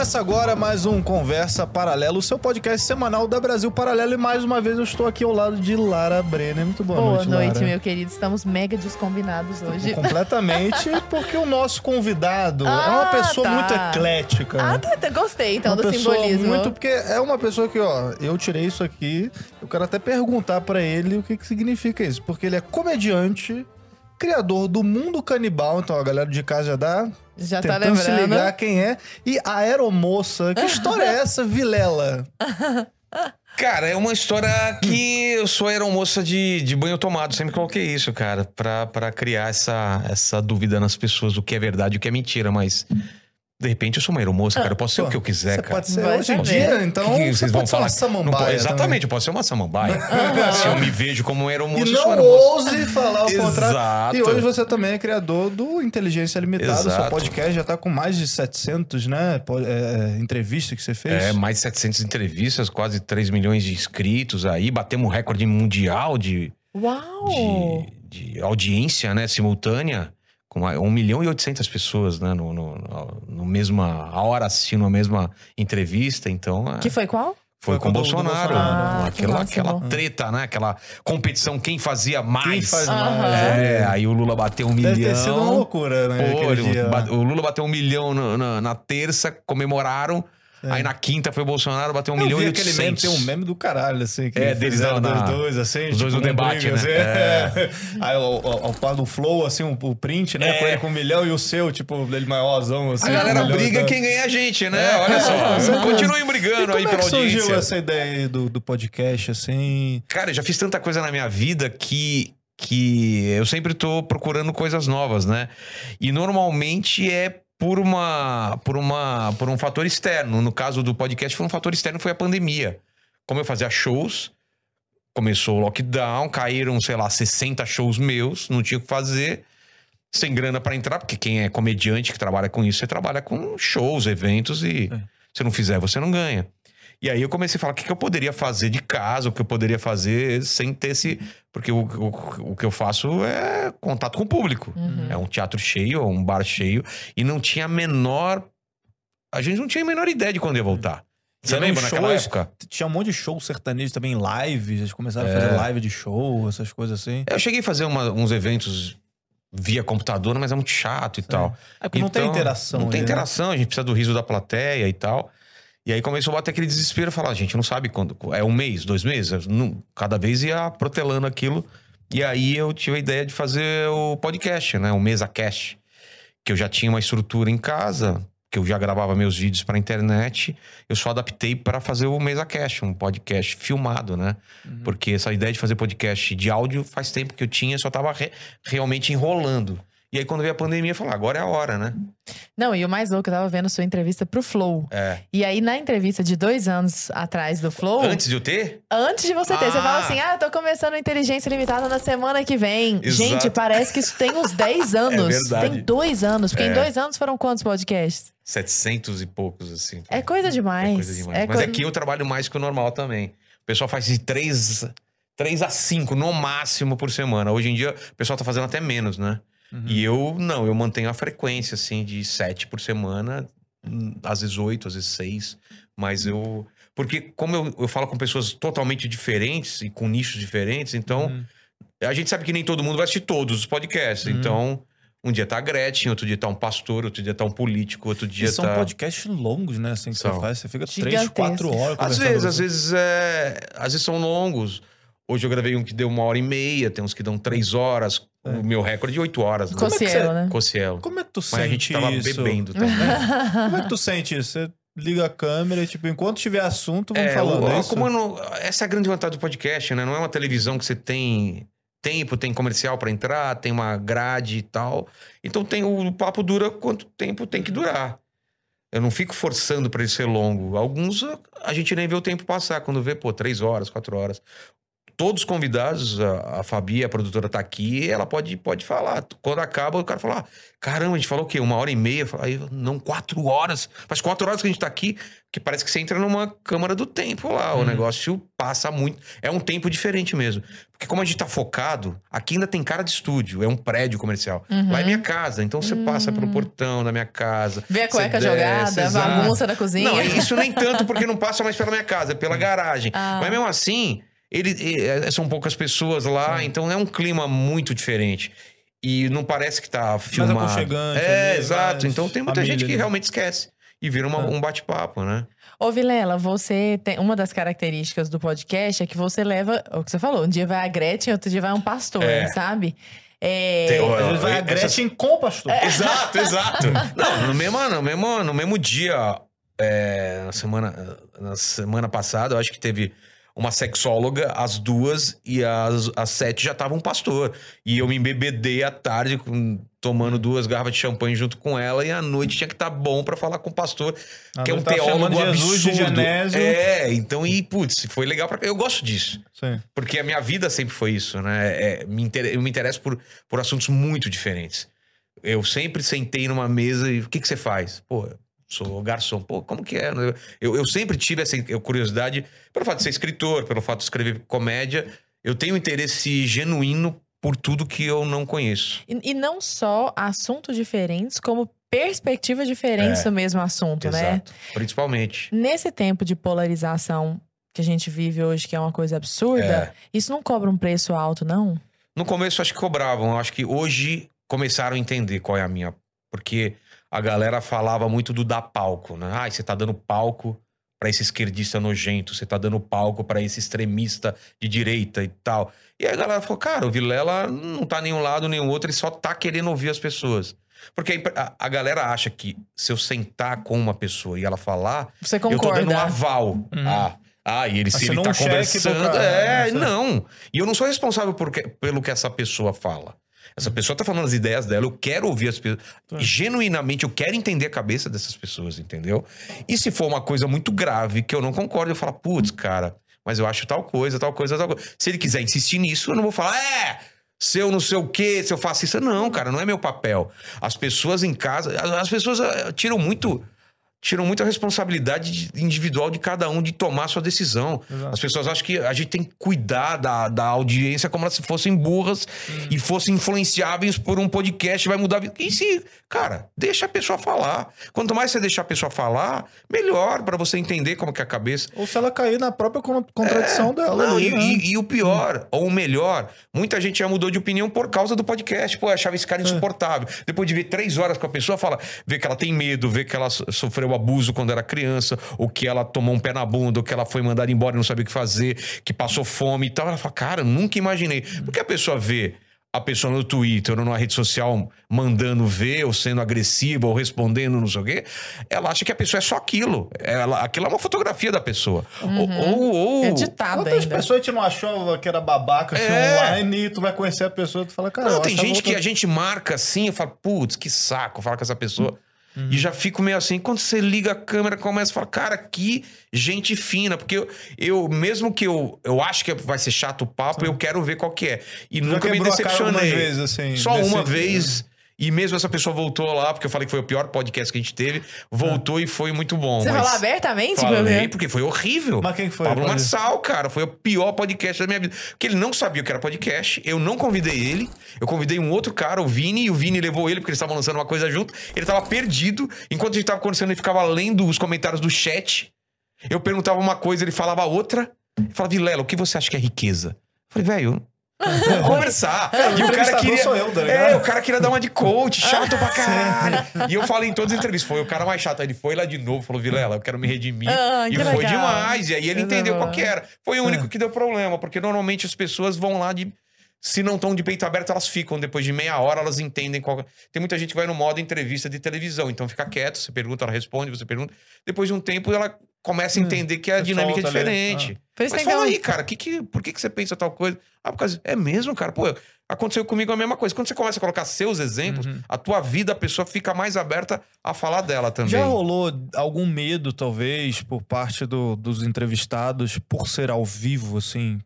Começa agora mais um Conversa Paralelo, o seu podcast semanal da Brasil Paralelo. E mais uma vez eu estou aqui ao lado de Lara Brenner. Muito boa, Boa noite, noite, Lara. meu querido. Estamos mega descombinados hoje. Completamente, porque o nosso convidado é uma Ah, pessoa tá. muito eclética. Ah, tá, tá, gostei então uma do simbolismo. muito porque é uma pessoa que, ó, eu tirei isso aqui, eu quero até perguntar pra ele o que que significa isso, porque ele é comediante, criador do Mundo Canibal, então a galera de casa já dá Já tá tentando se lembrando. ligar quem é, e a aeromoça, que história é essa, Vilela? Cara, é uma história que eu sou aeromoça de, de banho tomado. Sempre coloquei isso, cara, pra, pra criar essa, essa dúvida nas pessoas do que é verdade e o que é mentira. Mas, de repente, eu sou uma aeromoça, cara. Eu posso ser o que eu quiser, Você cara. pode ser Vai hoje em dia, então Que que você vocês vão uma falar? Não samambaia pode- exatamente, também. eu posso ser uma samambaia. Se eu me vejo como um aeromoça, E eu sou não ouse falar o contrário. Exato. E hoje você também é criador do Inteligência Limitada. Seu Exato. podcast já tá com mais de 700, né? po- é, entrevistas que você fez. É, mais de 700 entrevistas, quase 3 milhões de inscritos aí. Batemos um recorde mundial de, Uau! de, de audiência, né, simultânea, com 1 milhão e 800 pessoas, né, no, no, no- no mesma a hora assistindo a mesma entrevista, então é, Que foi qual? foi Foi com o Bolsonaro, Bolsonaro. Ah, que aquela, máximo. aquela treta, né, aquela competição, quem fazia mais. Quem faz mais? É, aí o Lula bateu um Deve milhão. ter sido uma loucura, né? Pô, ele dia. o Lula bateu um milhão no- na, na terça, comemoraram. Aí na quinta foi o Bolsonaro, bateu um Eu milhão e aquele meme, oitocentos. tem um meme do caralho, assim, que É, deles fizeram na- dos dois, assim. os dois tipo, no debate, briga, né? assim. É. Aí ao, ao par do Flow, assim, o, o print, né? É. Com um milhão e o seu, tipo, ele maiorzão, assim. A galera um briga quem ganha a gente, né? É. Olha só. É. Continuem brigando como aí é pela que surgiu audiência. essa ideia aí do, do podcast, assim? Cara, eu já fiz tanta coisa na minha vida que, que eu sempre tô procurando coisas novas, né? E normalmente é por uma, por uma, por um fator externo. No caso do podcast, foi um fator externo, foi a pandemia. Como eu fazia shows, começou o lockdown, caíram, sei lá, 60 shows meus, não tinha o que fazer. Sem grana pra entrar, porque quem é comediante que trabalha com isso, você trabalha com shows, eventos e É. se não fizer, você não ganha. E aí eu comecei a falar o que, que eu poderia fazer de casa, o que eu poderia fazer sem ter esse. Porque o, o, o que eu faço é contato com o público. Uhum. É um teatro cheio, é um bar cheio. E não tinha a menor. A gente não tinha a menor ideia de quando ia voltar. Você lembra naquela shows- época? Tinha um monte de show sertanejo também, live. Eles começaram a É. fazer live de show, essas coisas assim. Eu cheguei a fazer uma- uns eventos via computador, mas é muito chato e tal. É porque não tem Então, interação. Não tem né? interação, a gente precisa do riso da plateia e tal. E aí começou a bater aquele desespero, falar, a gente não sabe quando. É um mês, dois meses? Não, cada vez ia protelando aquilo. E aí eu tive a ideia de fazer o podcast, né? O Mesa Cash. Que eu já tinha uma estrutura em casa, que eu já gravava meus vídeos pra internet. Eu só adaptei para fazer o Mesa Cash, um podcast filmado, né? Uhum. Porque essa ideia de fazer podcast de áudio faz tempo que eu tinha, só tava re- realmente enrolando. E aí, quando veio a pandemia, eu falei, agora é a hora, né? Não, e o mais louco, eu tava vendo sua entrevista pro Flow. É. E aí, na entrevista de dois anos atrás do Flow, Antes de eu ter? antes de você ter, você Ah. fala assim: ah, tô começando inteligência limitada na semana que vem. Exato. Gente, parece que isso tem uns 10 anos. verdade. Tem dois anos. Porque em É. dois anos foram quantos podcasts? 700 e poucos, assim. É coisa demais. É coisa demais. É Mas co- aqui eu trabalho mais que o normal também. O pessoal faz de 3, 3 a 5 no máximo por semana. Hoje em dia, o pessoal tá fazendo até menos, né? Uhum. E eu, não, eu mantenho a frequência, assim, de 7 por semana. Às vezes 8, às vezes 6. Mas eu... Porque como eu, eu falo com pessoas totalmente diferentes e com nichos diferentes, então... Uhum. A gente sabe que nem todo mundo vai assistir todos os podcasts. Uhum. Então, um dia tá a Gretchen, outro dia tá um pastor, outro dia tá um político, outro E dia são tá. podcasts longos, né? Assim que você São. faz. Você fica três, quatro horas Às vezes, às vezes é. Às vezes são longos. Hoje eu gravei um que deu uma hora e meia, tem uns que dão três horas. É. O meu recorde é oito horas. Né? Como é você- né? Cossielo. Como é que tu Mas a gente sente tava isso? bebendo também. Como é que tu sente isso? Você liga a câmera e, tipo, enquanto tiver assunto, vamos É, falando. o- é isso? como não- essa é a grande vantagem do podcast, né? Não é uma televisão que você tem tempo, tem comercial pra entrar, tem uma grade e tal. Então tem o, o papo dura quanto tempo tem que durar. Eu não fico forçando pra ele ser longo. Alguns a- a gente nem vê o tempo passar. Quando vê, pô, três horas, quatro horas. Todos os convidados, a, a Fabi, a produtora tá aqui, ela pode, pode falar. Quando acaba, o cara fala: ah, caramba, a gente falou o quê? Uma hora e meia? Aí, não, quatro horas. Faz quatro horas que a gente tá aqui, que parece que você entra numa câmara do tempo lá. O negócio passa muito. É um tempo diferente mesmo. Porque como a gente tá focado, aqui ainda tem cara de estúdio, é um prédio comercial. Lá é minha casa, então você passa pelo portão da minha casa. Vê a cueca desce, jogada, a exato. bagunça da cozinha. Não, isso nem tanto porque não passa mais pela minha casa, é pela garagem. Ah. Mas mesmo assim, ele, eh, são poucas pessoas lá, então é um clima muito diferente. E não parece que tá filmado. aconchegante É, ali, exato. mais Então tem muita família gente que realmente esquece. E vira uma- É. um bate-papo, né? Ô, Vilela, você tem. Uma das características do podcast é que você leva. O que você falou, um dia vai a Gretchen, outro dia vai um pastor, É. sabe? É, Tem- Às vezes vai a Gretchen com o pastor. Exato, exato. Não, no mesmo, no mesmo, no mesmo dia, é, na, semana, na semana passada, eu acho que teve uma sexóloga, as duas, e as, as sete já estavam um pastor. E eu me embebedei à tarde, com- tomando duas garrafas de champanhe junto com ela, e à noite tinha que estar bom pra falar com o pastor, A que é um tava teólogo Jesus de absurdo. Genésio. É, então, e putz, foi legal pra Eu gosto disso. Sim. Porque a minha vida sempre foi isso, né? É, me inter- Eu me interesso por, por assuntos muito diferentes. Eu sempre sentei numa mesa e o que, que você faz? Pô, sou garçom. Pô, como que é? Eu, eu sempre tive essa curiosidade, pelo fato de ser escritor, pelo fato de escrever comédia. Eu tenho interesse genuíno por tudo que eu não conheço. E, e não só assuntos diferentes, como perspectivas diferentes É. do mesmo assunto, né? Exato. Principalmente. Nesse tempo de polarização que a gente vive hoje, que é uma coisa absurda, É. isso não cobra um preço alto, não? No começo acho que cobravam. Acho que hoje começaram a entender qual é a minha. Porque a galera falava muito do dar palco, né? Ai, você tá dando palco pra esse esquerdista nojento, você tá dando palco pra esse extremista de direita e tal. E aí a galera falou, cara, o Vilela não tá nem um lado nem o outro, ele só tá querendo ouvir as pessoas. Porque aí a, a galera acha que se eu sentar com uma pessoa e ela falar, Você eu tô concorda? dando um aval. Ah, ah, e ele se ele tá um pro conversando. é, né? não. E eu não sou responsável por que- pelo que essa pessoa fala. Essa pessoa tá falando as ideias dela, eu quero ouvir as pessoas. Genuinamente, eu quero entender a cabeça dessas pessoas, entendeu? E se for uma coisa muito grave que eu não concordo, eu falo, putz, cara, mas eu acho tal coisa, tal coisa, tal coisa. Se ele quiser insistir nisso, eu não vou falar, é, se eu não sei o quê, se eu faço isso. Não, cara, não é meu papel. As pessoas em casa, as- as pessoas ah, tiram muito. Tiram muita responsabilidade de- individual de cada um de tomar sua decisão. Exato. As pessoas acham que a gente tem que cuidar da, da audiência como se fossem burras e fossem influenciáveis por um podcast, vai mudar a vida. E se, cara, deixa a pessoa falar. Quanto mais você deixar a pessoa falar, melhor pra você entender como que é a cabeça. Ou se ela cair na própria con- contradição dela. É. Não, ali, e, né? e- e o pior, ou o melhor, muita gente já mudou de opinião por causa do podcast. Pô, achava esse É. cara insuportável. Depois de ver três horas com a pessoa, fala, vê que ela tem medo, vê que ela so- sofreu abuso quando era criança, ou que ela tomou um pé na bunda, ou que ela foi mandada embora e não sabia o que fazer, que passou fome e tal. Ela fala, cara, nunca imaginei. Porque a pessoa vê a pessoa no Twitter ou numa rede social mandando ver, ou sendo agressiva, ou respondendo, não sei o quê, ela acha que a pessoa é só aquilo. Ela, aquilo é uma fotografia da pessoa. Ou, ou, ou- É ditado Quantas ainda. pessoas te não achou que era babaca assim, É. online e tu vai conhecer a pessoa e tu fala, cara, Não, tem gente que a gente marca assim, eu falo, putz, que saco falar com essa pessoa. E já fico meio assim, quando você liga a câmera, começa a falar, cara, que gente fina. Porque eu, eu mesmo que eu, eu acho que vai ser chato o papo, eu quero ver qual que é. E Tu nunca me decepcionei. vezes, assim, Só uma vez. E mesmo essa pessoa voltou lá, porque eu falei que foi o pior podcast que a gente teve, voltou e foi muito bom. Você mas falou abertamente? Falei, porque foi horrível. Mas quem que foi? Pablo Marçal, cara. Foi o pior podcast da minha vida. Porque ele não sabia o que era podcast. Eu não convidei ele. Eu convidei um outro cara, o Vini, e o Vini levou ele, porque eles estavam lançando uma coisa junto. Ele tava perdido. Enquanto a gente tava conversando, ele ficava lendo os comentários do chat. Eu perguntava uma coisa, ele falava outra. Ele falava, Vilela, o que você acha que é riqueza? Eu falei, velho. Vamos conversar. É, o e o cara queria. sou eu, tá é, o cara queria dar uma de coach, chato pra caralho. E eu falei em todas as entrevistas, foi o cara mais chato. Aí ele foi lá de novo, falou, Vilela, eu quero me redimir. Ah, e que foi legal. demais. E aí ele entendeu qual que era. Foi o único que deu problema, porque normalmente as pessoas vão lá de. Se não estão de peito aberto, elas ficam. Depois de meia hora, elas entendem qual. Tem muita gente que vai no modo entrevista de televisão. Então fica quieto, você pergunta, ela responde, você pergunta. Depois de um tempo, ela começa a entender que a você dinâmica é diferente. Isso Mas fala aí, cara, que que, por que, que você pensa tal coisa? Ah, por causa. É mesmo, cara? Pô, aconteceu comigo a mesma coisa. Quando você começa a colocar seus exemplos, a tua vida, a pessoa fica mais aberta a falar dela também. Já rolou algum medo, talvez, por parte do- dos entrevistados, por ser ao vivo, assim?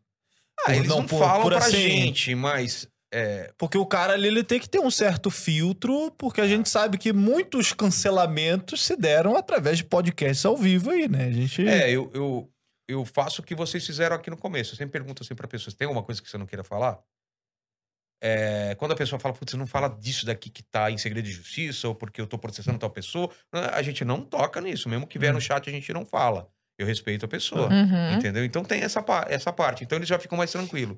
Ah, eles não, por- falam por pra assim- gente, mas. é, Porque o cara ali ele tem que ter um certo filtro, porque a gente sabe que muitos cancelamentos se deram através de podcasts ao vivo aí, né? A gente. É, eu, eu, eu faço o que vocês fizeram aqui no começo. Eu sempre pergunto assim pra pessoas: tem alguma coisa que você não queira falar? É, quando a pessoa fala, putz, você não fala disso daqui que tá em segredo de justiça, ou porque eu tô processando tal pessoa, a gente não toca nisso. Mesmo que vier Hum. no chat, a gente não fala. Eu respeito a pessoa. Uhum. Entendeu? Então tem essa, essa parte. Então eles já ficam mais tranquilos.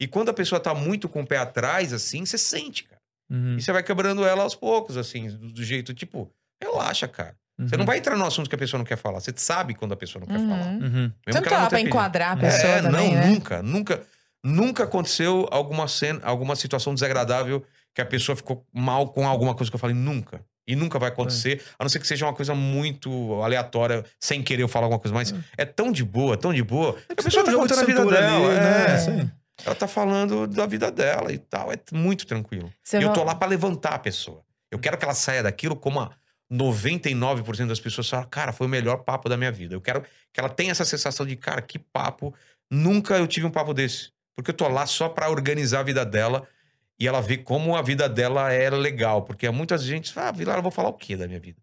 E quando a pessoa tá muito com o pé atrás, assim, você sente, cara. Uhum, E você vai quebrando ela aos poucos, assim, do, do jeito, tipo, relaxa, cara. Você uhum, não vai entrar no assunto que a pessoa não quer falar. Você sabe quando a pessoa não quer Uhum. falar. Uhum. Você Mesmo não que ela tá pra pedido. enquadrar a pessoa É, também, não, né? nunca, nunca, nunca aconteceu alguma cena, alguma situação desagradável que a pessoa ficou mal com alguma coisa que eu falei, nunca. E nunca vai acontecer, a não ser que seja uma coisa muito aleatória, sem querer eu falar alguma coisa, mas é tão de boa, tão de boa. É a pessoa tá contando a vida dela, ali, é. né? Aí. Ela tá falando da vida dela e tal, é muito tranquilo. Você E eu vai- tô lá pra levantar a pessoa. Eu quero que ela saia daquilo como a 99% das pessoas falam, cara, foi o melhor papo da minha vida. Eu quero que ela tenha essa sensação de, cara, que papo. Nunca eu tive um papo desse. Porque eu tô lá só pra organizar a vida dela e ela ver como a vida dela é legal. Porque muitas gente fala, ah, Vilar, eu vou falar o quê da minha vida?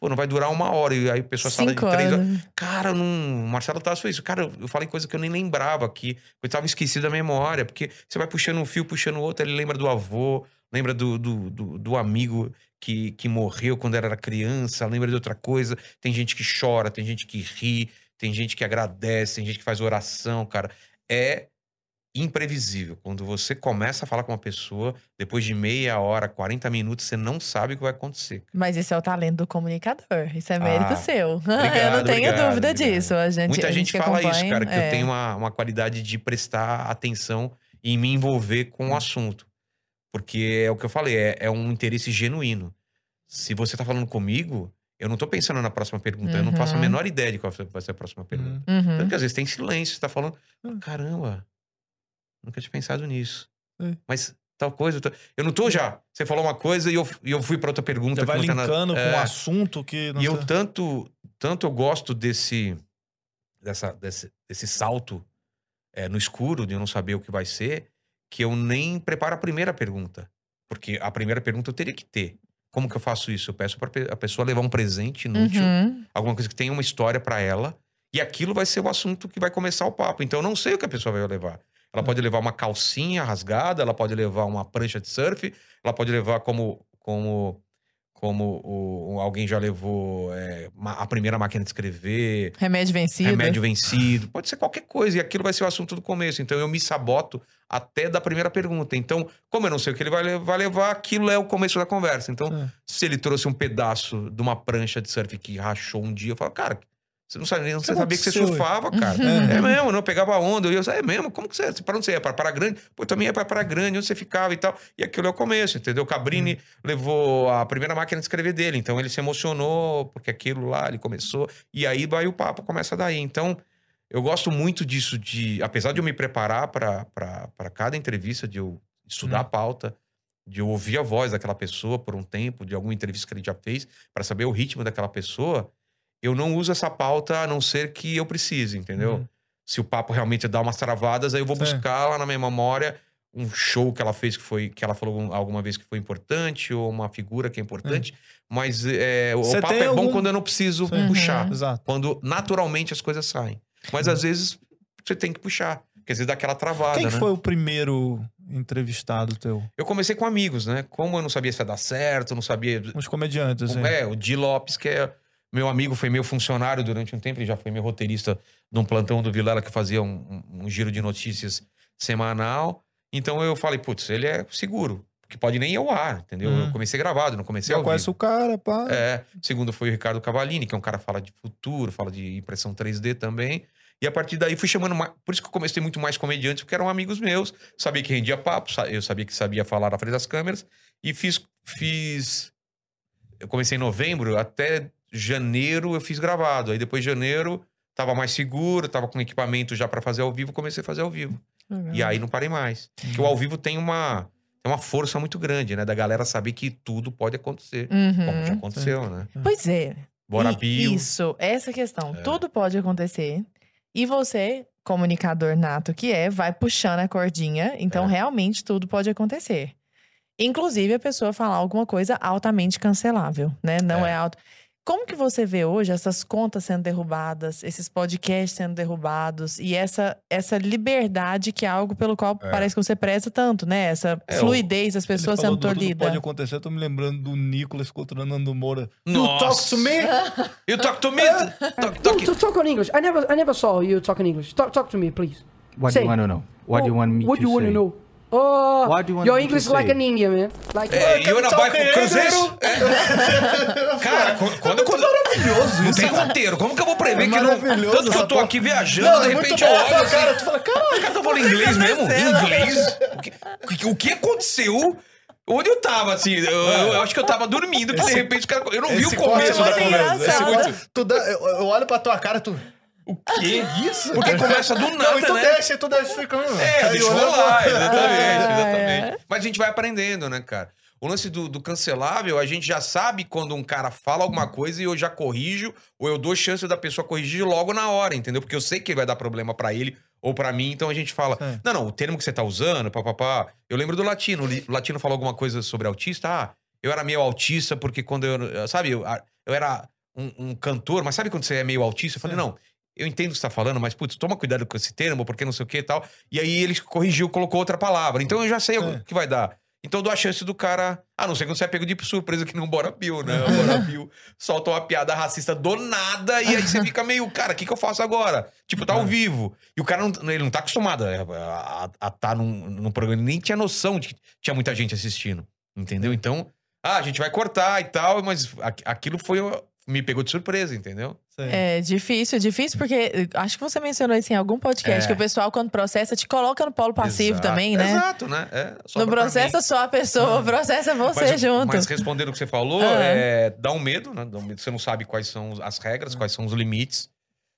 Pô, não vai durar uma hora. E aí a pessoa fala de três horas. Cara, não. Marcelo Tassi foi isso. Cara, eu- eu falei coisa que eu nem lembrava aqui. Eu tava esquecido da memória. Porque você vai puxando um fio, puxando outro, ele lembra do avô, lembra do, do, do, do amigo que, que morreu quando era criança, lembra de outra coisa. Tem gente que chora, tem gente que ri, tem gente que agradece, tem gente que faz oração, cara. É imprevisível. Quando você começa a falar com uma pessoa, depois de meia hora, 40 minutos, você não sabe o que vai acontecer. Mas isso é o talento do comunicador. Isso é mérito Ah, seu. eu obrigado, não tenho obrigado, dúvida obrigado. disso. A gente, Muita a gente, que fala isso, cara, que é. eu tenho uma, uma qualidade de prestar atenção e me envolver com o assunto. Porque é o que eu falei, é, é um interesse genuíno. Se você tá falando comigo, eu não tô pensando na próxima pergunta. Eu não faço a Uhum. menor ideia de qual vai ser a próxima pergunta. Uhum. Uhum. Tanto que às vezes tem silêncio, você tá falando, Hum. caramba, nunca tinha pensado nisso. É. Mas tal coisa. Eu não tô já. Você falou uma coisa e eu, e eu fui pra outra pergunta. Que vai não tem nada- linkando com É. um assunto que. não E eu sei- tanto, tanto eu gosto desse, dessa, desse, desse salto é, no escuro, de eu não saber o que vai ser, que eu nem preparo a primeira pergunta. Porque a primeira pergunta eu teria que ter. Como que eu faço isso? Eu peço para a pessoa levar um presente inútil, Uhum. alguma coisa que tenha uma história para ela, e aquilo vai ser o assunto que vai começar o papo. Então eu não sei o que a pessoa vai levar. Ela pode levar uma calcinha rasgada, ela pode levar uma prancha de surf, ela pode levar como como como o- alguém já levou é, a primeira máquina de escrever, Remédio vencido. remédio vencido, pode ser qualquer coisa, e aquilo vai ser o assunto do começo. Então eu me saboto até da primeira pergunta. Então, como eu não sei o que ele vai, le- vai levar, aquilo é o começo da conversa. Então, É. se ele trouxe um pedaço de uma prancha de surf que rachou um dia, eu falo, cara, você não sabia, você sabia que você surfava, cara. Uhum. É mesmo, não, eu pegava onda, eu ia, é mesmo, como que você, para onde você ia? Para Praia Grande? Pô, também ia para Praia Grande, onde você ficava e tal. E aquilo é o começo, entendeu? O Cabrini levou a primeira máquina de escrever dele, então ele se emocionou, porque aquilo lá, ele começou, e aí vai o papo, começa daí. Então, eu gosto muito disso, de, apesar de eu me preparar para cada entrevista, de eu estudar Hum. a pauta, de eu ouvir a voz daquela pessoa por um tempo, de alguma entrevista que ele já fez, para saber o ritmo daquela pessoa, eu não uso essa pauta a não ser que eu precise, entendeu? Uhum. Se o papo realmente dá umas travadas, aí eu vou buscar lá na minha memória um show que ela fez que foi que ela falou alguma vez que foi importante ou uma figura que é importante, mas é, o Você papo é bom algum- quando eu não preciso Sim. puxar, Exato. quando naturalmente as coisas saem. Mas às vezes você tem que puxar, quer dizer, dá aquela travada, Quem que né? foi o primeiro entrevistado teu? Eu comecei com amigos, né? Como eu não sabia se ia dar certo, eu não sabia Uns comediantes, assim. É, o Di Lopes, que é meu amigo, foi meu funcionário durante um tempo, ele já foi meu roteirista num plantão do Vilela que fazia um, um- um giro de notícias semanal. Então eu falei, putz, ele é seguro, porque pode nem ir ao ar, entendeu? Hum. Eu comecei gravado, não comecei Já ao conhece vivo. o cara, pá. É, segundo foi o Ricardo Cavalini, que é um cara que fala de futuro, fala de impressão 3D também. E a partir daí fui chamando mais. Por isso que eu comecei muito mais comediantes, porque eram amigos meus. Sabia que rendia papo, eu sabia que sabia falar na frente das câmeras. E fiz. fiz eu comecei em novembro, até janeiro eu fiz gravado. Aí depois de janeiro, tava mais seguro, tava com equipamento já para fazer ao vivo, comecei a fazer ao vivo. Uhum. E aí não parei mais. Porque o ao vivo tem uma, tem uma força muito grande, né? Da galera saber que tudo pode acontecer. Uhum. Como já aconteceu, né? Pois é. Bora E- Bio. Isso, essa questão. É. Tudo pode acontecer. E você, comunicador nato que é, vai puxando a cordinha. Então, É. realmente, tudo pode acontecer. Inclusive, a pessoa falar alguma coisa altamente cancelável, né? Não É. é, alto. Como que você vê hoje essas contas sendo derrubadas, esses podcasts sendo derrubados e essa, essa liberdade que é algo pelo qual É. parece que você preza tanto, né? Essa É, fluidez das Ele pessoas falou sendo tolhidas. pode acontecer, eu tô me lembrando do Nicolas contra o Nando Moura. You Nossa. talk to me? You talk to me? Talk, No, talk. to talk on English. I never, I never saw you talk in English. Talk, talk to me, please. What Say. do you want to know? What do you want me What to do you want to know? Oh, What do you want your English is like an Indian man. Like, É, you wanna buy for Cruzeiro? É. Cara, quando, quando Maravilhoso não tem roteiro, como que eu vou prever É que não. maravilhoso Tanto que eu tô aqui viajando, Não, de é muito repente eu olho assim, cara, tu fala, caralho. Os caras tá falando inglês mesmo? Inglês? O que, o o aconteceu? Onde eu tava, assim? Eu, eu- eu acho que eu tava dormindo, que de repente os caras. Eu não vi o começo da é conversa. corte, tu dá- eu, eu olho pra tua cara, tu. O quê? Isso? Porque começa do Não, nada, então né? deixa, tu deixa ficando. É, deixa olhando rolar, pra- exatamente, É, exatamente. Mas a gente vai aprendendo, né, cara? O lance do, do cancelável, a gente já sabe quando um cara fala alguma coisa e eu já corrijo, ou eu dou chance da pessoa corrigir logo na hora, entendeu? Porque eu sei que vai dar problema pra ele ou pra mim, então a gente fala: É. não, não, o termo que você tá usando, papapá. Eu lembro do latino, o latino falou alguma coisa sobre autista, ah, eu era meio autista porque quando eu. Sabe, eu, eu era um, um cantor, mas sabe quando você é meio autista? Eu falei: Sim. não. Eu entendo o que você tá falando, mas, putz, toma cuidado com esse termo, porque não sei o que e tal. E aí ele corrigiu, colocou outra palavra. Então eu já sei o É. que vai dar. Então eu dou a chance do cara. A não ser quando você é pego de surpresa que não Bora Bill, né? O Bora Bill solta uma piada racista do nada e aí você fica meio, cara, o que, que eu faço agora? Tipo, tá ao vivo. E o cara não, ele não tá acostumado a estar tá num, num programa, ele nem tinha noção de que tinha muita gente assistindo. Entendeu? Então, ah, a gente vai cortar e tal, mas aqu- aquilo foi. Me pegou de surpresa, entendeu? Sim. É difícil, difícil, porque eh, acho que você mencionou isso em algum podcast, É. que o pessoal, quando processa, te coloca no polo passivo Exato. também, né? Exato, né? É, Não processa só a pessoa, processa você mas, junto. Mas respondendo o que você falou, Ah. é, dá um medo, né? Dá um medo. Você não sabe quais são as regras, quais são os limites.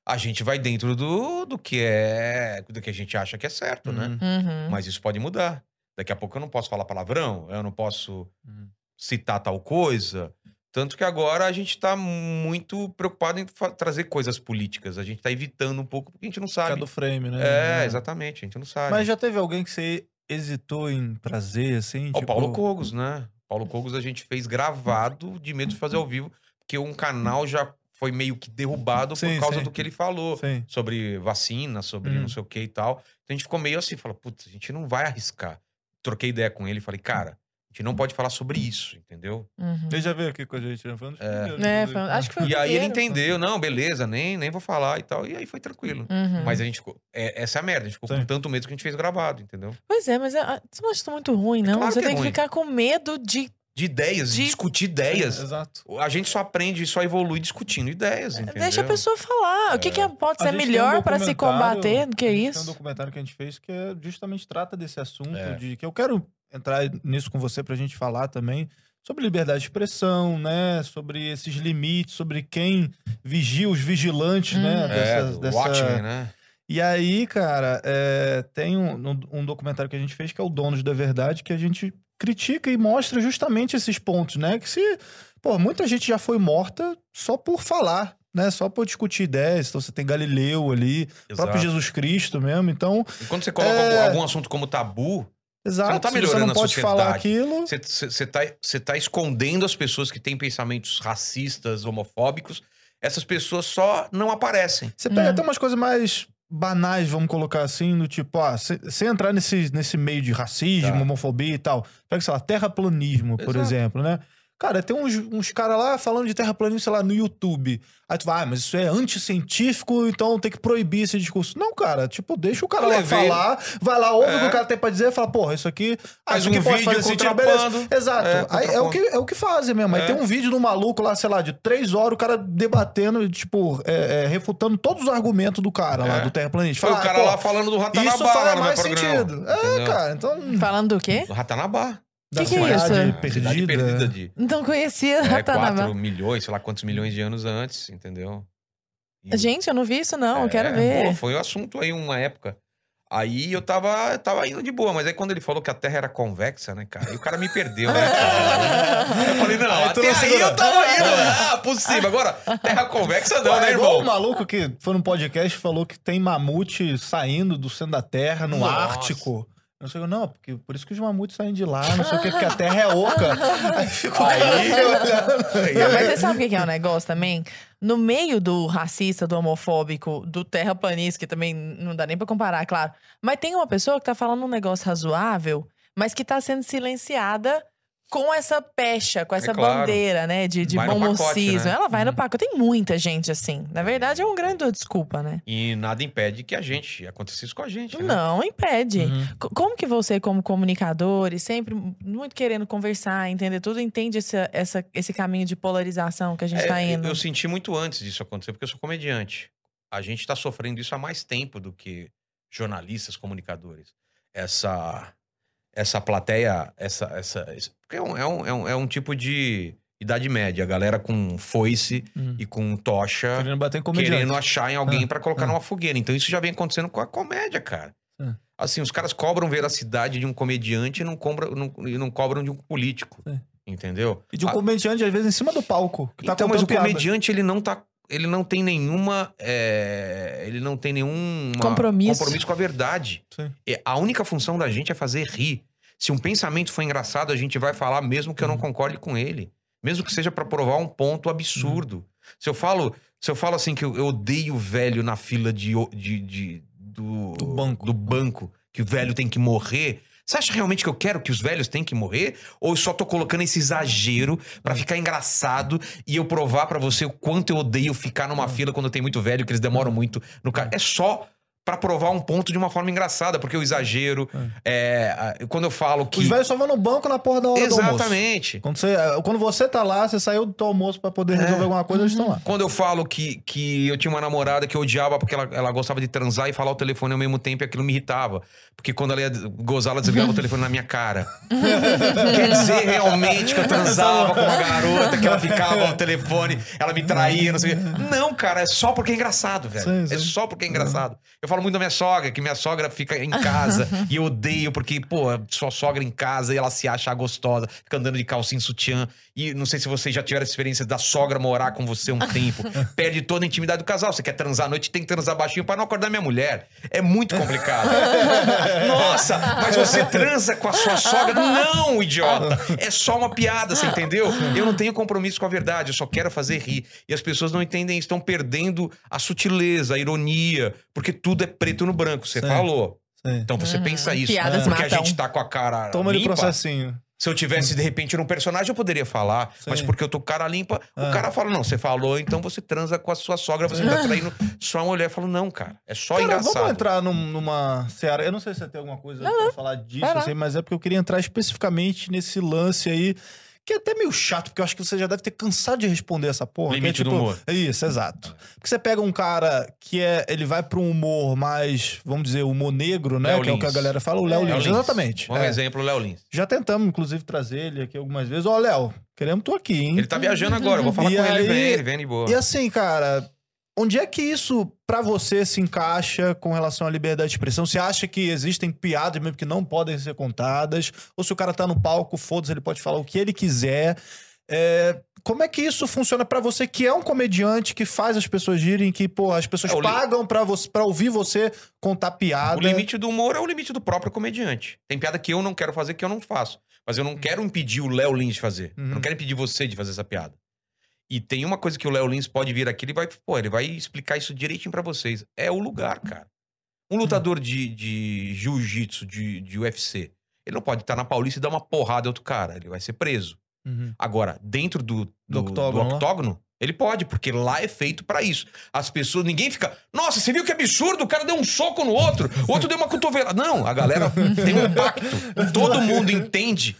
A gente vai dentro do, do que é. do que a gente acha que é certo, né? Uhum. Uhum. Mas isso pode mudar. Daqui a pouco eu não posso falar palavrão, eu não posso Uhum. citar tal coisa. Tanto que agora a gente tá muito preocupado em trazer coisas políticas. A gente tá evitando um pouco porque a gente não sabe. do frame, né? É, É. exatamente, a gente não sabe. Mas já teve alguém que você hesitou em trazer, assim? O tipo- Paulo Cogos, né? Paulo Cogos a gente fez gravado de medo de fazer ao vivo, porque um canal já foi meio que derrubado Sim, por causa sim. do que ele falou. Sim. Sobre vacina, sobre Hum. não sei o que e tal. Então a gente ficou meio assim, falou, putz, a gente não vai arriscar. Troquei ideia com ele e falei, cara, gente não pode falar sobre isso, entendeu? Uhum. Ele já veio aqui com a gente, né? Dos primeiros, É, inclusive. foi- acho que foi E aí ele entendeu, não, beleza, nem, nem vou falar e tal. E aí foi tranquilo. Uhum. Mas a gente ficou. é- essa é a merda, a gente ficou Sim. com tanto medo que a gente fez gravado, entendeu? Pois é, mas ah, você não acha isso muito ruim, não? Claro você que é tem que ficar com medo de. De ideias, de discutir ideias. É, Exato. A gente só aprende e só evolui discutindo ideias, entendeu? Deixa a pessoa falar. O que, que pode A ser tem um melhor pra se combater do que a gente Tem um isso? documentário que a gente fez que é, justamente trata desse assunto, É. de que eu quero entrar nisso com você pra gente falar também sobre liberdade de expressão, né? Sobre esses limites, sobre quem vigia os vigilantes, né? Hum. É, Dessa, do dessa- Watchmen, né? E aí, cara, é, tem um, um- um documentário que a gente fez que é o Donos da Verdade, que a gente critica e mostra justamente esses pontos, né? Que se. Pô, muita gente já foi morta só por falar, né? Só por discutir ideias. Então você tem Galileu ali, o próprio Exato. Jesus Cristo mesmo. Então, E quando você coloca É. algum, assunto como tabu, exato. não tá se você melhorando não a pode sociedade. falar aquilo. você, você, você tá, você tá escondendo as pessoas que têm pensamentos racistas, homofóbicos. Essas pessoas só não aparecem. Você pega Hum. até umas coisas mais banais, vamos colocar assim, do tipo, ah, se- sem entrar nesse, nesse meio de racismo, Tá. homofobia e tal. Pega, sei lá, terraplanismo, por Exato. exemplo, né? Cara, tem uns, uns caras lá falando de terraplanismo, sei lá, no YouTube. Aí tu vai, ah, mas isso é anticientífico, então tem que proibir esse discurso. Não, cara, tipo, deixa o cara lá falar, vai lá, ouve o que É. o cara tem pra dizer, fala, porra, isso aqui, ah, Faz isso aqui um pode vídeo fazer sentido, beleza. contrapondo. Exato. É, Aí é, o contrapondo. que, é o que fazem mesmo. Aí É. tem um vídeo do maluco lá, sei lá, de três horas, o cara debatendo, tipo, é, é, refutando todos os argumentos do cara lá, É. do terraplanista. Foi o Fala, cara ah, lá falando do Ratanabá Isso faz mais programa. sentido. É, entendeu? cara, então. Falando do quê? Do Ratanabá. Da que é isso? cidade É, perdida. Cidade perdida de Não conhecia é, Ratanabá. 4 milhões, sei lá quantos milhões de anos antes, entendeu? E- Gente, eu não vi isso, não. eu É, quero ver. pô, foi o assunto aí uma época. Aí eu tava, eu tava indo de boa, mas aí quando ele falou que a Terra era convexa, né, cara? Aí o cara me perdeu, né? cara? Eu falei, não, Aí até aí eu tava indo. Ah, possível. Agora, Terra convexa não, Pô, né, é irmão? o maluco que foi num podcast e falou que tem mamute saindo do centro da Terra, no Nossa. Ártico. Não sei, não, porque por isso que os mamutes saem de lá, não sei o que, porque a Terra é oca. Aí ficou Aí- olhando. Não, mas você sabe o que que é o negócio também? No meio do racista, do homofóbico, do terraplanista, que também não dá nem pra comparar, claro. Mas tem uma pessoa que tá falando um negócio razoável, mas que tá sendo silenciada com essa pecha, com essa claro. bandeira, né? De, de Vai bom mocismo. né? Ela vai no pacote. Tem muita gente assim. Na verdade, é um grande desculpa, né? E nada impede que a gente acontecesse isso com a gente. né? Não, impede. Uhum. Co- Como que você, como comunicador, e sempre muito querendo conversar, entender tudo, entende essa, essa- esse caminho de polarização que a gente É, tá indo? Eu senti muito antes disso acontecer, porque eu sou comediante. A gente tá sofrendo isso há mais tempo do que jornalistas, comunicadores. Essa essa plateia, essa, essa, porque é um, é, um, é, um, é um tipo de idade média, a galera com foice Uhum. e com tocha Querendo bater em comediante. querendo achar em alguém Ah, pra colocar ah. numa fogueira. Então isso já vem acontecendo com a comédia, cara. Ah. Assim, os caras cobram veracidade de um comediante e não, cobram, não, e não cobram de um político. Sim. Entendeu? E de um comediante, às vezes, em cima do palco. Que tá então, mas o piada. comediante, ele não tá. Ele não tem nenhuma. é, ele não tem nenhum Compromisso. compromisso com a verdade. Sim. A única função da gente é fazer rir. Se um pensamento for engraçado, a gente vai falar, mesmo que eu Uhum. não concorde com ele. Mesmo que seja pra provar um ponto absurdo. Se eu falo, se eu falo assim que eu, eu odeio o velho na fila de, de, de- do, Do banco. do banco, que o velho tem que morrer. Você acha realmente que eu quero que os velhos tenham que morrer? Ou eu só tô colocando esse exagero pra ficar engraçado e eu provar pra você o quanto eu odeio ficar numa fila quando tem muito velho, que eles demoram muito no carro? É só pra provar um ponto de uma forma engraçada, porque o exagero. é, a- quando eu falo que. Os velhos só vão no banco na porra da hora do almoço. Exatamente. Quando você, quando você tá lá, você saiu do teu almoço pra poder resolver alguma coisa, eles estão lá. Quando eu falo que, que eu tinha uma namorada que eu odiava porque ela, ela gostava de transar e falar o telefone ao mesmo tempo, e aquilo me irritava. Porque quando ela ia gozar, ela desligava o telefone na minha cara. Quer dizer realmente que eu transava com uma garota, que ela ficava ao telefone, ela me traía, não sei o quê. Não, cara, é só porque é engraçado, velho. Sim, É sim. só porque é engraçado. Eu falo muito da minha sogra, que minha sogra fica em casa e eu odeio porque, pô, sua sogra em casa e ela se acha gostosa, fica andando de calcinha sutiã. E não sei se vocês já tiveram a experiência da sogra morar com você um tempo. Perde toda a intimidade do casal. Você quer transar à noite, tem que transar baixinho pra não acordar minha mulher. É muito complicado. Nossa, mas você transa com a sua sogra? Não, idiota. É só uma piada, você entendeu? Eu não tenho compromisso com a verdade, eu só quero fazer rir. E as pessoas não entendem, estão perdendo a sutileza, a ironia, porque tudo é preto no branco. Você Sim. falou. Sim. Então você Uhum. pensa isso. Piadas porque a matam. gente tá com a cara Toma ele limpa. processinho. Se eu tivesse, de repente, num personagem, eu poderia falar. Mas Sim. porque eu tô com cara limpa, Ah. o cara fala: não, você falou, então você transa com a sua sogra, você tá traindo sua mulher. Eu falo, não, cara. É só Cara, engraçado. vamos entrar num- numa seara. Eu não sei se você tem alguma coisa pra falar disso, assim, mas é porque eu queria entrar especificamente nesse lance aí, que é até meio chato, porque eu acho que você já deve ter cansado de responder essa porra. é Limite do tipo- humor. Isso, exato. Porque você pega um cara que é. Ele vai pra um humor mais, vamos dizer, humor negro, né? Léo que é o que a Lins. galera fala, o Léo Léo Lins. Lins. Exatamente. Um é. exemplo, o Léo Lins. Já tentamos, inclusive, trazer ele aqui algumas vezes. Ó, Léo, queremos tu aqui, hein? Ele tá viajando agora, eu vou falar E com ele, ele aí- vem, ele vem de boa. E assim, cara, onde é que isso pra você se encaixa com relação à liberdade de expressão? Você acha que existem piadas mesmo que não podem ser contadas? Ou se o cara tá no palco, foda-se, ele pode falar o que ele quiser? É, como é que isso funciona pra você que é um comediante que faz as pessoas girem, que, pô, as pessoas É, o li- pagam pra, você, pra ouvir você contar piada? O limite do humor é o limite do próprio comediante. Tem piada que eu não quero fazer que eu não faço. Mas eu não quero impedir o Léo Lins de fazer. Eu Uhum. não quero impedir você de fazer essa piada. E tem uma coisa que o Léo Lins pode vir aqui, ele vai, pô, ele vai explicar isso direitinho pra vocês. É o lugar, cara. Um lutador de, de jiu-jitsu, de, de UFC, ele não pode estar na Paulista e dar uma porrada em outro cara. Ele vai ser preso. Uhum. Agora, dentro do, do, Do do octógono octógono, lá? ele pode, porque lá é feito pra isso. As pessoas, ninguém fica, nossa, você viu que absurdo? O cara deu um soco no outro, o outro deu uma cotovelada. Não, a galera tem um pacto. Todo mundo entende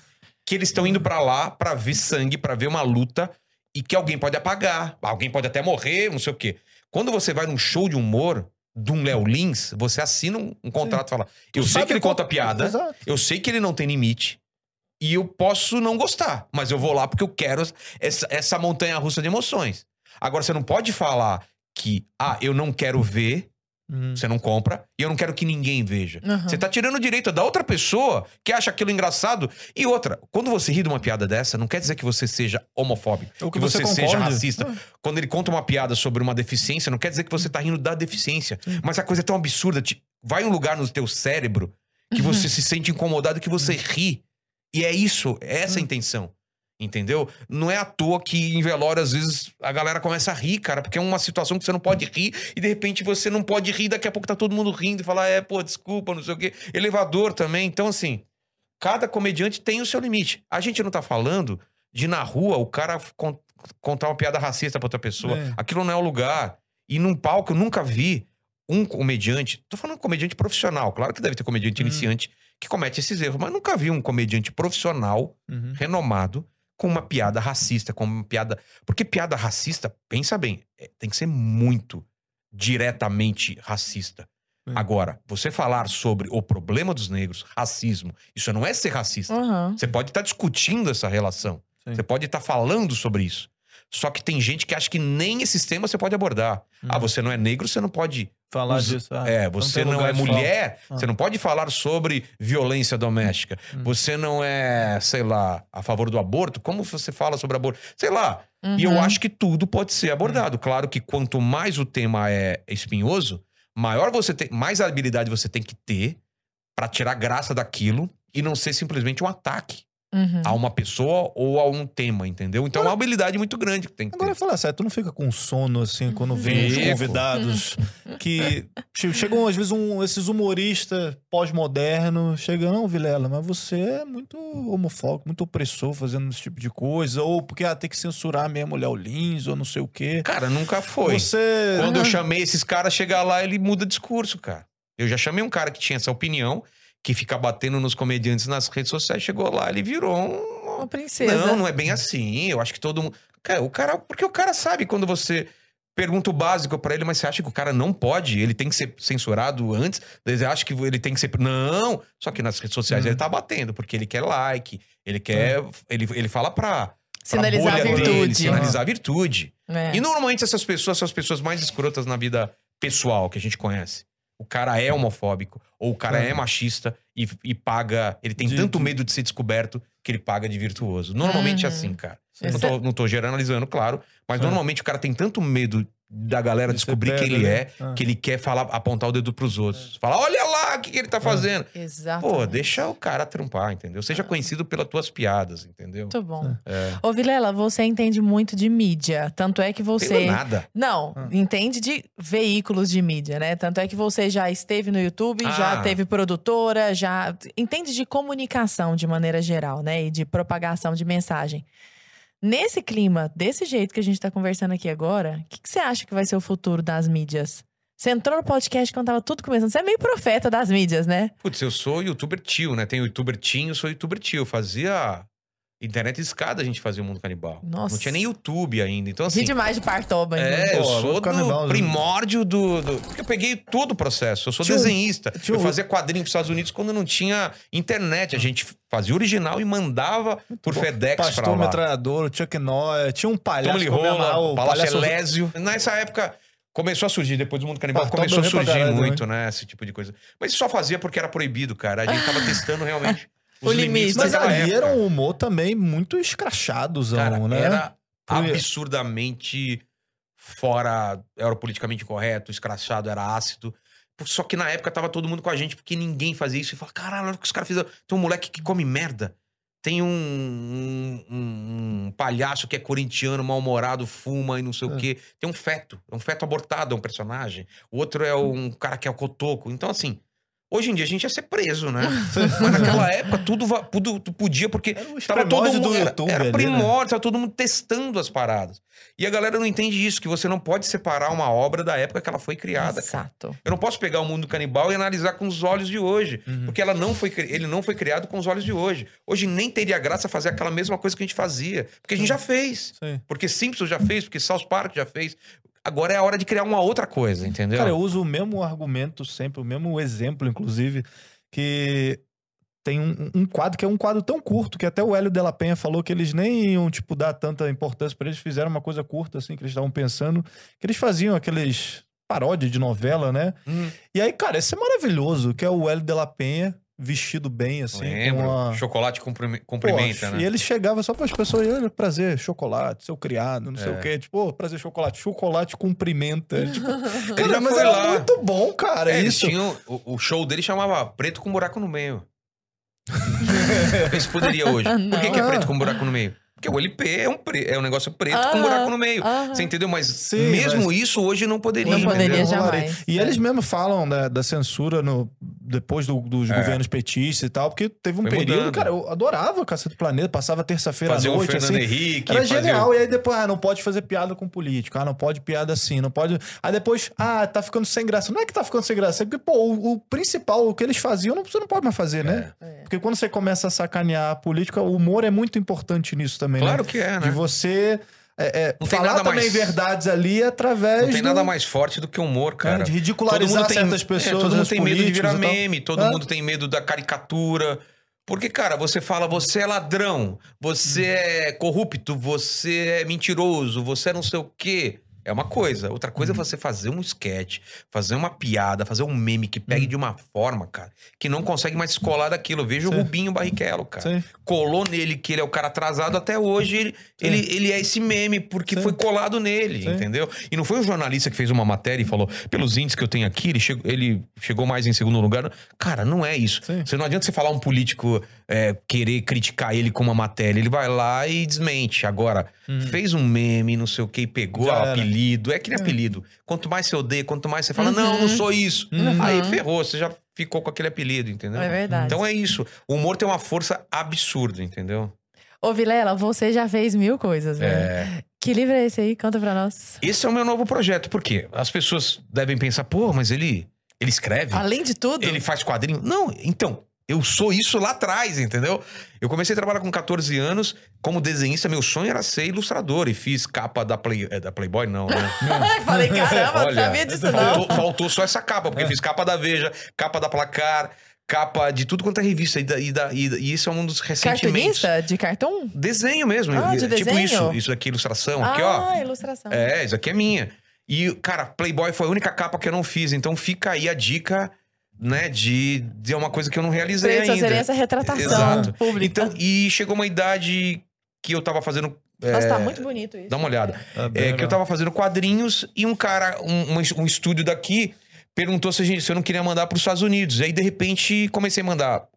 que eles estão indo pra lá pra ver sangue, pra ver uma luta e que alguém pode apagar, alguém pode até morrer, não sei o quê. Quando você vai num show de humor de um Léo Lins, você assina um, um contrato e fala: Eu sei que ele conta piada, Exato. eu sei que ele não tem limite. E eu posso não gostar, mas eu vou lá porque eu quero essa, essa montanha russa de emoções. Agora, você não pode falar que, ah, eu não quero ver Uhum. Você não compra e eu não quero que ninguém veja. Aham. Você tá tirando o direito da outra pessoa que acha aquilo engraçado. E outra, quando você ri de uma piada dessa, não quer dizer que você seja homofóbico, Ou que que você, você seja racista. Quando ele conta uma piada sobre uma deficiência, não quer dizer que você tá rindo da deficiência. Mas a coisa é tão absurda. te- Vai um lugar no teu cérebro que Uhum. você se sente incomodado que você ri. E é isso, é essa a intenção. Entendeu? Não é à toa que em velório, às vezes, a galera começa a rir, cara, porque é uma situação que você não pode rir e de repente você não pode rir, daqui a pouco tá todo mundo rindo e fala, é, pô, desculpa, não sei o quê. Elevador também. Então, assim, cada comediante tem o seu limite. A gente não tá falando de na rua o cara con- contar uma piada racista pra outra pessoa. É. Aquilo não é o lugar. E num palco eu nunca vi um comediante, tô falando comediante profissional, claro que deve ter comediante Hum. iniciante que comete esses erros, mas nunca vi um comediante profissional Uhum. renomado com uma piada racista, com uma piada. Porque piada racista, pensa bem, é, tem que ser muito diretamente racista. É. Agora, você falar sobre o problema dos negros, racismo, isso não é ser racista. Aham. Você pode estar discutindo essa relação. Sim. Você pode estar falando sobre isso. Só que tem gente que acha que nem esses temas você pode abordar. Ah, Uhum. você não é negro, você não pode. Falar Us- disso. ah, é, você não é mulher, Ah. você não pode falar sobre violência doméstica. Hum. Você não é, sei lá, a favor do aborto. Como você fala sobre aborto? Sei lá. E eu Uhum. acho que tudo pode ser abordado. Claro que quanto mais o tema é espinhoso, maior você tem, mais habilidade você tem que ter pra tirar graça daquilo e não ser simplesmente um ataque Uhum. a uma pessoa ou a um tema, entendeu? Então é uma habilidade muito grande que tem que Agora, ter. falar sério, tu não fica com sono, assim, quando vem os convidados que che- chegam, às vezes, um- esses humoristas pós-modernos, chegam, não, Vilela, mas você é muito homofóbico, muito opressor fazendo esse tipo de coisa, ou porque ah, tem que censurar mesmo o Léo Lins, ou não sei o quê. Cara, nunca foi. Você... Quando eu chamei esses caras, chegar lá, ele muda discurso, cara. Eu já chamei um cara que tinha essa opinião, que fica batendo nos comediantes nas redes sociais, chegou lá, ele virou um. Uma princesa. Não, não é bem assim. Eu acho que todo mundo. Cara, o cara. Porque o cara sabe quando você pergunta o básico pra ele, mas você acha que o cara não pode? Ele tem que ser censurado antes? Você acha que ele tem que ser. Não! Só que nas redes sociais Uhum. ele tá batendo, porque ele quer like, ele quer. Ele, ele fala pra. Sinalizar a bolha dele, virtude. sinalizar a virtude. É. E normalmente essas pessoas são as pessoas mais escrotas na vida pessoal que a gente conhece. O cara é homofóbico, ou o cara É. é machista e, e paga. Ele tem De- tanto medo de ser descoberto que ele paga de virtuoso. Normalmente é Uhum. assim, cara. Sim. Não tô, não tô generalizando, claro, mas É. normalmente o cara tem tanto medo da galera descobrir quem ele né? é, Ah. que ele quer falar, apontar o dedo pros outros. Falar, olha lá o que, que ele tá fazendo. Exato. Pô, deixa o cara trampar, entendeu? Seja conhecido pelas tuas piadas, entendeu? Muito bom. É. Ô, Vilela, você entende muito de mídia. Tanto é que você. Pelo nada. Não, Ah. entende de veículos de mídia, né? Tanto é que você já esteve no YouTube, já Ah. teve produtora, já entende de comunicação de maneira geral, né? E de propagação de mensagem. Nesse clima, desse jeito que a gente tá conversando aqui agora, o que, que você acha que vai ser o futuro das mídias? Você entrou no podcast quando tava tudo começando. Você é meio profeta das mídias, né? Putz, eu sou youtuber tio, né? Tem o youtuber eu sou youtuber tio. Eu fazia internet escada, a gente fazia o Mundo Canibal. Nossa. Não tinha nem YouTube ainda. Então, assim. demais de Partoba. É, eu Pô, sou Mundo Canibal, do né? primórdio do, do- Porque eu peguei todo o processo. Eu sou um- desenhista. tinha Eu fazia quadrinho pros Estados Unidos quando não tinha internet. A gente fazia o original e mandava por bom. FedEx pra Pastor lá. Metralhador, o Chuck Norris, tinha um palhaço Tom Lee que comia lá, Rola, o Palácio palhaço- Elésio. Nessa época, começou a surgir, depois do Mundo Canibal, Bartol começou a pra surgir caralho muito, né? Esse tipo de coisa. Mas só fazia porque era proibido, cara. A gente tava testando realmente O os limite. limites Mas ali época. era um humor também muito escrachadozão, Cara, né? era absurdamente fora, era o politicamente correto, escrachado, era ácido. Só que na época tava todo mundo com a gente, porque ninguém fazia isso. E fala, caralho, olha o que os caras fizeram. Tem um moleque que come merda. Tem um, um, um- palhaço que é corintiano, mal-humorado, fuma e não sei o É. quê. Tem um feto. É um feto abortado, é um personagem. O outro é um cara que é o cotoco. Então, assim, hoje em dia a gente ia ser preso, né? Mas naquela época tudo, tudo, tudo podia, porque Era os Tava todo mundo, do era, era ali, né? primórdio, tava todo mundo testando as paradas. E a galera não entende isso, que você não pode separar uma obra da época que ela foi criada. cara. Exato. Eu não posso pegar o mundo canibal e analisar com os olhos de hoje, Uhum. porque ela não foi, ele não foi criado com os olhos de hoje. Hoje nem teria graça fazer aquela mesma coisa que a gente fazia, porque a gente já fez. Sim. Porque Simpsons já fez, porque South Park já fez. Agora é a hora de criar uma outra coisa, entendeu? Cara, eu uso o mesmo argumento sempre, o mesmo exemplo, inclusive, que tem um, um quadro que é um quadro tão curto que até o Hélio Della Penha falou que eles nem iam, tipo, dar tanta importância pra eles, fizeram uma coisa curta, assim, que eles estavam pensando, que eles faziam aqueles paródia de novela, né? Hum, E aí, cara, esse é maravilhoso, que é o Hélio de la Penha, vestido bem, assim. lembro. Com uma... Chocolate Pô, cumprimenta, né? E ele chegava só para as pessoas, olha, prazer, chocolate, seu criado, não sei É. o quê. Tipo, "Ô, prazer, chocolate, chocolate cumprimenta. Tipo, Ele cara, já mas foi era lá. muito bom, cara, É, eles isso. tinham- o, o show dele chamava Preto com Buraco no Meio. Isso poderia hoje. Por que, que é Não. preto com buraco no meio? Porque o LP é um, pre- é um negócio preto com Aham, buraco no meio. aham. Você entendeu? Mas Sim, mesmo mas- isso hoje não poderia. Não poderia entendeu? jamais. E É. eles mesmo falam da, da censura no, depois do- dos É. governos petistas e tal, porque teve um Foi período, mudando. cara, eu adorava o Cacete do Planeta, passava terça-feira à Fazer o noite, Fernando assim. Henrique. Era genial. o- E aí depois, ah, não pode fazer piada com político. Ah, não pode piada assim, não pode. Aí depois, ah, tá ficando sem graça. Não é que tá ficando sem graça, é porque, pô, o, o principal, o que eles faziam, não- você não pode mais fazer, né? É. Porque quando você começa a sacanear a política, o humor é muito importante nisso também, Claro né? que é, De né? você é, é, falar também mais- verdades ali através Não tem do- nada mais forte do que humor, né, cara. de ridicularizar certas é, pessoas. todo mundo tem medo de virar meme, todo É. mundo tem medo da caricatura. Porque, cara, você fala, você é ladrão, você Hum. é corrupto, você é mentiroso, você é não sei o quê. É uma coisa. Outra coisa Hum. é você fazer um sketch, fazer uma piada, fazer um meme que pegue de uma forma, cara, que não consegue mais descolar daquilo. Sim. o Rubinho Barrichello, cara. Sim. Colou nele que ele é o cara atrasado até hoje. Ele, ele, ele é esse meme porque Sim. foi colado nele, entendeu? E não foi o jornalista que fez uma matéria e falou: pelos índices que eu tenho aqui, ele chegou, ele chegou mais em segundo lugar. Cara, não é isso. Você não adianta você falar um político é, querer criticar ele com uma matéria. Ele vai lá e desmente. Agora, fez um meme, não sei o que, pegou. Já o apelido. É que nem É. apelido. Quanto mais você odeia, quanto mais você fala, Uhum. não, não sou isso. Uhum. Aí ferrou, você já ficou com aquele apelido, entendeu? É verdade. Então é isso. O humor tem uma força absurda, entendeu? Ô, Vilela, você já fez mil coisas, né? É. Que livro é esse aí? Conta pra nós. Esse é o meu novo projeto. Por quê? As pessoas devem pensar, pô, mas ele, ele escreve? Além de tudo, Ele faz quadrinho? Não, então, eu sou isso lá atrás, entendeu? Eu comecei a trabalhar com 14 anos como desenhista. Meu sonho era ser ilustrador e fiz capa da, Play, é, da Playboy, não, né? Falei, caramba, não Olha, sabia disso não. faltou, faltou só essa capa, porque fiz capa da Veja, capa da Placar, capa de tudo quanto é revista. E, da, e, da, e, e isso é um dos ressentimentos. Cartunista de cartão? Desenho mesmo. Ah, de tipo desenho? isso. Isso aqui é ilustração. Aqui, ó. ah, ilustração. É, isso aqui é minha. E, cara, Playboy foi a única capa que eu não fiz. Então fica aí a dica, né, de, de uma coisa que eu não realizei ainda. seria essa retratação Exato. pública. Então, e chegou uma idade que eu tava fazendo. Nossa, é, tá muito bonito isso. Dá uma olhada. É, bem que eu tava fazendo quadrinhos e um cara, um, um, um estúdio daqui, perguntou se, a gente, se eu não queria mandar para os Estados Unidos. E aí, de repente, comecei a mandar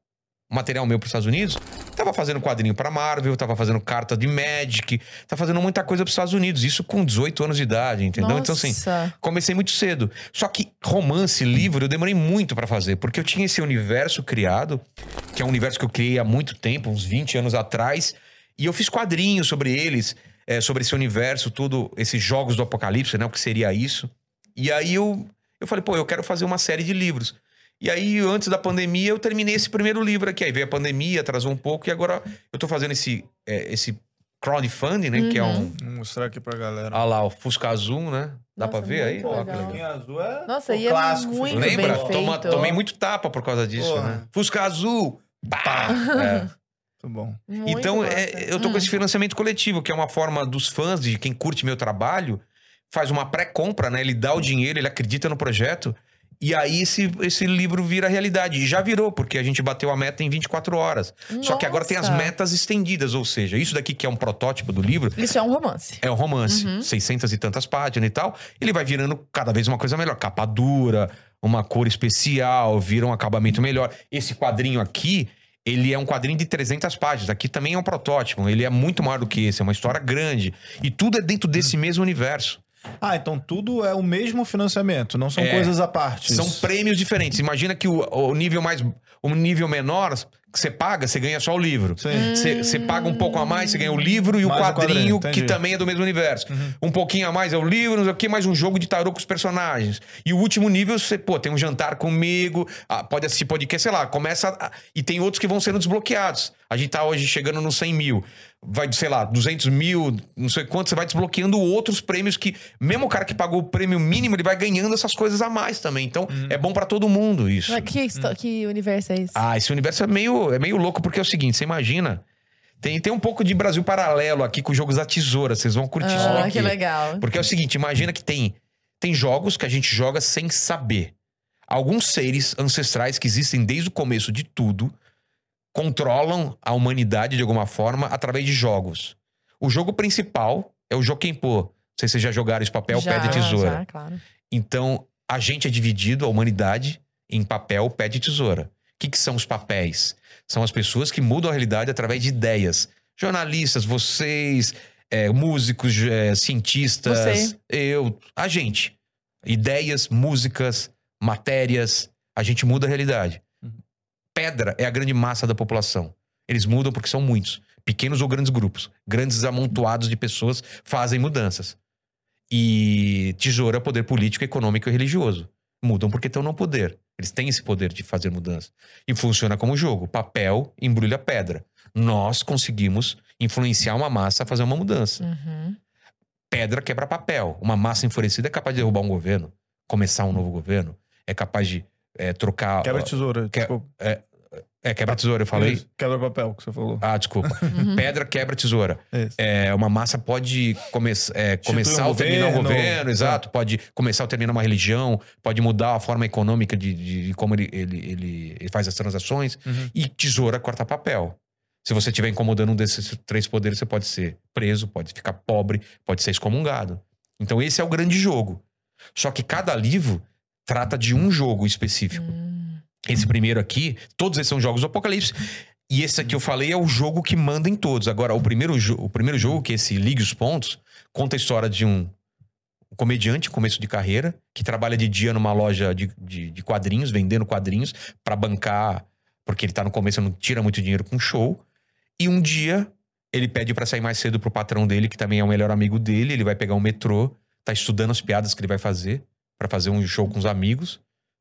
material meu para os Estados Unidos. Tava fazendo quadrinho para Marvel, tava fazendo carta de Magic, tava fazendo muita coisa para os Estados Unidos. Isso com 18 anos de idade, entendeu? Então, assim, Nossa. comecei muito cedo. Só que romance, livro, eu demorei muito pra fazer, porque eu tinha esse universo criado, que é um universo que eu criei há muito tempo, uns 20 anos atrás, e eu fiz quadrinhos sobre eles, é, sobre esse universo, tudo, esses jogos do apocalipse, né? O que seria isso. E aí eu, eu falei, pô, eu quero fazer uma série de livros. E aí, antes da pandemia, eu terminei esse primeiro livro aqui. Aí veio a pandemia, atrasou um pouco, e agora eu tô fazendo esse, é, esse crowdfunding, né? Que é um. Vou mostrar aqui pra galera. Olha lá, o Fusca Azul, né? Dá Nossa, pra ver aí? legal. azul é Nossa, e é clássico. muito. Lembra? bem Toma- feito. tomei muito tapa por causa disso, Porra. né? Fusca Azul! Pá! É. Muito bom. Muito Então, é, eu tô Hum. com esse financiamento coletivo, que é uma forma dos fãs, de quem curte meu trabalho, faz uma pré-compra, né? Ele dá o dinheiro, ele acredita no projeto, e aí esse, esse livro vira realidade. E já virou, porque a gente bateu a meta em 24 horas. Só que agora tem as Nossa. metas estendidas, ou seja, isso daqui que é um protótipo do livro, Isso é um romance. é um romance, Uhum. 600 e tantas páginas e tal. Ele vai virando cada vez uma coisa melhor. Capa dura, uma cor especial, vira um acabamento melhor. Esse quadrinho aqui, ele é um quadrinho de 300 páginas. Aqui também é um protótipo. Ele é muito maior do que esse, é uma história grande. E tudo é dentro desse mesmo universo. Ah, então tudo é o mesmo financiamento, não são É. coisas à parte. São prêmios diferentes. Imagina que o, o nível mais. O nível menor que você paga, você ganha só o livro. Você você paga um pouco a mais, você ganha o livro e o Mais o quadrinho, quadrinho, que também é do mesmo universo. Uhum. Um pouquinho a mais é o livro, não sei o que, mais um jogo de tarô com os personagens. E o último nível, você, pô, tem um jantar comigo, ah, pode assistir podcast, sei lá, começa. a- e tem outros que vão sendo desbloqueados. A gente tá hoje chegando nos 100 mil. Vai, sei lá, 200 mil, não sei quanto, você vai desbloqueando outros prêmios que, mesmo o cara que pagou o prêmio mínimo, ele vai ganhando essas coisas a mais também. Então, é bom pra todo mundo isso. Mas Que, histó- que universo é esse? Ah, esse universo é meio, é meio louco, porque é o seguinte, você imagina. Tem, tem um pouco de Brasil paralelo aqui com jogos da tesoura. Vocês vão curtir isso Ah, aqui. que legal. Porque é o seguinte, imagina que tem Tem jogos que a gente joga sem saber. Alguns seres ancestrais que existem desde o começo de tudo controlam a humanidade de alguma forma através de jogos. O jogo principal é o Jokenpô. Não sei se vocês já jogaram esse papel, já, pedra e tesoura. Já, claro. Então, a gente é dividido, a humanidade, em papel, pedra e tesoura. O que, que são os papéis? São as pessoas que mudam a realidade através de ideias. Jornalistas, vocês, é, músicos, é, cientistas, Você. eu, a gente. Ideias, músicas, matérias, a gente muda a realidade. Pedra é a grande massa da população. Eles mudam porque são muitos, pequenos ou grandes grupos. Grandes amontoados de pessoas fazem mudanças. E tesoura é poder político, econômico e religioso. Mudam porque estão no poder. Eles têm esse poder de fazer mudança. E funciona como jogo. Papel embrulha pedra. Nós conseguimos influenciar uma massa a fazer uma mudança. Uhum. Pedra quebra papel. Uma massa enfurecida é capaz de derrubar um governo, começar um novo governo, é capaz de é, trocar. Quebra tesoura. Que- desculpa. É, quebra tesoura, eu falei. Isso, Quebra papel que você falou. Ah, desculpa. Uhum. Pedra quebra tesoura. Isso. É, uma massa pode come é, começar um ou terminar um governo, governo, é. exato. Pode começar ou terminar uma religião, pode mudar a forma econômica de, de- de como ele, ele, ele, ele faz as transações. Uhum. E tesoura corta papel. Se você estiver incomodando um desses três poderes, você pode ser preso, pode ficar pobre, pode ser excomungado. Então, esse é o grande jogo. Só que cada livro trata de um jogo específico. Hum. Esse primeiro aqui, todos esses são jogos do Apocalipse. E esse aqui eu falei é o jogo que manda em todos. Agora, o primeiro, o primeiro jogo, que é esse Ligue os Pontos, conta a história de um comediante, começo de carreira, que trabalha de dia numa loja de, de, de quadrinhos, vendendo quadrinhos, pra bancar, porque ele tá no começo, não tira muito dinheiro com show. E um dia ele pede pra sair mais cedo pro patrão dele, que também é o melhor amigo dele. Ele vai pegar um metrô, tá estudando as piadas que ele vai fazer, pra fazer um show com os amigos,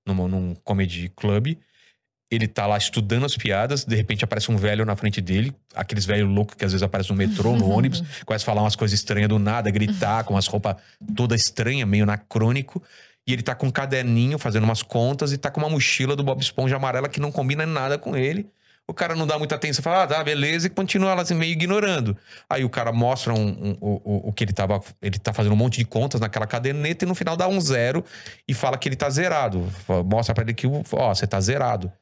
numa, num comedy club. Ele tá lá estudando as piadas, de repente aparece um velho na frente dele, aqueles velhos loucos que às vezes aparecem no metrô, no ônibus, começa a falar umas coisas estranhas do nada, gritar com umas roupas toda estranha, meio anacrônico. E ele tá com um caderninho fazendo umas contas e tá com uma mochila do Bob Esponja amarela que não combina nada com ele. O cara não dá muita atenção, fala, ah, tá, beleza, e continua lá assim, meio ignorando. Aí o cara mostra um- um- o, o- que ele tava. Ele tá fazendo um monte de contas naquela caderneta e no final dá um zero e fala que ele tá zerado. Mostra pra ele que, ó, você tá zerado.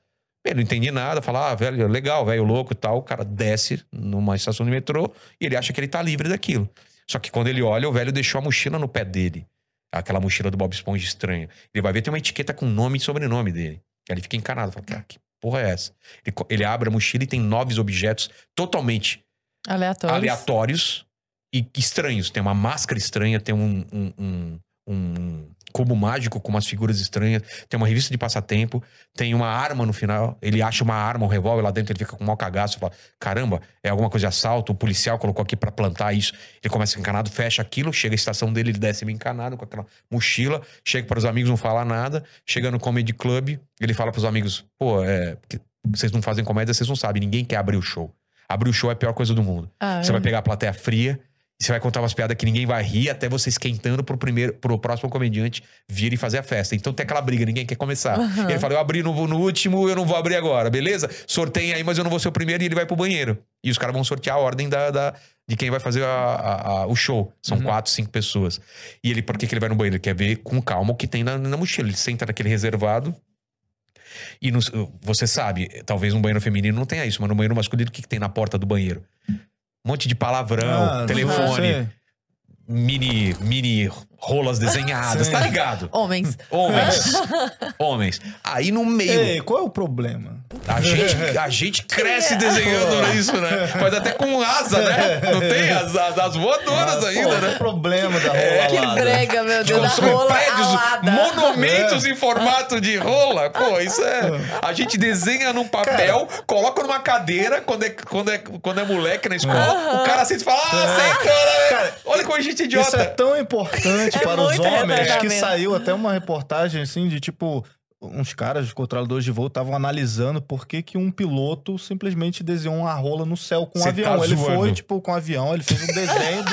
Ele não entende nada, fala, ah, velho, legal, velho louco e tal. O cara desce numa estação de metrô e ele acha que ele tá livre daquilo. Só que quando ele olha, o velho deixou a mochila no pé dele. Aquela mochila do Bob Esponja estranha. Ele vai ver, tem uma etiqueta com nome e sobrenome dele. Aí ele fica encanado, fala, cara, que porra é essa? Ele, ele abre a mochila e tem nove objetos totalmente Aleatório. aleatórios e estranhos. Tem uma máscara estranha, tem um, um, um, um cubo mágico com umas figuras estranhas, tem uma revista de passatempo, tem uma arma no final. Ele acha uma arma, um revólver lá dentro, ele fica com um mau cagaço, fala: caramba, é alguma coisa de assalto, o policial colocou aqui pra plantar isso. Ele começa encanado, fecha aquilo, chega à estação dele, ele desce meio encanado com aquela mochila, chega para os amigos, não fala nada, chega no comedy club, ele fala pros amigos: pô, é. Vocês não fazem comédia, vocês não sabem, ninguém quer abrir o show. Abrir o show é a pior coisa do mundo. Ah, Você vai pegar a plateia fria e você vai contar umas piadas que ninguém vai rir até você esquentando pro primeiro, pro próximo comediante vir e fazer a festa. Então tem aquela briga, ninguém quer começar. Aham. Ele fala: eu abri no, no último, eu não vou abrir agora, beleza? Sorteiem aí, mas eu não vou ser o primeiro e ele vai pro banheiro. E os caras vão sortear a ordem da, da- de quem vai fazer a- a- a- o show. São Uhum. quatro, cinco pessoas. E ele, por que, que ele vai no banheiro? Ele quer ver com calma o que tem na, na mochila. Ele senta naquele reservado. E no- você sabe, talvez um banheiro feminino não tenha isso, mas no banheiro masculino, o que, que tem na porta do banheiro? Um monte de palavrão, Ah, telefone, mini, mini rolas desenhadas, Sim. tá ligado? Homens. Homens. homens. Aí no meio, Ei, qual é o problema? a gente, a gente cresce desenhando isso, né? Faz até com asa, né? Não tem as, as, as voadoras Ah, ainda, pô, né? qual é o problema da rola É, Que brega, meu Deus, da Constrói rola prédios, alada. monumentos em formato de rola. Pô, isso é. A gente desenha num papel, coloca numa cadeira quando é, quando é, quando é moleque na escola. O cara assiste e fala: Ah, sei, cara, Cara, Olha como a gente é Isso é idiota. tão importante É para os homens que saiu até uma reportagem assim de tipo uns caras, controladores de voo, estavam analisando por que, que um piloto simplesmente desenhou uma rola no céu com um Cê avião. tá ele zoando. foi, tipo, com um avião, ele fez um desenho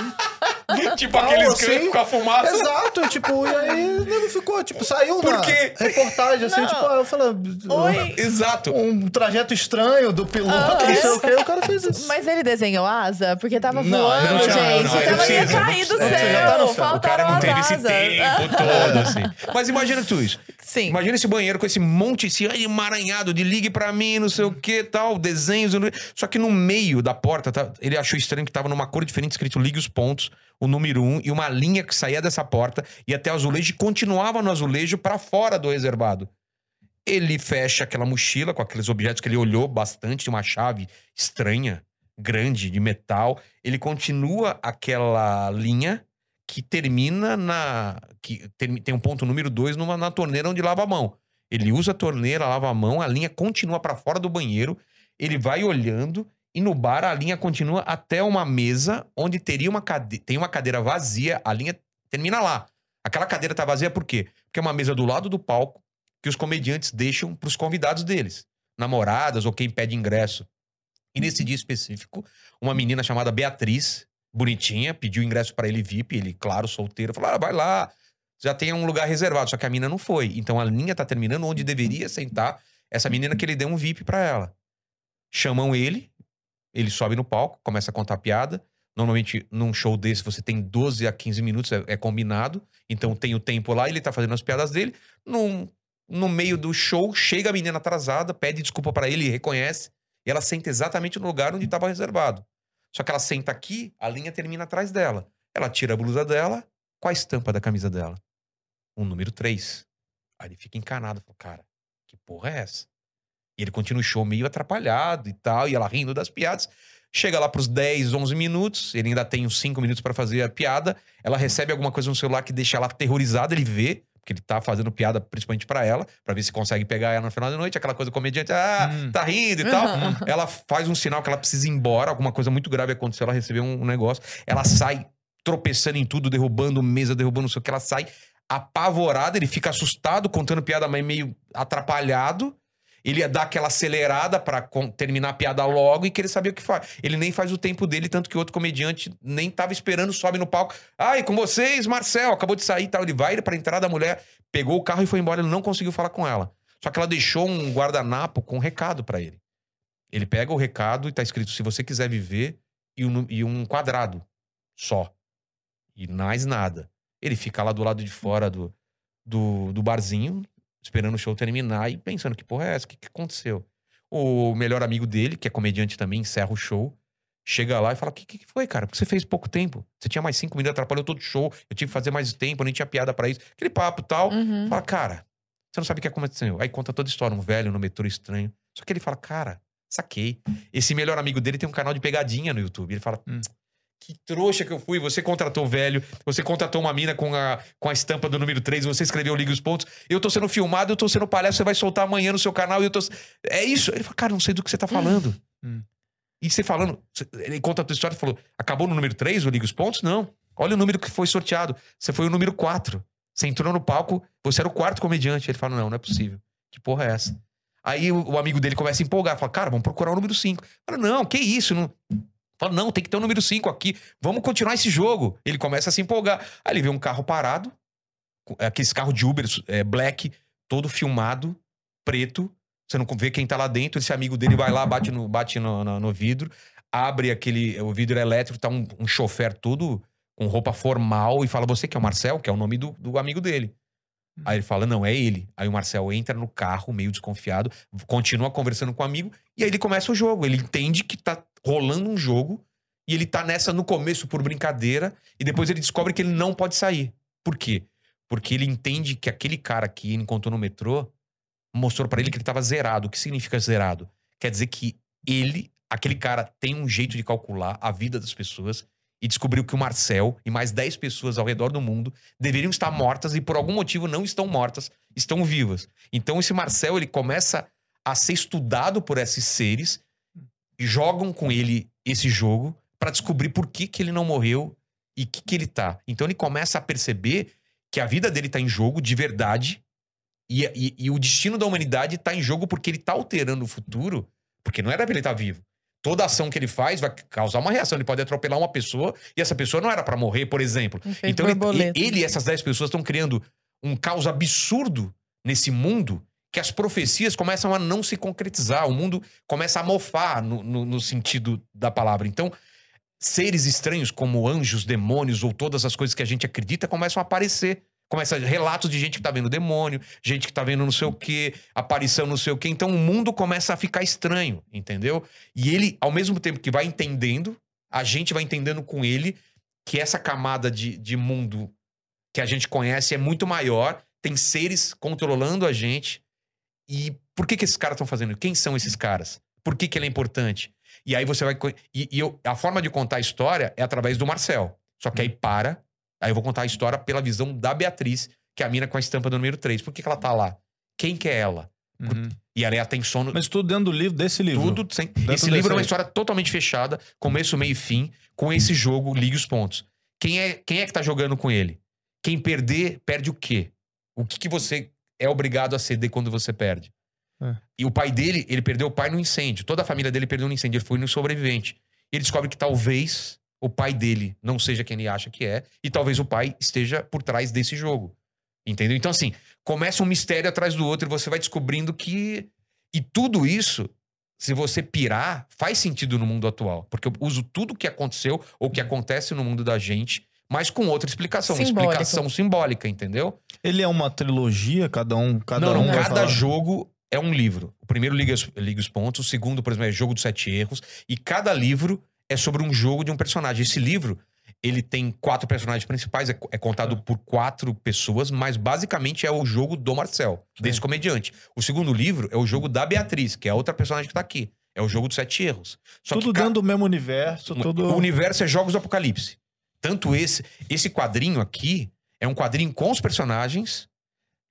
tipo aqueles assim. com a fumaça. Exato, tipo, e aí o nego ficou, tipo, saiu Por na quê? reportagem, assim, Não. tipo, eu falei, Oi. Exato. um trajeto estranho do piloto, Ah, não sei é? o que, o cara fez isso. Mas ele desenhou asa? Porque tava Não, voando, não tinha- gente. não, então não ia cair do não céu. tá. O cara Faltaram não teve esse tempo todo, assim. Mas imagina tu isso. Sim. Imagina esse banheiro com esse monte, esse emaranhado de ligue pra mim, não sei o que, tal, desenhos. Só que no meio da porta, tá, ele achou estranho que tava numa cor diferente escrito ligue os pontos, o número um, e uma linha que saía dessa porta e até o azulejo e continuava no azulejo pra fora do reservado. Ele fecha aquela mochila com aqueles objetos que ele olhou bastante, uma chave estranha, grande, de metal. Ele continua aquela linha que termina na. que tem um ponto número 2 na torneira onde lava a mão. Ele usa a torneira, lava a mão, a linha continua para fora do banheiro, ele vai olhando e no bar a linha continua até uma mesa onde teria uma cade... tem uma cadeira vazia, a linha termina lá. Aquela cadeira tá vazia por quê? Porque é uma mesa do lado do palco que os comediantes deixam para os convidados deles, namoradas ou quem pede ingresso. E nesse dia específico, uma menina chamada Beatriz, bonitinha, pediu ingresso para ele VIP, ele, claro, solteiro, falou: ah, vai lá, já tem um lugar reservado. Só que a menina não foi. Então a linha tá terminando onde deveria sentar essa menina que ele deu um VIP para ela. Chamam ele, ele sobe no palco, começa a contar piada. Normalmente, num show desse, você tem 12 a 15 minutos, é, é combinado. Então tem o tempo lá, ele tá fazendo as piadas dele. Num, no meio do show, chega a menina atrasada, pede desculpa para ele, reconhece. E ela senta exatamente no lugar onde estava reservado. Só que ela senta aqui, a linha termina atrás dela. Ela tira a blusa dela, qual a estampa da camisa dela? Um número 3. Aí ele fica encanado, fala, cara, que porra é essa? Ele continua o show meio atrapalhado e tal, e ela rindo das piadas. Chega lá pros 10, 11 minutos, ele ainda tem uns 5 minutos para fazer a piada. Ela recebe alguma coisa no celular que deixa ela aterrorizada, ele vê, porque ele tá fazendo piada principalmente para ela, para ver se consegue pegar ela no final da noite, aquela coisa comediante, ah, Hum. tá rindo e tal. Uhum. Ela faz um sinal que ela precisa ir embora, alguma coisa muito grave aconteceu, ela recebeu um negócio. Ela sai tropeçando em tudo, derrubando mesa, derrubando não sei o que, ela sai apavorada, ele fica assustado, contando piada, mas meio atrapalhado. Ele ia dar aquela acelerada con- terminar a piada logo e querer saber o que faz. Ele nem faz o tempo dele, tanto que outro comediante nem tava esperando, sobe no palco. Ai, com vocês, Marcel, acabou de sair e tal. Ele vai pra entrada, a mulher pegou o carro e foi embora, ele não conseguiu falar com ela. Só que ela deixou um guardanapo com um recado pra ele. Ele pega o recado e tá escrito: se você quiser viver, e um, e um quadrado só. E mais nada. Ele fica lá do lado de fora do, do, do barzinho, esperando o show terminar e pensando: que porra é essa? O que, que aconteceu? O melhor amigo dele, que é comediante também, encerra o show. Chega lá e fala: O que, que foi, cara? Porque você fez pouco tempo. Você tinha mais cinco minutos, atrapalhou todo o show. Eu tive que fazer mais tempo, eu nem tinha piada pra isso. Aquele papo e tal. Uhum. Fala, cara, você não sabe o que aconteceu. Aí conta toda a história, um velho no metrô estranho. Só que ele fala, cara, saquei. Esse melhor amigo dele tem um canal de pegadinha no YouTube. Ele fala, Hum. Que trouxa que eu fui. Você contratou o velho, você contratou uma mina com a, com a estampa do número 3, você escreveu Liga os Pontos. Eu tô sendo filmado, eu tô sendo palhaço, você vai soltar amanhã no seu canal e eu tô. É isso. Ele fala, cara, não sei do que você tá falando. Hum. E você falando, ele conta a tua história e falou: acabou no número 3 o Liga os Pontos? Não. Olha o número que foi sorteado. Você foi o número 4. Você entrou no palco, você era o quarto comediante. Ele fala: não, não é possível. Que porra é essa? Aí o, o amigo dele começa a empolgar, fala: cara, vamos procurar o número 5. Fala: não, que isso? Não. Fala: não, tem que ter o número 5 aqui. Vamos continuar esse jogo. Ele começa a se empolgar. Aí ele vê um carro parado, com- aqueles carro de Uber é, black, todo filmado, preto. Você não vê quem tá lá dentro. Esse amigo dele vai lá, bate no, bate no, no- no vidro, abre aquele. O vidro elétrico, tá um, um chofer todo com roupa formal e fala: Você que é o Marcel, que é o nome do, do amigo dele. Aí ele fala: Não, é ele. Aí o Marcel entra no carro, meio desconfiado, continua conversando com o amigo, e aí ele começa o jogo. Ele entende que tá rolando um jogo e ele tá nessa no começo por brincadeira, e depois ele descobre que ele não pode sair. Por quê? Porque ele entende que aquele cara que ele encontrou no metrô mostrou pra ele que ele tava zerado. O que significa zerado? Quer dizer que ele, aquele cara, tem um jeito de calcular a vida das pessoas e descobriu que o Marcel e mais 10 pessoas ao redor do mundo deveriam estar mortas e por algum motivo não estão mortas, estão vivas. Então esse Marcel, ele começa a ser estudado por esses seres, jogam com ele esse jogo pra descobrir por que, que ele não morreu e que que ele tá. Então ele começa a perceber que a vida dele tá em jogo de verdade e, e- e o destino da humanidade tá em jogo porque ele tá alterando o futuro, porque não era pra ele estar vivo. Toda ação que ele faz vai causar uma reação. Ele pode atropelar uma pessoa e essa pessoa não era pra morrer, por exemplo. Efeito Então ele, ele e essas 10 pessoas estão criando um caos absurdo nesse mundo que as profecias começam a não se concretizar. O mundo começa a mofar no, no- no sentido da palavra. Então, seres estranhos como anjos, demônios ou todas as coisas que a gente acredita começam a aparecer. Começa relatos de gente que tá vendo demônio, gente que tá vendo não sei o quê, aparição não sei o quê. Então o mundo começa a ficar estranho, entendeu? E ele, ao mesmo tempo que vai entendendo, a gente vai entendendo com ele que essa camada de, de mundo que a gente conhece é muito maior, tem seres controlando a gente. E por que, que esses caras estão fazendo? Quem são esses caras? Por que, que ele é importante? E aí você vai. E, e eu- a forma de contar a história é através do Marcel. Só que aí para. Aí eu vou contar a história pela visão da Beatriz, que é a mina com a estampa do número 3. Por que, que ela tá lá? Quem que é ela? Uhum. E ela é tem sono. Mas tudo dentro do livro, desse livro. Tudo sem. Dentro Esse livro é uma história totalmente fechada, começo, meio e fim, com esse jogo, ligue os pontos. Quem é, quem é que tá jogando com ele? Quem perder, perde o quê? O que, que você é obrigado a ceder quando você perde? É. E o pai dele, ele perdeu o pai no incêndio. Toda a família dele perdeu no incêndio. Ele foi no sobrevivente. Ele descobre que talvez o pai dele não seja quem ele acha que é, e talvez o pai esteja por trás desse jogo. Entendeu? Então, assim, começa um mistério atrás do outro e você vai descobrindo que. E tudo isso, se você pirar, faz sentido no mundo atual. Porque eu uso tudo que aconteceu ou que acontece no mundo da gente, mas com outra explicação. Uma Simbólico. explicação simbólica, entendeu? Ele é uma trilogia, cada um. Cada não, um não, cada falar- jogo é um livro. O primeiro liga, os- liga os pontos, o segundo, por exemplo, é Jogo dos Sete Erros. E cada livro é sobre um jogo de um personagem. Esse livro, ele tem quatro personagens principais, é, é contado por quatro pessoas, mas basicamente é o jogo do Marcel, desse comediante. O segundo livro é o jogo da Beatriz, que é a outra personagem que tá aqui. É o jogo dos Sete Erros. Só Tudo que dentro do mesmo universo, tudo. o universo é Jogos do Apocalipse. Tanto esse, esse quadrinho aqui é um quadrinho com os personagens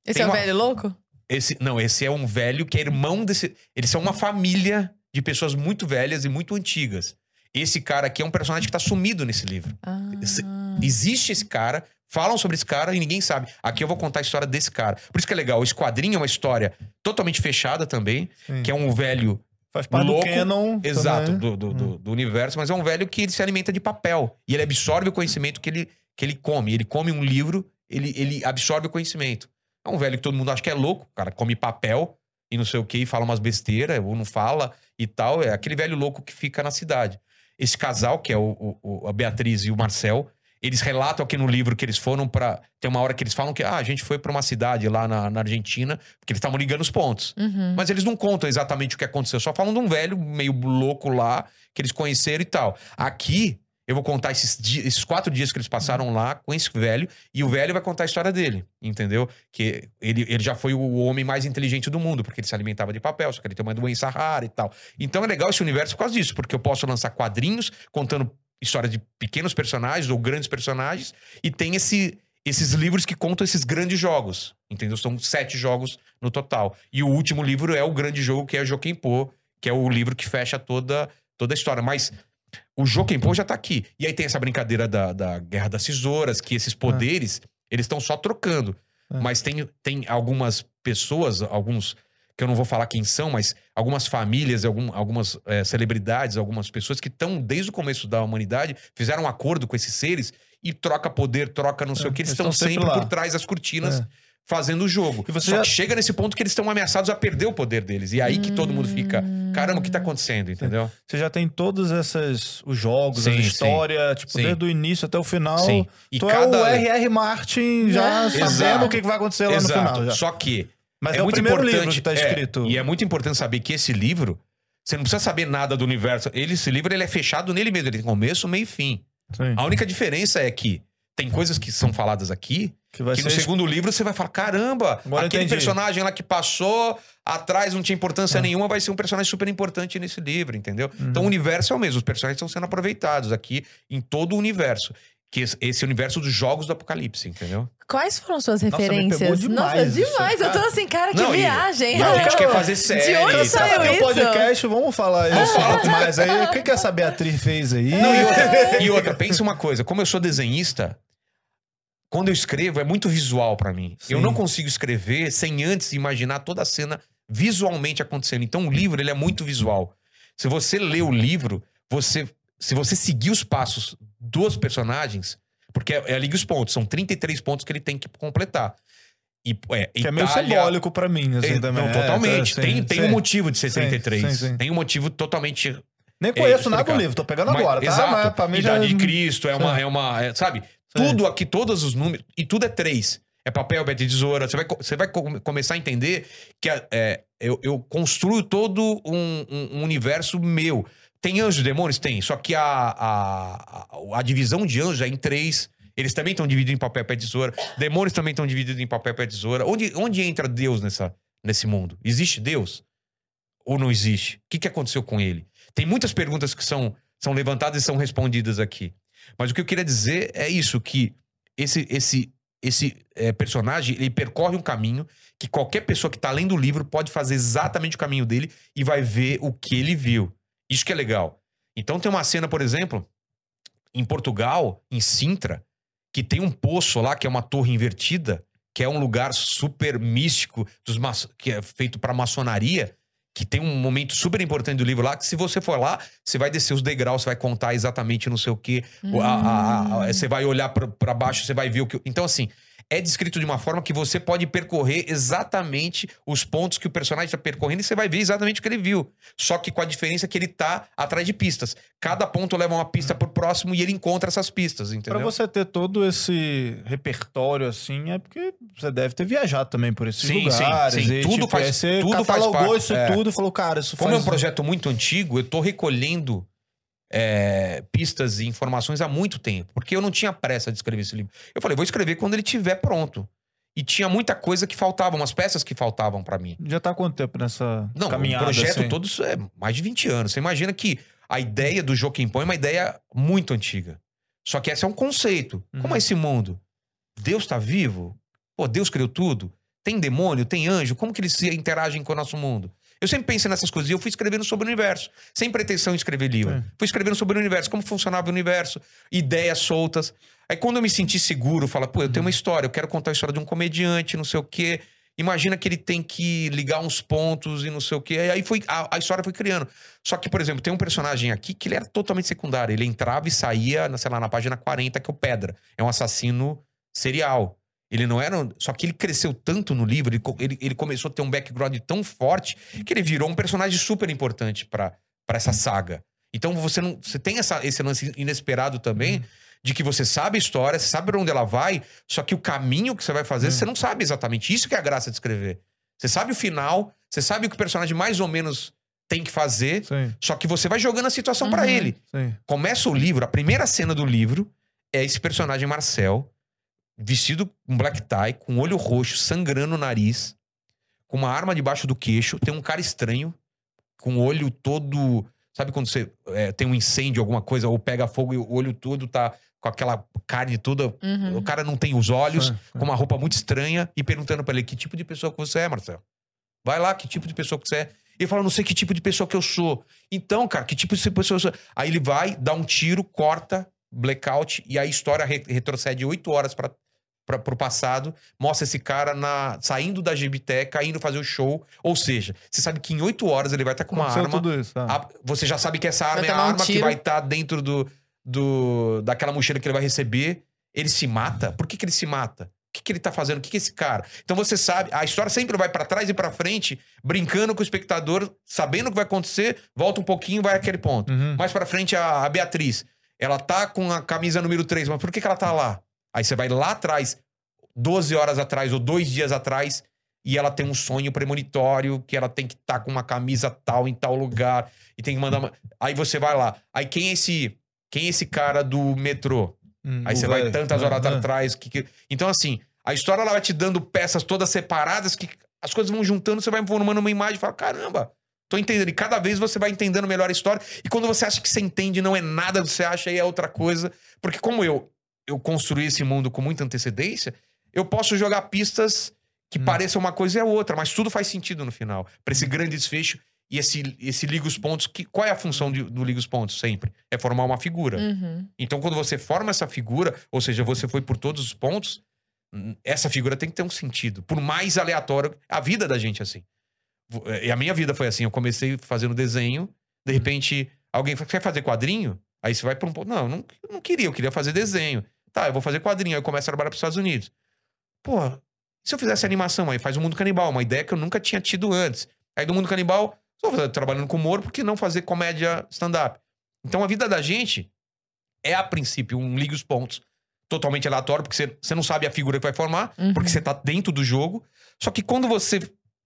Esse Tem é o uma- velho louco? esse, não, esse é um velho que é irmão desse. Eles são uma família de pessoas muito velhas e muito antigas. Esse cara aqui é um personagem que tá sumido nesse livro. Ah. Esse- Existe esse cara, falam sobre esse cara e ninguém sabe. Aqui eu vou contar a história desse cara. Por isso que é legal. Esse quadrinho é uma história totalmente fechada também, Sim. que é um velho Faz parte louco, do canon. exato do, do, do- do universo, mas é um velho que ele se alimenta de papel. E ele absorve o conhecimento que ele, que ele come. Ele come um livro, ele, ele absorve o conhecimento. É um velho que todo mundo acha que é louco. O cara come papel e não sei o que, e fala umas besteiras, ou não fala e tal. É aquele velho louco que fica na cidade. Esse casal, que é o, o- a Beatriz e o Marcel, eles relatam aqui no livro que eles foram pra. Tem uma hora que eles falam que ah, a gente foi pra uma cidade lá na, na Argentina, porque eles estavam ligando os pontos. Uhum. Mas eles não contam exatamente o que aconteceu, só falam de um velho meio louco lá, que eles conheceram e tal. Aqui, eu vou contar esses, di- esses quatro dias que eles passaram lá com esse velho, e o velho vai contar a história dele, entendeu? Que ele, ele já foi o homem mais inteligente do mundo, porque ele se alimentava de papel, só que ele tem uma doença rara e tal. Então é legal esse universo por causa disso, porque eu posso lançar quadrinhos contando histórias de pequenos personagens ou grandes personagens, e tem esse. Esses livros que contam esses grandes jogos, entendeu? São sete jogos no total. E o último livro é o grande jogo, que é o Jokenpô, que é o livro que fecha toda, toda a história. Mas o Jokenpô já tá aqui. E aí tem essa brincadeira da, da Guerra das Tesouras, que esses poderes, eles estão só trocando. É. Mas tem, tem algumas pessoas, alguns que eu não vou falar quem são, mas algumas famílias, algum, algumas eh, celebridades, algumas pessoas que estão desde o começo da humanidade, fizeram um acordo com esses seres e troca poder, troca não sei É, o que, eles estão sempre sempre por trás das cortinas É. fazendo o jogo. E você Só já- que chega nesse ponto que eles estão ameaçados a perder o poder deles. E é aí que todo mundo fica, caramba, o que tá acontecendo, entendeu? Você já tem todos esses os jogos, Sim, a sim. história, tipo, Sim. desde o início até o final. Sim. E tu é cada o R.R. Martin já Exato. sabendo o que vai acontecer lá no final. Já. Só que Mas é, é, o muito primeiro importante livro que tá é, escrito. e é muito importante saber que esse livro, você não precisa saber nada do universo. Ele, esse livro ele é fechado nele mesmo, ele tem começo, meio e fim. Sim. A única diferença é que tem coisas que são faladas aqui Que que no segundo livro você vai falar: caramba, Agora aquele personagem lá que passou atrás não tinha importância Ah. nenhuma, vai ser um personagem super importante nesse livro, entendeu? Uhum. Então o universo é o mesmo, os personagens estão sendo aproveitados aqui em todo o universo. Que esse- universo dos jogos do apocalipse, entendeu? Quais foram suas Nossa, referências? Nossa, demais isso, demais. Eu tô assim, cara, que Não, e- viagem. e a gente quer fazer série De onde saiu é o isso? podcast, vamos falar isso um pouco mais aí. O que, que essa Beatriz fez aí? Não, e outra, e outra, pensa uma coisa, como eu sou desenhista, quando eu escrevo é muito visual pra mim. Eu Sim. não consigo escrever sem antes imaginar toda a cena visualmente acontecendo. Então o livro ele é muito visual. Se você lê o livro, você, se você seguir os passos dos personagens, porque é, é a Liga os Pontos, são 33 pontos que ele tem que completar. E, é, Que é meio Itália- simbólico pra mim, assim, É, também. não, É, totalmente. tá, tem sim, tem sim. um motivo de ser Sim, 33. sim. Tem um motivo totalmente Nem conheço É, nada do livro, tô pegando Mas- agora, tá? Exato. Mas pra mim Idade já... de Cristo é uma, é uma é, sabe? Tudo aqui, todos os números, e tudo é três. É papel, é tesoura. Você vai, você vai co- começar a entender que é, eu, eu construo todo um, um- um universo meu. Tem anjos e demônios? Tem. Só que a, a, a, divisão de anjos é em três. Eles também estão divididos em papel, e tesoura. Demônios também estão divididos em papel, e tesoura. Onde, onde entra Deus nessa, nesse mundo? Existe Deus? Ou não existe? O que, que aconteceu com ele? Tem muitas perguntas que são, são levantadas e são respondidas aqui. Mas o que eu queria dizer é isso, que esse, esse, esse eh, personagem, ele percorre um caminho que qualquer pessoa que tá lendo o livro pode fazer exatamente o caminho dele e vai ver o que ele viu. Isso que é legal. Então tem uma cena, por exemplo, em Portugal, em Sintra, que tem um poço lá, que é uma torre invertida, que é um lugar super místico, que é feito para maçonaria, que tem um momento super importante do livro lá, que se você for lá, você vai descer os degraus, você vai contar exatamente não sei o quê, o- a- a- a- você vai olhar pra baixo, você vai ver o que. Então, assim, é descrito de uma forma que você pode percorrer exatamente os pontos que o personagem está percorrendo e você vai ver exatamente o que ele viu. Só que com a diferença que ele tá atrás de pistas. Cada ponto leva uma pista pro próximo e ele encontra essas pistas, entendeu? Pra você ter todo esse repertório assim, é porque você deve ter viajado também por esses Sim, sim, lugares. sim. E, Tudo tipo, faz- você tudo faz catalogou parte, isso é. tudo e falou, cara, isso Como faz... é um projeto muito antigo, eu tô recolhendo é, pistas e informações há muito tempo. Porque eu não tinha pressa de escrever esse livro. Eu falei, vou escrever quando ele estiver pronto. E tinha muita coisa que faltava, umas peças que faltavam pra mim. Já tá há quanto tempo nessa Não, caminhada? o projeto assim? todo é mais de 20 anos. Você imagina que a ideia do Joaquim Pão é uma ideia muito antiga. Só que esse é um conceito. Como Uhum. é esse mundo? Deus tá vivo? Pô, Deus criou tudo? Tem demônio? Tem anjo? Como que eles se interagem com o nosso mundo? Eu sempre pensei nessas coisas e eu fui escrevendo sobre o universo. Sem pretensão de escrever livro. Sim. Fui escrevendo sobre o universo, como funcionava o universo, ideias soltas. Aí quando eu me senti seguro, fala, pô, eu tenho uma história, eu quero contar a história de um comediante, não sei o quê. Imagina que ele tem que ligar uns pontos e não sei o quê. Aí foi, a, a história foi criando. Só que, por exemplo, tem um personagem aqui que ele era totalmente secundário. Ele entrava e saía, sei lá, na página 40, que é o Pedra. É um assassino serial. Ele não era. Só que ele cresceu tanto no livro, ele, ele, ele começou a ter um background tão forte que ele virou um personagem super importante pra pra essa saga. Então você não. Você tem essa, esse lance inesperado também. De que você sabe a história, você sabe pra onde ela vai, só que o caminho que você vai fazer, Hum. você não sabe exatamente. Isso que é a graça de escrever. Você sabe o final, você sabe o que o personagem mais ou menos tem que fazer, Sim, só que você vai jogando a situação pra Uhum. ele. sim. Começa o livro, a primeira cena do livro é esse personagem Marcel, vestido com black tie, com olho roxo, sangrando o nariz, com uma arma debaixo do queixo. Tem um cara estranho, com o olho todo. Sabe quando você é, tem um incêndio, alguma coisa, ou pega fogo e o olho todo tá com aquela carne toda. Uhum. O cara não tem os olhos, com uma roupa muito estranha, e perguntando pra ele: que tipo de pessoa que você é, Marcel? Vai lá, que tipo de pessoa que você é? Ele fala, não sei que tipo de pessoa que eu sou. Então, cara, que tipo de pessoa eu sou? Aí ele vai, dá um tiro, corta, blackout, e aí a história re- retrocede oito horas para pro passado, mostra esse cara na, saindo da Gibiteca, indo fazer o show. Ou seja, você sabe que em oito horas ele vai estar com uma Aconteceu arma. tudo isso. tá. a- você já sabe que essa arma Vai é a tomar um arma que vai estar dentro do, do, daquela mochila que ele vai receber. Ele se mata? Por que, que ele se mata? O que, que ele tá fazendo? O que, que é esse cara? Então você sabe, a história sempre vai pra trás e pra frente, brincando com o espectador, sabendo o que vai acontecer, volta um pouquinho, vai àquele ponto. Uhum. Mais pra frente, a, a Beatriz. Ela tá com a camisa número 3, mas por que, que ela tá lá? Aí você vai lá atrás, 12 horas atrás ou dois dias atrás, e ela tem um sonho premonitório que ela tem que estar com uma camisa tal em tal lugar e tem que mandar uma... Aí você vai lá. Aí quem é esse, quem é esse cara do metrô? Hum, Aí você vai velho. tantas horas ah. atrás. Que, que- Então, assim, a história ela vai te dando peças todas separadas que as coisas vão juntando, você vai formando uma imagem e fala: caramba, tô entendendo. E cada vez você vai entendendo melhor a história. E quando você acha que você entende, não é nada, você acha aí é outra coisa. Porque, como eu, eu construí esse mundo com muita antecedência, eu posso jogar pistas que Hum. pareçam uma coisa e a outra, mas tudo faz sentido no final. Pra esse grande desfecho. E esse, esse liga os pontos. Que, qual é a função de- do liga os pontos sempre? É formar uma figura. Uhum. Então, quando você forma essa figura, ou seja, você foi por todos os pontos, hum, essa figura tem que ter um sentido. Por mais aleatório, a vida da gente é assim. Vo- E a minha vida foi assim. Eu comecei fazendo desenho, De repente, alguém quer fazer quadrinho? Aí você vai pra um ponto. Não, eu não, não queria, eu queria fazer desenho. Tá, eu vou fazer quadrinho. Aí eu começo a trabalhar pros Estados Unidos. Pô, se eu fizesse animação aí, faz o Mundo Canibal, uma ideia que eu nunca tinha tido antes. Aí do Mundo Canibal, fazer- trabalhando com humor, por que não fazer comédia stand-up? Então a vida da gente é, a princípio, um liga os pontos totalmente aleatório, porque você, você não sabe a figura que vai formar, Uhum. porque você tá dentro do jogo. Só que quando você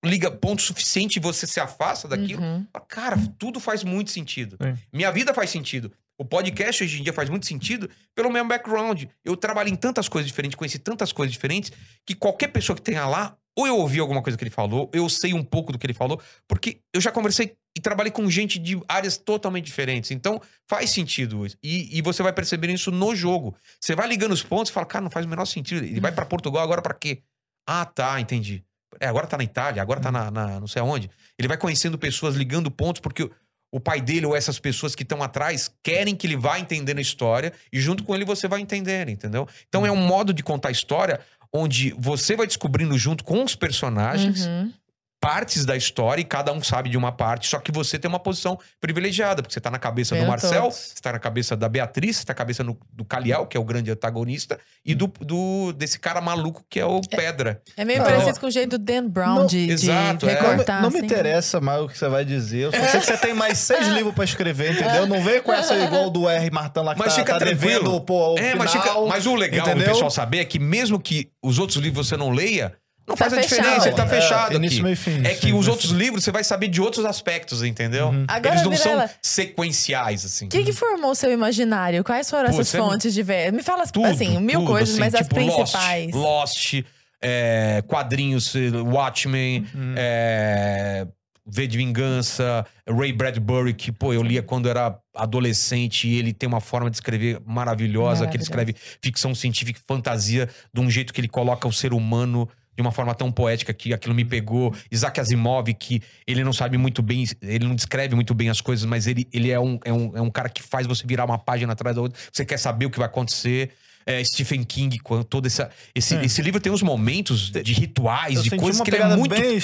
liga ponto suficiente e você se afasta daquilo, Uhum. cara, tudo faz muito sentido. Sim. Minha vida faz sentido. O podcast hoje em dia faz muito sentido pelo meu background. Eu trabalho em tantas coisas diferentes, conheci tantas coisas diferentes, que qualquer pessoa que tenha lá, ou eu ouvi alguma coisa que ele falou, eu sei um pouco do que ele falou, porque eu já conversei e trabalhei com gente de áreas totalmente diferentes. Então, faz sentido. isso. E, e você vai perceber isso no jogo. Você vai ligando os pontos e fala, cara, não faz o menor sentido. Ele vai pra Portugal agora pra quê? Ah, tá, entendi. É, agora tá na Itália, agora tá na, na não sei aonde. Ele vai conhecendo pessoas, ligando pontos, porque o- o pai dele ou essas pessoas que estão atrás querem que ele vá entendendo a história e junto com ele você vai entendendo, entendeu? Então é um modo de contar a história onde você vai descobrindo junto com os personagens Uhum. Partes da história e cada um sabe de uma parte, só que você tem uma posição privilegiada, porque você tá na cabeça do Vendo Marcel, todos. você tá na cabeça da Beatriz, você tá na cabeça no- do Caliel, que é o grande antagonista, e do, do- desse cara maluco que é o Pedra. É meio Não, parecido com o jeito do Dan Brown Não, de, de exato, é. Não, me- recortar. não me assim. interessa mais o que você vai dizer. Eu só sei que você tem mais seis livros pra escrever, entendeu? Não vem com essa igual do R. Martão lá que Mas tá, fica tá devendo pô, o É, mas, final, fica- mas o legal do entendeu? pessoal saber é que mesmo que os outros livros você não leia, não Tá faz a fechado. diferença, ele tá É, fechado início, aqui. meio fim, É que os outros livros você vai saber de outros aspectos, entendeu? Uhum. Agora, Eles não Virela, são sequenciais, assim. O que, que formou o seu imaginário? Quais foram Pô, essas não- fontes diversas? Me fala, Tudo, assim, mil tudo, coisas, assim, mas as tipo principais. Lost, Lost é, quadrinhos, Watchmen, Uhum. é, V de Vingança, Ray Bradbury, que, pô, eu lia quando era adolescente e ele tem uma forma de escrever maravilhosa, que ele escreve ficção científica e fantasia de um jeito que ele coloca o ser humano de uma forma tão poética que aquilo me pegou. Isaac Asimov, que ele não sabe muito bem, ele não descreve muito bem as coisas, mas ele, ele é, um, é, um, é um cara que faz você virar uma página atrás da outra. Você quer saber o que vai acontecer. É, Stephen King, com todo essa, esse, É. esse livro tem uns momentos de rituais, Eu de coisas que ele é muito bem ele é,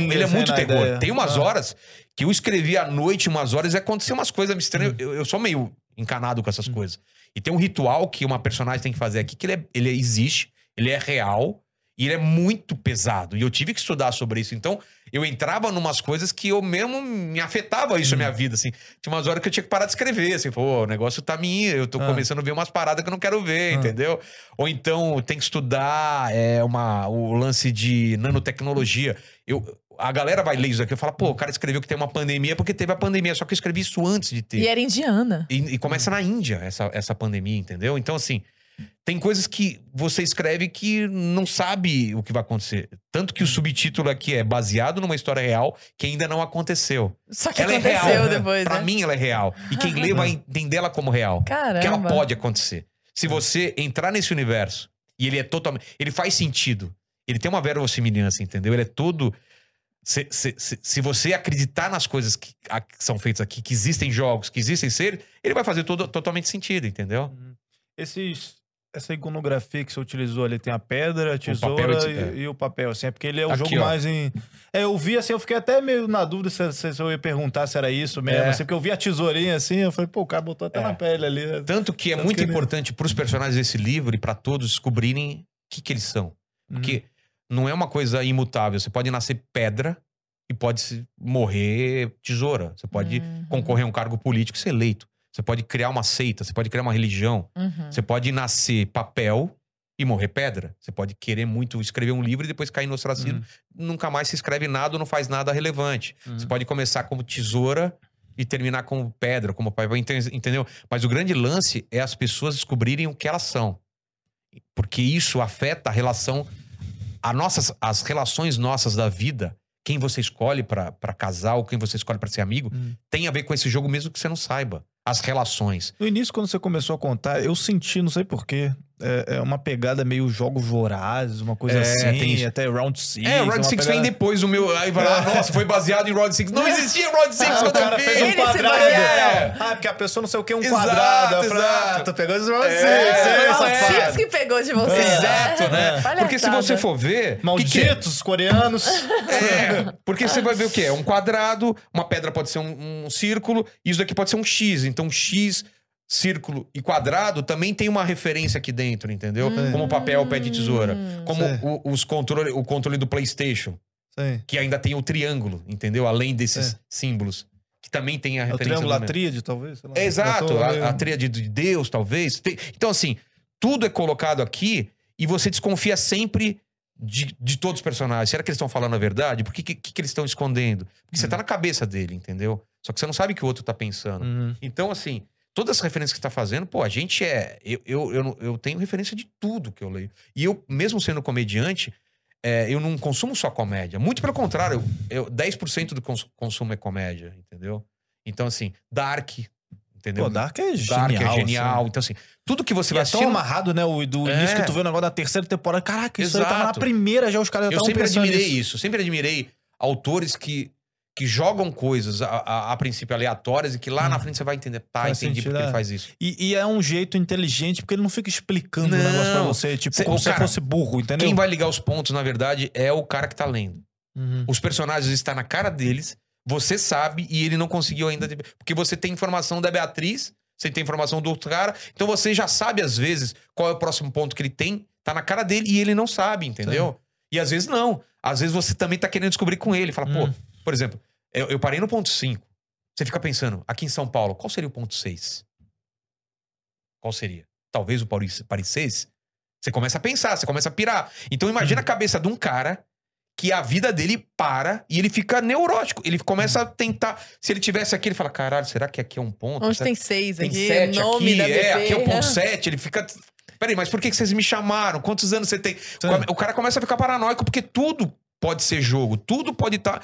King, ele é assim, muito na terror. ideia. Tem umas Ah. horas que eu escrevi à noite, umas horas, e aconteceu umas coisas estranhas. Hum. Eu, eu sou meio encanado com essas coisas. E tem um ritual que uma personagem tem que fazer aqui, que ele, é- ele existe, ele é real, e ele é muito pesado. E eu tive que estudar sobre isso. Então, eu entrava numas coisas que eu mesmo me afetava isso a Hum. minha vida, assim. Tinha umas horas que eu tinha que parar de escrever, assim, pô, o negócio tá me... Eu tô Ah. começando a ver umas paradas que eu não quero ver, Ah. entendeu? Ou então, tem que estudar é, uma, o lance de nanotecnologia. Eu, a galera vai ler isso aqui e fala, pô, o cara escreveu que tem uma pandemia porque teve a pandemia, só que eu escrevi isso antes de ter. E era indiana. E, e começa na Índia essa, essa pandemia, entendeu? Então, assim, tem coisas que você escreve que não sabe o que vai acontecer. Tanto que o subtítulo aqui é baseado numa história real que ainda não aconteceu. Só que ela é aconteceu real. depois, Pra né? mim, ela é real. E quem lê vai entender ela como real. Caramba. Que ela pode acontecer. Se você entrar nesse universo e ele é totalmente. Ele faz sentido. Ele tem uma verossimilhança, entendeu? Ele é todo. Se, se, se, se você acreditar nas coisas que, a- que são feitas aqui, que existem jogos, que existem seres, ele vai fazer todo, totalmente sentido, entendeu? Esses, essa iconografia que você utilizou ali tem a pedra, a tesoura papel e- e, é. e o papel, assim, é porque ele é o Aqui, jogo ó. mais em. É, eu vi assim, eu fiquei até meio na dúvida se, se- se eu ia perguntar se era isso mesmo, É. assim, porque eu vi a tesourinha assim, eu falei, pô, o cara botou até É. na pele ali. Tanto que é Tanto muito que importante para os personagens desse livro e para todos descobrirem o que, que eles são. Porque não é uma coisa imutável. Você pode nascer pedra e pode morrer tesoura. Você pode Uhum. concorrer a um cargo político e ser eleito. Você pode criar uma seita, você pode criar uma religião. Uhum. Você pode nascer papel e morrer pedra. Você pode querer muito escrever um livro e depois cair no ostracismo. Nunca mais se escreve nada ou não faz nada relevante. Uhum. Você pode começar como tesoura e terminar como pedra, como papel, ente- entendeu? Mas o grande lance é as pessoas descobrirem o que elas são. Porque isso afeta a relação, a nossas, as relações nossas da vida. Quem você escolhe pra casar ou quem você escolhe pra ser amigo, Hum. tem a ver com esse jogo mesmo que você não saiba. As relações. No início, quando você começou a contar, eu senti, não sei porquê, é, é uma pegada meio jogos vorazes, uma coisa É, assim, tem até Round 6. É, o Round 6 pegada- vem depois do meu. Aí vai lá, nossa, foi baseado em Round 6. Não existia Round 6 Ah, o quando eu cara vi. fez um quadrado. basearam. Ah, porque a pessoa não sei o que, um Exato, quadrado. Eu falei, ah, exato. tô pegando esse Round É, 6, não, é, é. Chips que pegou de você. Exato, né? Porque se você for ver. que que é? Malditos coreanos. É, porque você vai ver o quê? É um quadrado, uma pedra pode ser um, um círculo, e isso daqui pode ser um X. Então, X, círculo e quadrado também tem uma referência aqui dentro, entendeu? Como papel, pé de tesoura. Como o, os controle, o controle do PlayStation, Sim. que ainda tem o triângulo, entendeu? Além desses É. símbolos. Que também tem a É o referência. triângulo, do a tríade, talvez. sei lá. É, Exato, Eu tô meio- a, a tríade de Deus, talvez. Tem- Então, assim, tudo é colocado aqui e você desconfia sempre de, de todos os personagens. Será que eles estão falando a verdade? Por que, que, que eles estão escondendo? Porque você tá na cabeça dele, entendeu? Só que você não sabe o que o outro tá pensando. Uhum. Então, assim, todas as referências que você tá fazendo, pô, a gente é. Eu, eu, eu, eu tenho referência de tudo que eu leio. E eu, mesmo sendo comediante, é, eu não consumo só comédia. Muito pelo contrário, eu, eu- 10% do cons- consumo é comédia, entendeu? Então, assim, Dark, entendeu? Pô, Dark é Dark genial. é genial. assim. Então, assim, tudo que você E vai é tão amarrado, né? O, do É. início que tu vê o negócio da terceira temporada. Caraca, isso aí tava na Exato. primeira já, os caras já Eu sempre admirei nisso. isso. Sempre admirei autores que, que jogam coisas a, a- a princípio aleatórias e que lá na frente você vai entender. Tá, Hum. Faz entendi sentido, porque é. ele faz isso. E, e é um jeito inteligente, porque ele não fica explicando o Não. negócio pra você, tipo, Cê- como o se fosse burro, entendeu? Quem vai ligar os pontos, na verdade, é o cara que tá lendo. Uhum. Os personagens estão na cara deles, você sabe e ele não conseguiu ainda. Porque você tem informação da Beatriz, você tem informação do outro cara, então você já sabe, às vezes, qual é o próximo ponto que ele tem, tá na cara dele e ele não sabe, entendeu? E às vezes não. Às vezes você também tá querendo descobrir com ele. Fala, Hum. pô, por exemplo, eu, eu parei no ponto 5. Você fica pensando, aqui em São Paulo, qual seria o ponto 6? Qual seria? Talvez o Paris, Paris 6? Você começa a pensar, você começa a pirar. Então imagina a cabeça de um cara que a vida dele para e ele fica neurótico. Ele começa a tentar. Se ele tivesse aqui, ele fala: caralho, será que aqui é um ponto? Onde Será tem seis tem aqui, sete nome aqui, da é, bebê. aqui é o ponto 7. Ele fica. Peraí, mas por que que vocês me chamaram? Quantos anos você tem? O cara começa a ficar paranoico porque tudo pode ser jogo, tudo pode estar.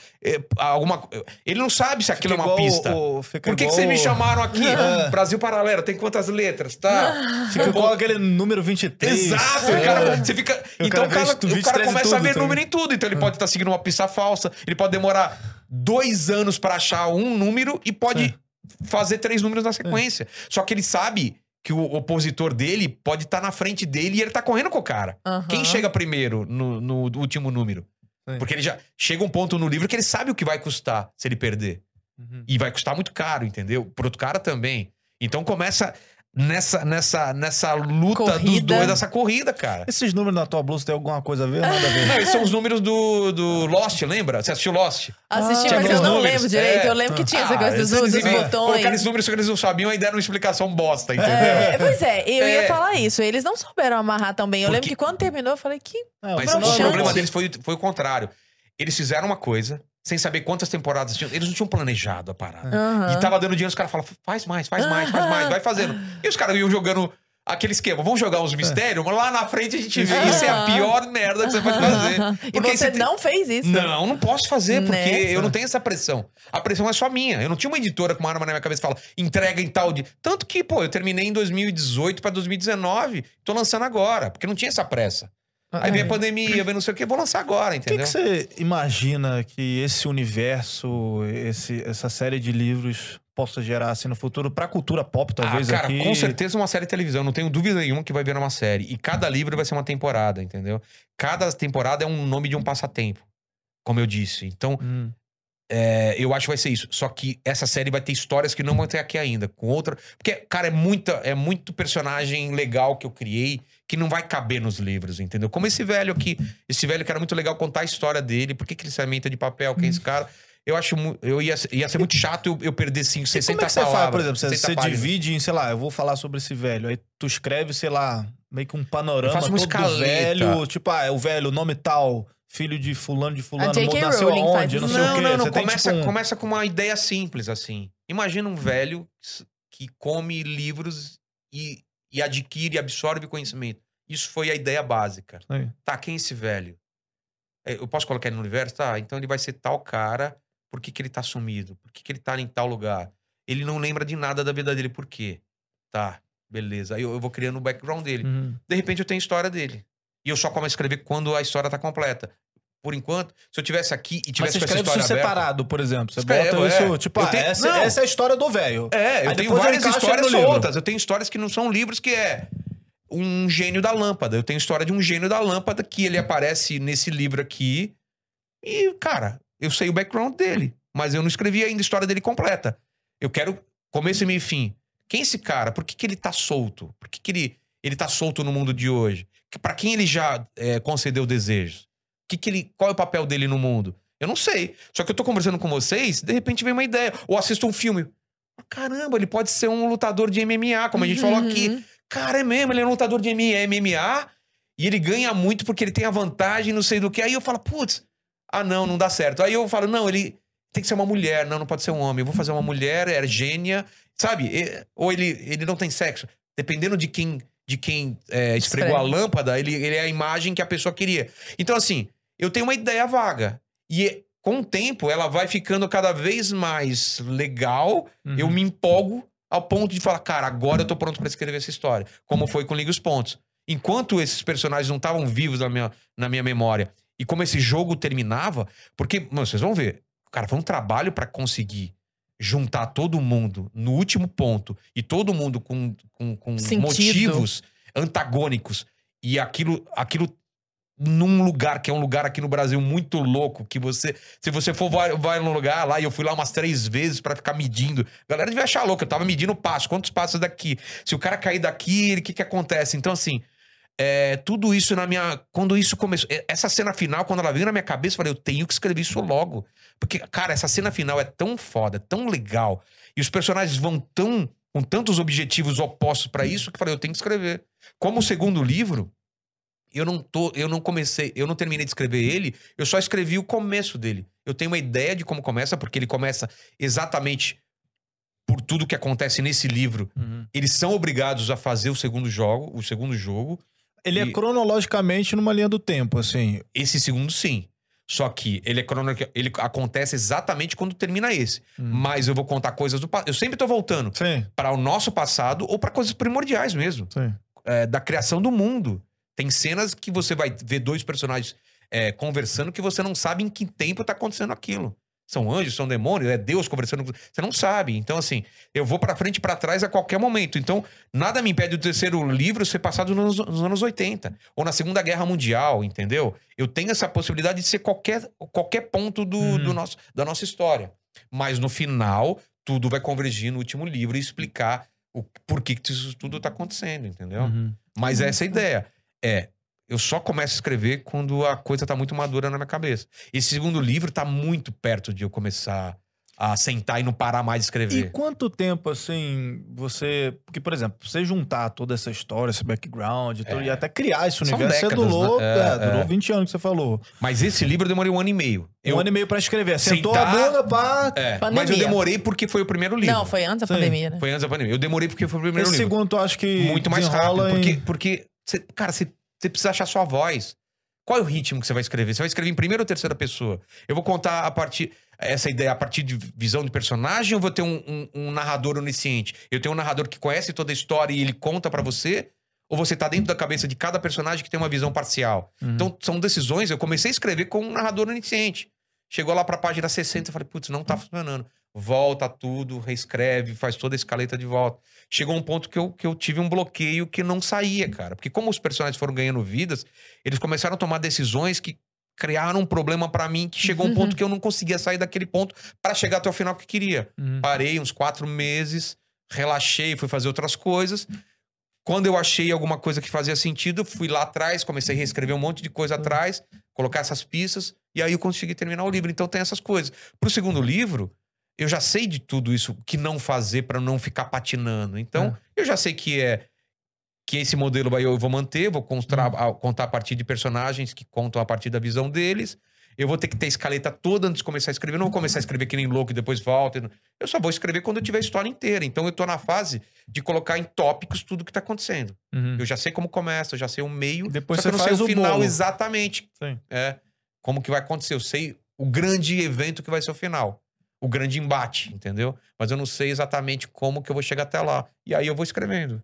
alguma... Ele não sabe se aquilo é uma pista. o- fica Por que, que vocês me chamaram aqui? É. Brasil Paralelo, tem quantas letras, tá? Fica igual aquele número 23. Exato, É. cara, você fica. E o então cara o cara, vê o cara 23 começa em a ver tudo número também. em tudo. Então ele pode estar seguindo uma pista falsa, ele pode demorar dois anos pra achar um número e pode Sim. fazer três números na sequência. Só que ele sabe que o opositor dele pode estar na frente dele e ele tá correndo com o cara. Aham. Quem chega primeiro no, no último número? Sim. Porque ele já chega um ponto no livro que ele sabe o que vai custar se ele perder. Uhum. E vai custar muito caro, entendeu? Pro outro cara também. Então começa nessa, nessa, nessa luta dos Corrida. dois, dessa corrida, cara. Esses números na tua blusa tem alguma coisa a ver? Nada a ver. Não, esses são os números do, do Lost, lembra? Você assistiu Lost? Assisti, Ah, mas eu não números. lembro direito. É. Eu lembro que tinha essa Ah, coisa dos, dos botões. Colocaram esses números que eles não sabiam e deram uma explicação bosta, entendeu? É, pois é, eu ia É. falar isso. Eles não souberam amarrar tão bem. Eu lembro Porque- que quando terminou, eu falei que. É, Mas o problema deles foi, foi o contrário. Eles fizeram uma coisa, sem saber quantas temporadas tinham. Eles não tinham planejado a parada. Aham. E tava dando dinheiro, os caras falavam, faz mais, faz mais, faz mais, vai fazendo. E os caras iam jogando aquele esquema, vamos jogar uns mistérios, mas lá na frente a gente vê. Isso é a pior merda que você pode fazer. E Porque você tem- não fez isso. Não, não posso fazer, porque Né? eu não tenho essa pressão. A pressão é só minha. Eu não tinha uma editora com uma arma na minha cabeça e fala, entrega em tal de. Tanto que, pô, eu terminei em 2018 pra 2019, tô lançando agora, porque não tinha essa pressa. Aí vem a pandemia, vem não sei o quê, vou lançar agora, O que, entendeu? que você imagina que esse universo, esse, essa série de livros possa gerar assim no futuro pra cultura pop, talvez ah, cara, aqui? com certeza uma série de televisão. Não tenho dúvida nenhuma que vai virar uma série. E cada livro vai ser uma temporada, entendeu? Cada temporada é um nome de um passatempo, como eu disse. Então, Hum. é, eu acho que vai ser isso. Só que essa série vai ter histórias que não vão ter aqui ainda. Com outra. Porque, cara, é, muita, é muito personagem legal que eu criei que não vai caber nos livros, entendeu? Como esse velho aqui. Esse velho que era muito legal contar a história dele. Por que, que ele se alimenta de papel? Quem é esse cara? Eu acho. Eu ia, ia ser muito chato eu, eu perder 5, E 60 como é que você palavras. faz, por exemplo, você, 60 você divide em, sei lá, eu vou falar sobre esse velho, aí tu escreve, sei lá, meio que um panorama Eu faço uma todo do escaleta. velho, tipo, ah, é o velho, nome tal, filho de fulano de fulano, nasceu aonde, não isso. sei Não, o quê. não, não. Você tem, Começa, tipo, um- começa com uma ideia simples, assim. Imagina um velho que come livros e, e adquire e absorve conhecimento. Isso foi a ideia básica. Aí. Tá, quem é esse velho? É, Eu posso colocar ele no universo? Tá, então ele vai ser tal cara. Por que, que ele tá sumido? Por que, que ele tá em tal lugar? Ele não lembra de nada da vida dele. Por quê? Tá, Beleza. Aí eu, eu vou criando o background dele. Uhum. De repente eu tenho a história dele. E eu só começo a escrever quando a história tá completa. Por enquanto, se eu tivesse aqui e Mas tivesse você com essa escreve isso aberta... separado, por exemplo. Você Escrevo, bota isso, é. tipo, ah, tenho- essa, essa é a história do velho. É, eu Aí tenho várias histórias soltas. Eu tenho histórias que não são livros, que é um gênio da lâmpada. Eu tenho história de um gênio da lâmpada que ele aparece nesse livro aqui. E, cara, eu sei o background dele, mas eu não escrevi ainda a história dele completa. Eu quero começo, meio e fim. Quem é esse cara? Por que, que ele tá solto? Por que, que ele, ele tá solto no mundo de hoje? Que- Pra quem ele já é, concedeu desejos? Que que ele, qual é o papel dele no mundo? Eu não sei. Só que eu tô conversando com vocês, de repente vem uma ideia. Ou assisto um filme. Caramba, ele pode ser um lutador de MMA, como a gente falou aqui. Uhum. Cara, é mesmo, ele é um lutador de MMA e ele ganha muito porque ele tem a vantagem, não sei do que. Aí eu falo, putz, ah não, não dá certo. Aí eu falo, não, ele tem que ser uma mulher, não, não pode ser um homem. Eu vou fazer uma mulher, é gênia, sabe? Ou ele, ele não tem sexo. Dependendo de quem de quem é, esfregou a lâmpada, ele, ele é a imagem que a pessoa queria. Então, assim, eu tenho uma ideia vaga. E com o tempo, ela vai ficando cada vez mais legal. Uhum. Eu me empolgo ao ponto de falar, cara, agora eu tô pronto pra escrever essa história. Como foi com Liga os Pontos. Enquanto esses personagens não estavam vivos na minha, na minha memória, e como esse jogo terminava, porque, mano, vocês vão ver, cara, foi um trabalho pra conseguir juntar todo mundo no último ponto e todo mundo com, com, com motivos antagônicos e aquilo, aquilo num lugar que é um lugar aqui no Brasil muito louco que você se você for vai, vai num lugar lá e eu fui lá umas três vezes pra ficar medindo a galera devia achar louco eu tava medindo passo quantos passos daqui se o cara cair daqui o que que acontece então assim é, tudo isso na minha. Quando isso começou. Essa cena final, quando ela veio na minha cabeça, eu falei, eu tenho que escrever isso logo. Porque, cara, essa cena final é tão foda, tão legal. E os personagens vão tão. com tantos objetivos opostos pra isso, que eu falei, eu tenho que escrever. Como o segundo livro, eu não tô. Eu não comecei, eu não terminei de escrever ele, eu só escrevi o começo dele. Eu tenho uma ideia de como começa, porque ele começa exatamente por tudo que acontece nesse livro. Uhum. Eles são obrigados a fazer o segundo jogo, o segundo jogo. Ele é E- cronologicamente numa linha do tempo, assim. Esse segundo, sim. Só que ele é cronológico, ele acontece exatamente quando termina esse. Hum. Mas eu vou contar coisas do passado. Eu sempre tô voltando para o nosso passado ou para coisas primordiais mesmo, sim. é, da criação do mundo. Tem cenas que você vai ver dois personagens é, conversando que você não sabe em que tempo tá acontecendo aquilo. São anjos, são demônios, é Deus conversando com você. não sabe. Então, assim, eu vou pra frente e pra trás a qualquer momento. Então, nada me impede do terceiro livro ser passado nos, nos anos 80. Ou na Segunda Guerra Mundial, entendeu? Eu tenho essa possibilidade de ser qualquer, qualquer ponto do, Uhum. do nosso, da nossa história. Mas no final, tudo vai convergir no último livro e explicar o porquê que isso tudo tá acontecendo, entendeu? Uhum. Mas essa é a ideia. É, eu só começo a escrever quando a coisa tá muito madura na minha cabeça. Esse segundo livro tá muito perto de eu começar a sentar e não parar mais de E escrever. quanto tempo, assim, você. Porque, por exemplo, você juntar toda essa história, esse background e, É. e até criar esse São universo, você décadas, durou, né? é, É, durou é. 20 anos que você falou. Mas esse livro eu demorei um ano e meio. Eu, Um ano e meio pra escrever. Sentou Sentar- a bunda, pá. é, Pandemia. mas eu demorei porque foi o primeiro livro. Não, foi antes da Sim. pandemia, né? Foi antes da pandemia. Eu demorei porque foi o primeiro Esse livro. segundo, tu acho que. Muito mais rápido. desenrola Porque, em- porque cê- cara, você precisa achar sua voz. Qual é o ritmo que você vai escrever? Você vai escrever em primeira ou terceira pessoa? Eu vou contar a partir. Essa ideia a partir de visão de personagem ou vou ter um, um- um narrador onisciente? Eu tenho um narrador que conhece toda a história e ele conta pra você? Ou você tá dentro da cabeça de cada personagem que tem uma visão parcial? Uhum. Então, são decisões. Eu comecei a escrever com um narrador onisciente. Chegou lá pra página 60 e falei, putz, não tá funcionando. Volta tudo, reescreve, faz toda a escaleta de volta. Chegou um ponto que eu, que eu tive um bloqueio que não saía, cara. Porque como os personagens foram ganhando vidas, eles começaram a tomar decisões que criaram um problema pra mim, que chegou um Uhum. ponto que eu não conseguia sair daquele ponto pra chegar até o final que queria. Uhum. Parei uns quatro meses, relaxei, fui fazer outras coisas. Quando eu achei alguma coisa que fazia sentido, fui lá atrás, comecei a reescrever um monte de coisa atrás, colocar essas pistas, e aí eu consegui terminar o livro. Então tem essas coisas. Pro segundo livro, eu já sei de tudo isso, que não fazer pra não ficar patinando. Então, eu já sei que é que esse modelo vai, eu vou manter, vou contar, a, contar a partir de personagens que contam a partir da visão deles. Eu vou ter que ter a escaleta toda antes de começar a escrever. Eu não vou começar a escrever que nem louco e depois volta. Eu só vou escrever quando eu tiver a história inteira. Então eu tô na fase de colocar em tópicos tudo que tá acontecendo. Uhum. Eu já sei como começa, eu já sei o meio. Depois só você eu não sei faz o o final bolo. exatamente. Sim. É. Como que vai acontecer. Eu sei o grande evento que vai ser o final. O grande embate, entendeu? Mas eu não sei exatamente como que eu vou chegar até lá. E aí eu vou escrevendo.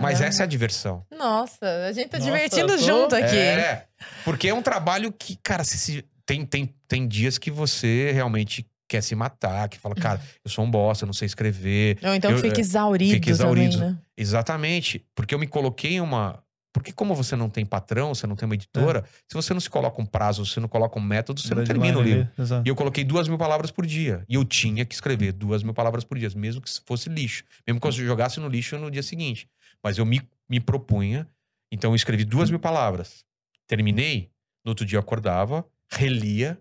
Mas essa é a diversão. Nossa, a gente tá Nossa, divertindo tô- junto aqui. É, porque é um trabalho que, cara, se- se- tem, tem, tem dias que você realmente quer se matar, que fala, cara, eu sou um bosta, eu não sei escrever. Ou então Eu- fica é, exaurido, fica exaurido. também, né? Exatamente. Porque eu me coloquei em uma. Porque como você não tem patrão, você não tem uma editora, se você não se coloca um prazo, você não coloca um método, você não termina o livro. exato. E eu coloquei duas mil palavras por dia. E eu tinha que escrever duas mil palavras por dia, mesmo que fosse lixo. Mesmo que eu jogasse no lixo no dia seguinte. Mas eu me, me propunha. Então eu escrevi duas mil palavras. Terminei. No outro dia eu acordava, relia,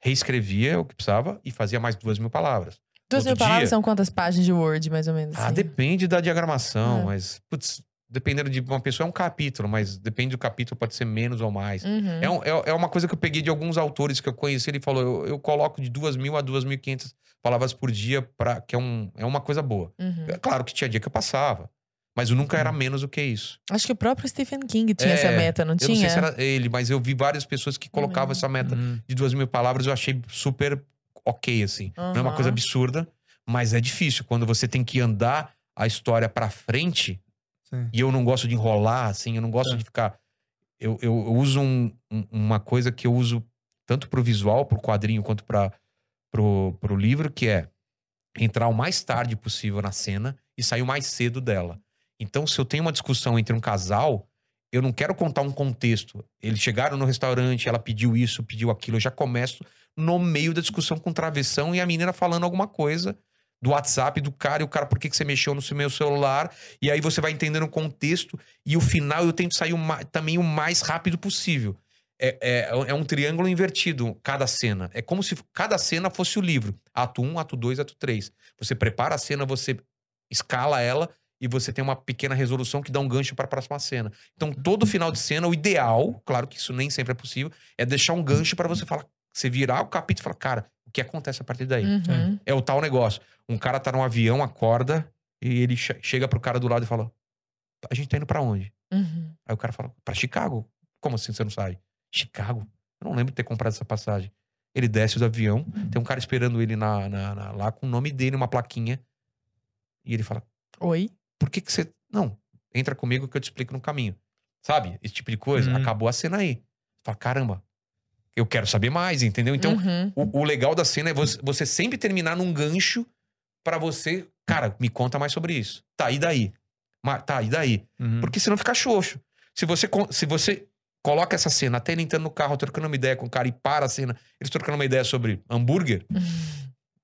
reescrevia o que precisava e fazia mais duas mil palavras. Duas mil palavras são quantas páginas de Word, mais ou menos? Ah, assim? depende da diagramação, É. mas, putz, dependendo de uma pessoa é um capítulo, mas depende do capítulo, pode ser menos ou mais. Uhum. É, um- é, é uma coisa que eu peguei de alguns autores que eu conheci. Ele falou: eu, eu coloco de 2 mil a 2.500 palavras por dia, pra, que é, um, é uma coisa boa. Uhum. É claro que tinha dia que eu passava, mas eu nunca era menos do que isso. Acho que o próprio Stephen King tinha É, essa meta, não Eu tinha? não sei se era ele, mas eu vi várias pessoas que colocavam lembro. essa meta Uhum. de 2 mil palavras. Eu achei super ok, assim. Não é uma coisa Aham. absurda, mas é difícil. Quando você tem que andar a história pra frente, Sim. e eu não gosto de enrolar, assim, eu não gosto É. de ficar. Eu, eu, eu uso um- um- uma coisa que eu uso tanto pro visual, pro quadrinho, quanto para pro, pro livro, que é entrar o mais tarde possível na cena e sair o mais cedo dela. Então, se eu tenho uma discussão entre um casal, eu não quero contar um contexto. Eles chegaram no restaurante, ela pediu isso, pediu aquilo. Eu já começo no meio da discussão com travessão e a menina falando alguma coisa do WhatsApp do cara e o cara, por que, que você mexeu no meu celular? E aí você vai entendendo o contexto e o final eu tento sair o ma- também o mais rápido possível. É, é, é um triângulo invertido, cada cena. É como se cada cena fosse o livro. Ato 1, ato 2, ato 3. Você prepara a cena, você escala ela e você tem uma pequena resolução que dá um gancho para a próxima cena. Então, todo final de cena, o ideal, claro que isso nem sempre é possível, é deixar um gancho para você falar, você virar o capítulo e falar, cara, o que acontece a partir daí? Uhum. É o tal negócio. Um cara tá num avião, acorda, e ele che- chega pro cara do lado e fala: A gente tá indo pra onde? Uhum. Aí o cara fala: Pra Chicago. Como assim você não sabe? Chicago? Eu não lembro de ter comprado essa passagem. Ele desce do avião, tem um cara esperando ele na, na- na- lá com o nome dele, uma plaquinha. E ele fala: Oi? Por que que você. Não, entra comigo que eu te explico no caminho. Sabe? Esse tipo de coisa. Uhum. Acabou a cena aí. Fala: Caramba, eu quero saber mais, entendeu? Então, Uhum. o, o legal da cena é você, você sempre terminar num gancho pra você. Cara, me conta mais sobre isso. Tá, e daí? Ma- Tá, e daí? Uhum. Porque senão fica xoxo. Se você, se você coloca essa cena, até ele entrando no carro, trocando uma ideia com o cara e para a cena, eles trocando uma ideia sobre hambúrguer,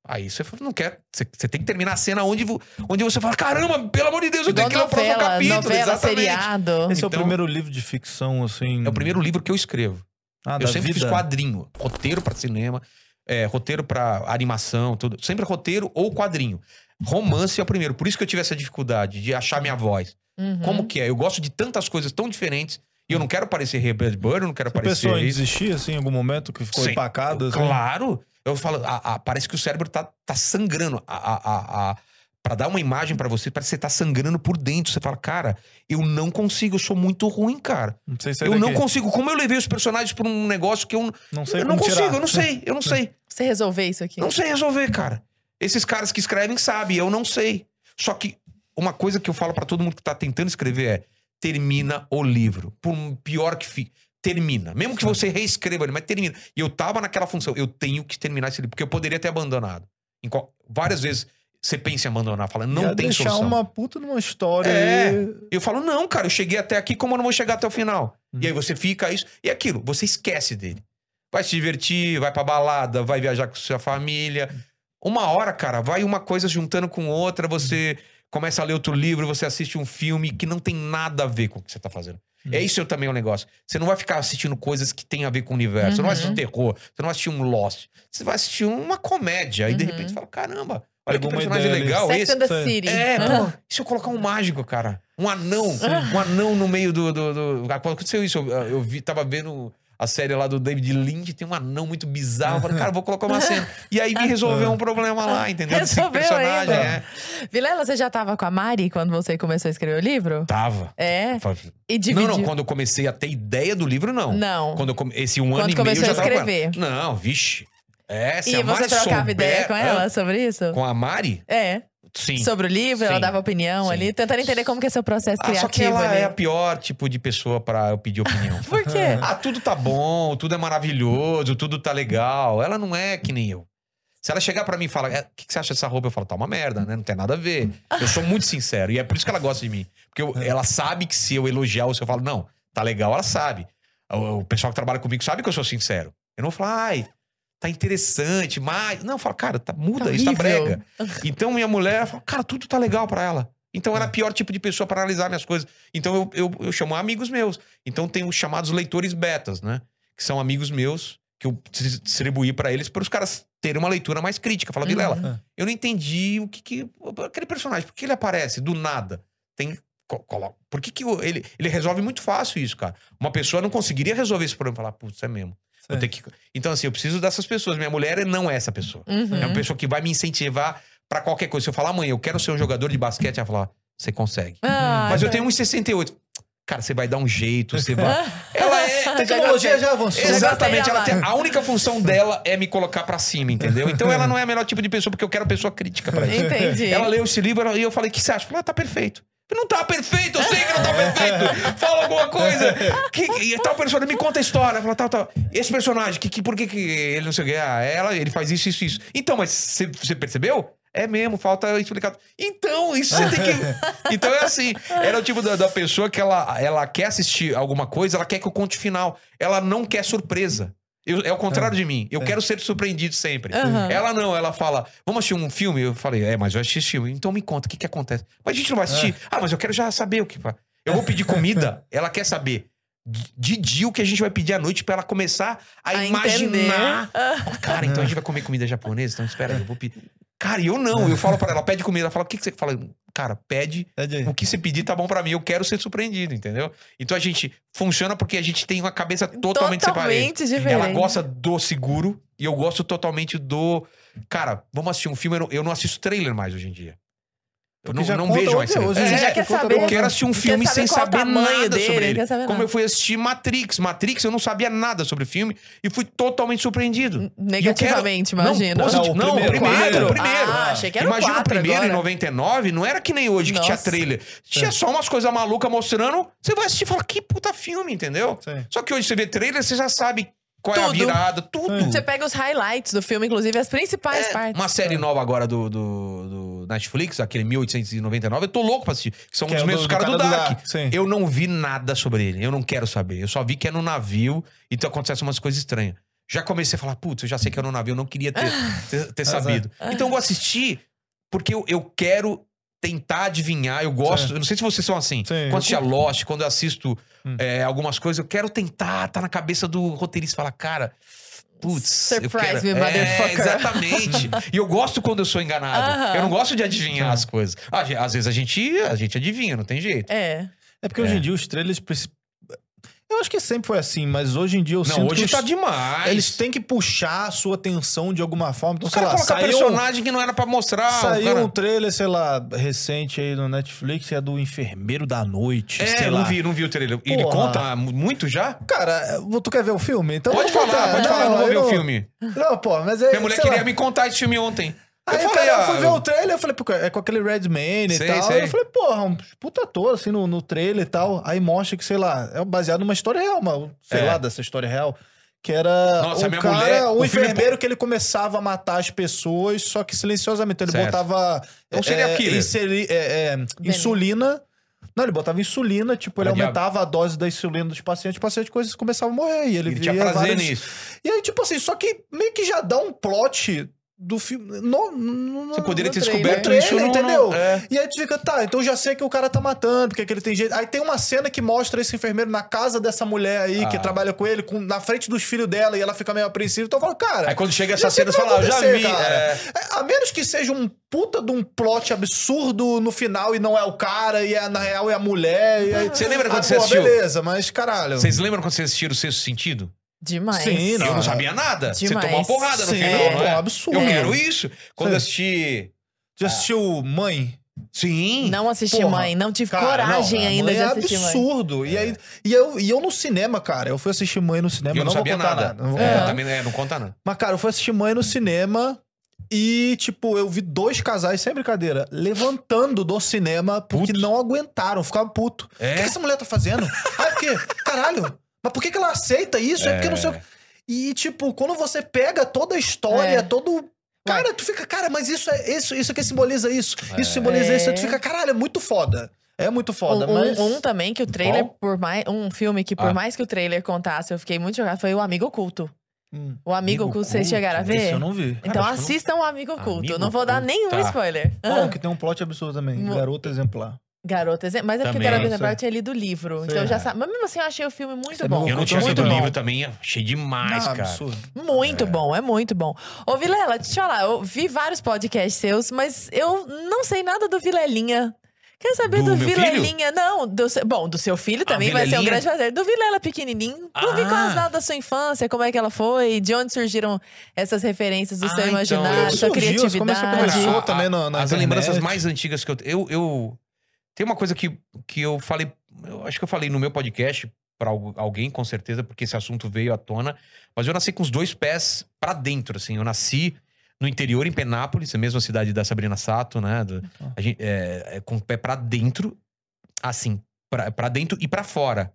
aí você fala, não quer. Você, você tem que terminar a cena onde, onde você fala: caramba, pelo amor de Deus, eu Igual tenho que ler o próximo capítulo. novela, Exatamente. seriado. Esse é o Então- primeiro livro de ficção, assim. É o primeiro livro que eu escrevo. Ah, Eu sempre vida. fiz quadrinho, roteiro pra cinema, é, roteiro pra animação, tudo. Sempre roteiro ou quadrinho. Romance é o primeiro. Por isso que eu tive essa dificuldade de achar minha voz. Uhum. Como que é? Eu gosto de tantas coisas tão diferentes e eu não quero parecer Rebelde Bird, eu não quero Você parecer. pensou em desistir, assim, em algum momento que ficou Sim. empacado? Assim? Claro! Eu falo, a- a- parece que o cérebro tá, tá sangrando. A, a, a, a- pra dar uma imagem pra você, parece que você tá sangrando por dentro. Você fala, cara, eu não consigo, eu sou muito ruim, cara. Não sei se é Eu não daqui. consigo. Como eu levei os personagens pra um negócio que eu, Não sei eu não consigo, tirar. eu não sei, eu não sei. Você resolver isso aqui? Não sei resolver, cara. Esses caras que escrevem sabem, eu não sei. Só que uma coisa que eu falo pra todo mundo que tá tentando escrever é: termina o livro. Por um pior que fique. Termina. Mesmo que você reescreva ele, mas termina. E eu tava naquela função. Eu tenho que terminar esse livro, porque eu poderia ter abandonado. Em qual- Várias vezes você pensa em abandonar, fala, não Ia tem deixar solução. uma puta numa história É. aí. Eu falo, não, cara, eu cheguei até aqui, como eu não vou chegar até o final? Uhum. E aí você fica isso e aquilo, você esquece dele. Vai se divertir, vai pra balada, vai viajar com sua família. Uma hora, cara, vai uma coisa juntando com outra, você começa a ler outro livro, você assiste um filme que não tem nada a ver com o que você tá fazendo. Uhum. É isso também o negócio. Você não vai ficar assistindo coisas que tem a ver com o universo. Você não vai assistir Uhum. terror, você não vai assistir um Lost. Você vai assistir uma comédia. E de Uhum. repente você fala: caramba, olha que personagem legal Sex esse. and the. City. É, Ah. pô, e se eu colocar um mágico, cara? Um anão. Um anão no meio do. do, do... Quando aconteceu isso, eu, eu vi, tava vendo a série lá do David Lynch, tem um anão muito bizarro. Eu falei, cara, vou colocar uma cena. E aí me resolveu um problema lá, entendeu? Desse Resolveu personagem. ainda. É. Vilela, você já tava com a Mari quando você começou a escrever o livro? Tava. É. E Não, dividiu. não, quando eu comecei a ter ideia do livro, não. Não. Quando eu come... Esse um Quando ano e meio começou eu já a escrever. Não, vixe. É, se E a você Mari trocava souber- ideia com ela sobre isso? Com a Mari? É. Sim. sobre o livro, ela Sim. dava opinião Sim. ali, tentando entender como que é seu processo Ah, só que criativo ela ali. é a pior tipo de pessoa pra eu pedir opinião. Por quê? ah, tudo tá bom, tudo é maravilhoso, tudo tá legal. Ela não é que nem eu. Se ela chegar pra mim e falar, "É, o que que você acha dessa roupa? Eu falo, tá uma merda, né? Não tem nada a ver. Eu sou muito sincero. E é por isso que ela gosta de mim. Porque eu- ela sabe que se eu elogiar ou se eu falo, não, tá legal, ela sabe. O, o pessoal que trabalha comigo sabe que eu sou sincero. Eu não vou falar, ai, tá interessante, mas. Não, eu falo, cara, tá, muda, Tá isso tá brega. Então minha mulher fala, cara, tudo tá legal pra ela. Então ela é o pior tipo de pessoa pra analisar minhas coisas. Então eu, eu, eu chamo amigos meus. Então tem os chamados leitores betas, né? Que são amigos meus que eu dis- distribuí pra eles para os caras terem uma leitura mais crítica. Fala, Vilela, Uhum. eu não entendi o que que aquele personagem, por que ele aparece do nada? Tem por que que ele ele resolve muito fácil isso, cara? Uma pessoa não conseguiria resolver esse problema, falar, putz, é mesmo. Vou Sim. ter que... Então assim, eu preciso dessas pessoas. Minha mulher não é essa pessoa. Uhum. É uma pessoa que vai me incentivar pra qualquer coisa. Se eu falar, mãe, eu quero ser um jogador de basquete, ela falar, você consegue. Ah, Mas eu tenho 1,68. Cara, você vai dar um jeito, você vai. Ela é. Já Tecnologia já avançou. Exatamente, ela tem, a única função dela é me colocar pra cima, entendeu? Então ela não é a melhor tipo de pessoa, porque eu quero pessoa crítica pra isso. Entendi. Ela leu esse livro e eu falei: o que você acha? Ela, ah, tá perfeito. Não tá perfeito, eu sei que não tá perfeito. Fala alguma coisa. Que, e tal personagem, me conta a história. Fala, tal, tal. Esse personagem, que, que, por que, que ele não sei o que? Ah, ela, ele faz isso, isso, isso. Então, mas você percebeu? É mesmo, falta explicar. Então, isso você tem que. Então é assim. Ela é o tipo da, da pessoa que ela, ela quer assistir alguma coisa, ela quer que eu conte o final. Ela não quer surpresa. Eu- é o contrário de mim. Eu quero ser surpreendido sempre. Aham. Ela não, ela fala, vamos assistir um filme? Eu falei, é, mas eu assisti esse filme. Então me conta, o que que acontece? Mas a gente não vai assistir. Ah, mas eu quero já saber o que... Eu vou pedir comida, ela quer saber de dia o que a gente vai pedir à noite pra ela começar a, A imaginar. Cara, então a gente vai comer comida japonesa? Então espera aí, eu vou pedir. Cara, e eu não. Eu falo pra ela, pede comida. Ela fala, o que que você... Fala, cara, pede o que você pedir tá bom pra mim, eu quero ser surpreendido, entendeu? Então a gente funciona porque a gente tem uma cabeça totalmente, separada. Totalmente diferente. Ela gosta do seguro e eu gosto totalmente do. Cara, vamos assistir um filme. Eu não, eu não assisto trailer mais hoje em dia. Eu Porque não, já não conta vejo mais outra- trailer. hoje em já quer saber? Eu quero assistir um filme saber sem saber nada dele, sobre ele. Como nada. eu fui assistir Matrix. Matrix, eu não sabia nada sobre o filme e fui totalmente surpreendido. Negativamente, Não, imagino. positivo- Não, não, o primeiro. primeiro. o primeiro. Ah, achei que era Imagina o primeiro agora. em 99, não era que nem hoje que tinha Nossa. trailer. Tinha só umas coisas malucas mostrando. Você vai assistir e fala, que puta filme, entendeu? Sim. Só que hoje você vê trailer, você já sabe qual é a Tudo. virada, tudo. Você pega os highlights do filme, inclusive as principais É, partes. uma série nova agora do, do, do Netflix, aquele 1899, eu tô louco pra assistir. Que são Que os é mesmos do- do caras do, cara do Dark. Dark, sim. Eu não vi nada sobre ele, eu não quero saber. Eu só vi que é no navio, então acontecem umas coisas estranhas. Já comecei a falar, putz, eu já sei que é no navio, eu não queria ter, ter, ter Exato. sabido. Então eu vou assistir porque eu, eu quero tentar adivinhar. Eu gosto, Sim. eu não sei se vocês são assim. Sim, quando eu assistia Lost, quando eu assisto Hum. é, algumas coisas, eu quero tentar, tá na cabeça do roteirista, falar, cara. Putz, eu Surprise quero... me, é, motherfucker. exatamente. e eu gosto quando eu sou enganado. Aham. Eu não gosto de adivinhar as coisas. Ah, Às vezes a gente, a gente adivinha, não tem jeito. É. É porque hoje em dia os trailers. Eu acho que sempre foi assim, mas hoje em dia eu não, sinto hoje que tá os- demais. eles têm que puxar a sua atenção de alguma forma. Então, Os sei lá, saiu, personagem que não era pra mostrar. saiu cara- um trailer, sei lá, recente aí no Netflix, é do Enfermeiro da Noite, É, sei não lá. vi, não vi o trailer. Ele Porra. conta mu- muito já? Cara, tu quer ver o filme? Então Pode falar, contar. pode falar, eu não vou ver o filme. Não, pô, mas é. Minha mulher queria lá. me contar esse filme ontem. Aí, eu falei, cara, eu ah, fui ver o trailer, eu falei, pô, é com aquele Redman e Sei, tal. sei. Eu falei, porra, um puta ator, assim, no, no trailer e tal. Aí mostra que, sei lá, é baseado numa história real, uma, sei É. lá, dessa história real. Que era Nossa, um cara, mulher- um o filme- enfermeiro que ele começava a matar as pessoas, só que silenciosamente. Ele Certo. botava É um serial killer. inseri- é, é, insulina. Não, ele botava insulina, tipo, ele aumentava a dose da insulina dos pacientes, os pacientes coisas começavam a morrer. E ele, Ele via tinha prazer vários- nisso. E aí, tipo assim, só que meio que já dá um plot do filme. No, no, Você poderia no ter trailer. descoberto trailer, isso no- no- entendeu? É. E aí tu fica, tá, então eu já sei que o cara tá matando, porque que ele tem jeito. Aí tem uma cena que mostra esse enfermeiro na casa dessa mulher aí, que Ah. trabalha com ele, com, na frente dos filhos dela, e ela fica meio apreensiva. Então eu falo, cara. Aí quando chega essa cena, que você fala, ah, eu já vi. cara. é. É, A menos que seja um puta de um plot absurdo no final e não é o cara, e é, na real é a mulher. Aí... Você lembra quando ah, você pô, assistiu? beleza, mas caralho. Vocês lembram quando vocês assistiram o Sexto Sentido? Demais. Sim, eu não Não, sabia nada. Você demais. tomou uma porrada no Sim, final, não pô, é? absurdo. Eu quero isso. Quando Sim. eu assisti... Já assistiu Mãe? Sim. Não assisti Porra. mãe, não tive Cara, coragem não, ainda Mãe de é assistir mãe. absurdo. E, aí, e, eu, e eu no cinema, cara, eu fui assistir Mãe no cinema. E eu não, vou sabia contar nada. não vou É, contar. também é, não conta nada. Mas, cara, eu fui assistir Mãe no cinema E, tipo, eu vi dois casais, sem brincadeira, levantando do cinema porque Putz. não aguentaram, ficaram puto. O É? que, que essa mulher tá fazendo? ah, é porque, caralho, mas por que, que ela aceita isso? É, porque não sei. o- E, tipo, quando você pega toda a história, É. todo. Cara, tu fica, cara, mas isso é isso, isso aqui simboliza isso. Isso simboliza É. isso. Tu fica, caralho, é muito foda. É muito foda, um, mas. um também que o trailer, Qual? por mais. Um filme que, por Ah. mais que o trailer contasse, eu fiquei muito jogado, foi o Amigo Oculto. Hum. O Amigo, Amigo Oculto, vocês chegaram a ver? Esse eu não vi. Então Cara, que eu não- assistam o Amigo Oculto. Amigo não vou dar nenhum tá. spoiler. Bom, Ah, que tem um plot absurdo também. Garota exemplar. Garota, exemplo. Mas é porque. Garota. Exemplar eu tinha lido o livro. Então eu já É. sabia. Mas mesmo assim eu achei o filme muito é bom. Eu não tinha Muito lido o livro também, achei demais, Ah, cara. absurdo. Muito bom, é muito bom. Ô, Vilela, deixa eu falar, eu vi vários podcasts seus, mas eu não sei nada do Vilelinha. Quero saber Do do, Vilelinha. Não, do, seu- bom, do seu filho também vai ser um grande prazer. Do Vilela pequenininho. Não vi Ah. quase nada da sua infância, como é que ela foi, de onde surgiram essas referências do Ah, seu então, imaginário, eu sua surgiu, você começou- criatividade. começou A- também na- na As internet. lembranças mais antigas que eu, eu. Eu. Tem uma coisa que, que eu falei. Eu acho que eu falei no meu podcast pra al- alguém, com certeza, porque esse assunto veio à tona. Mas eu nasci com os dois pés pra dentro, assim. Eu nasci no interior, em Penápolis, a mesma cidade da Sabrina Sato, né? do- a gente, é, é, com o pé pra dentro, assim, pra, pra dentro e pra fora.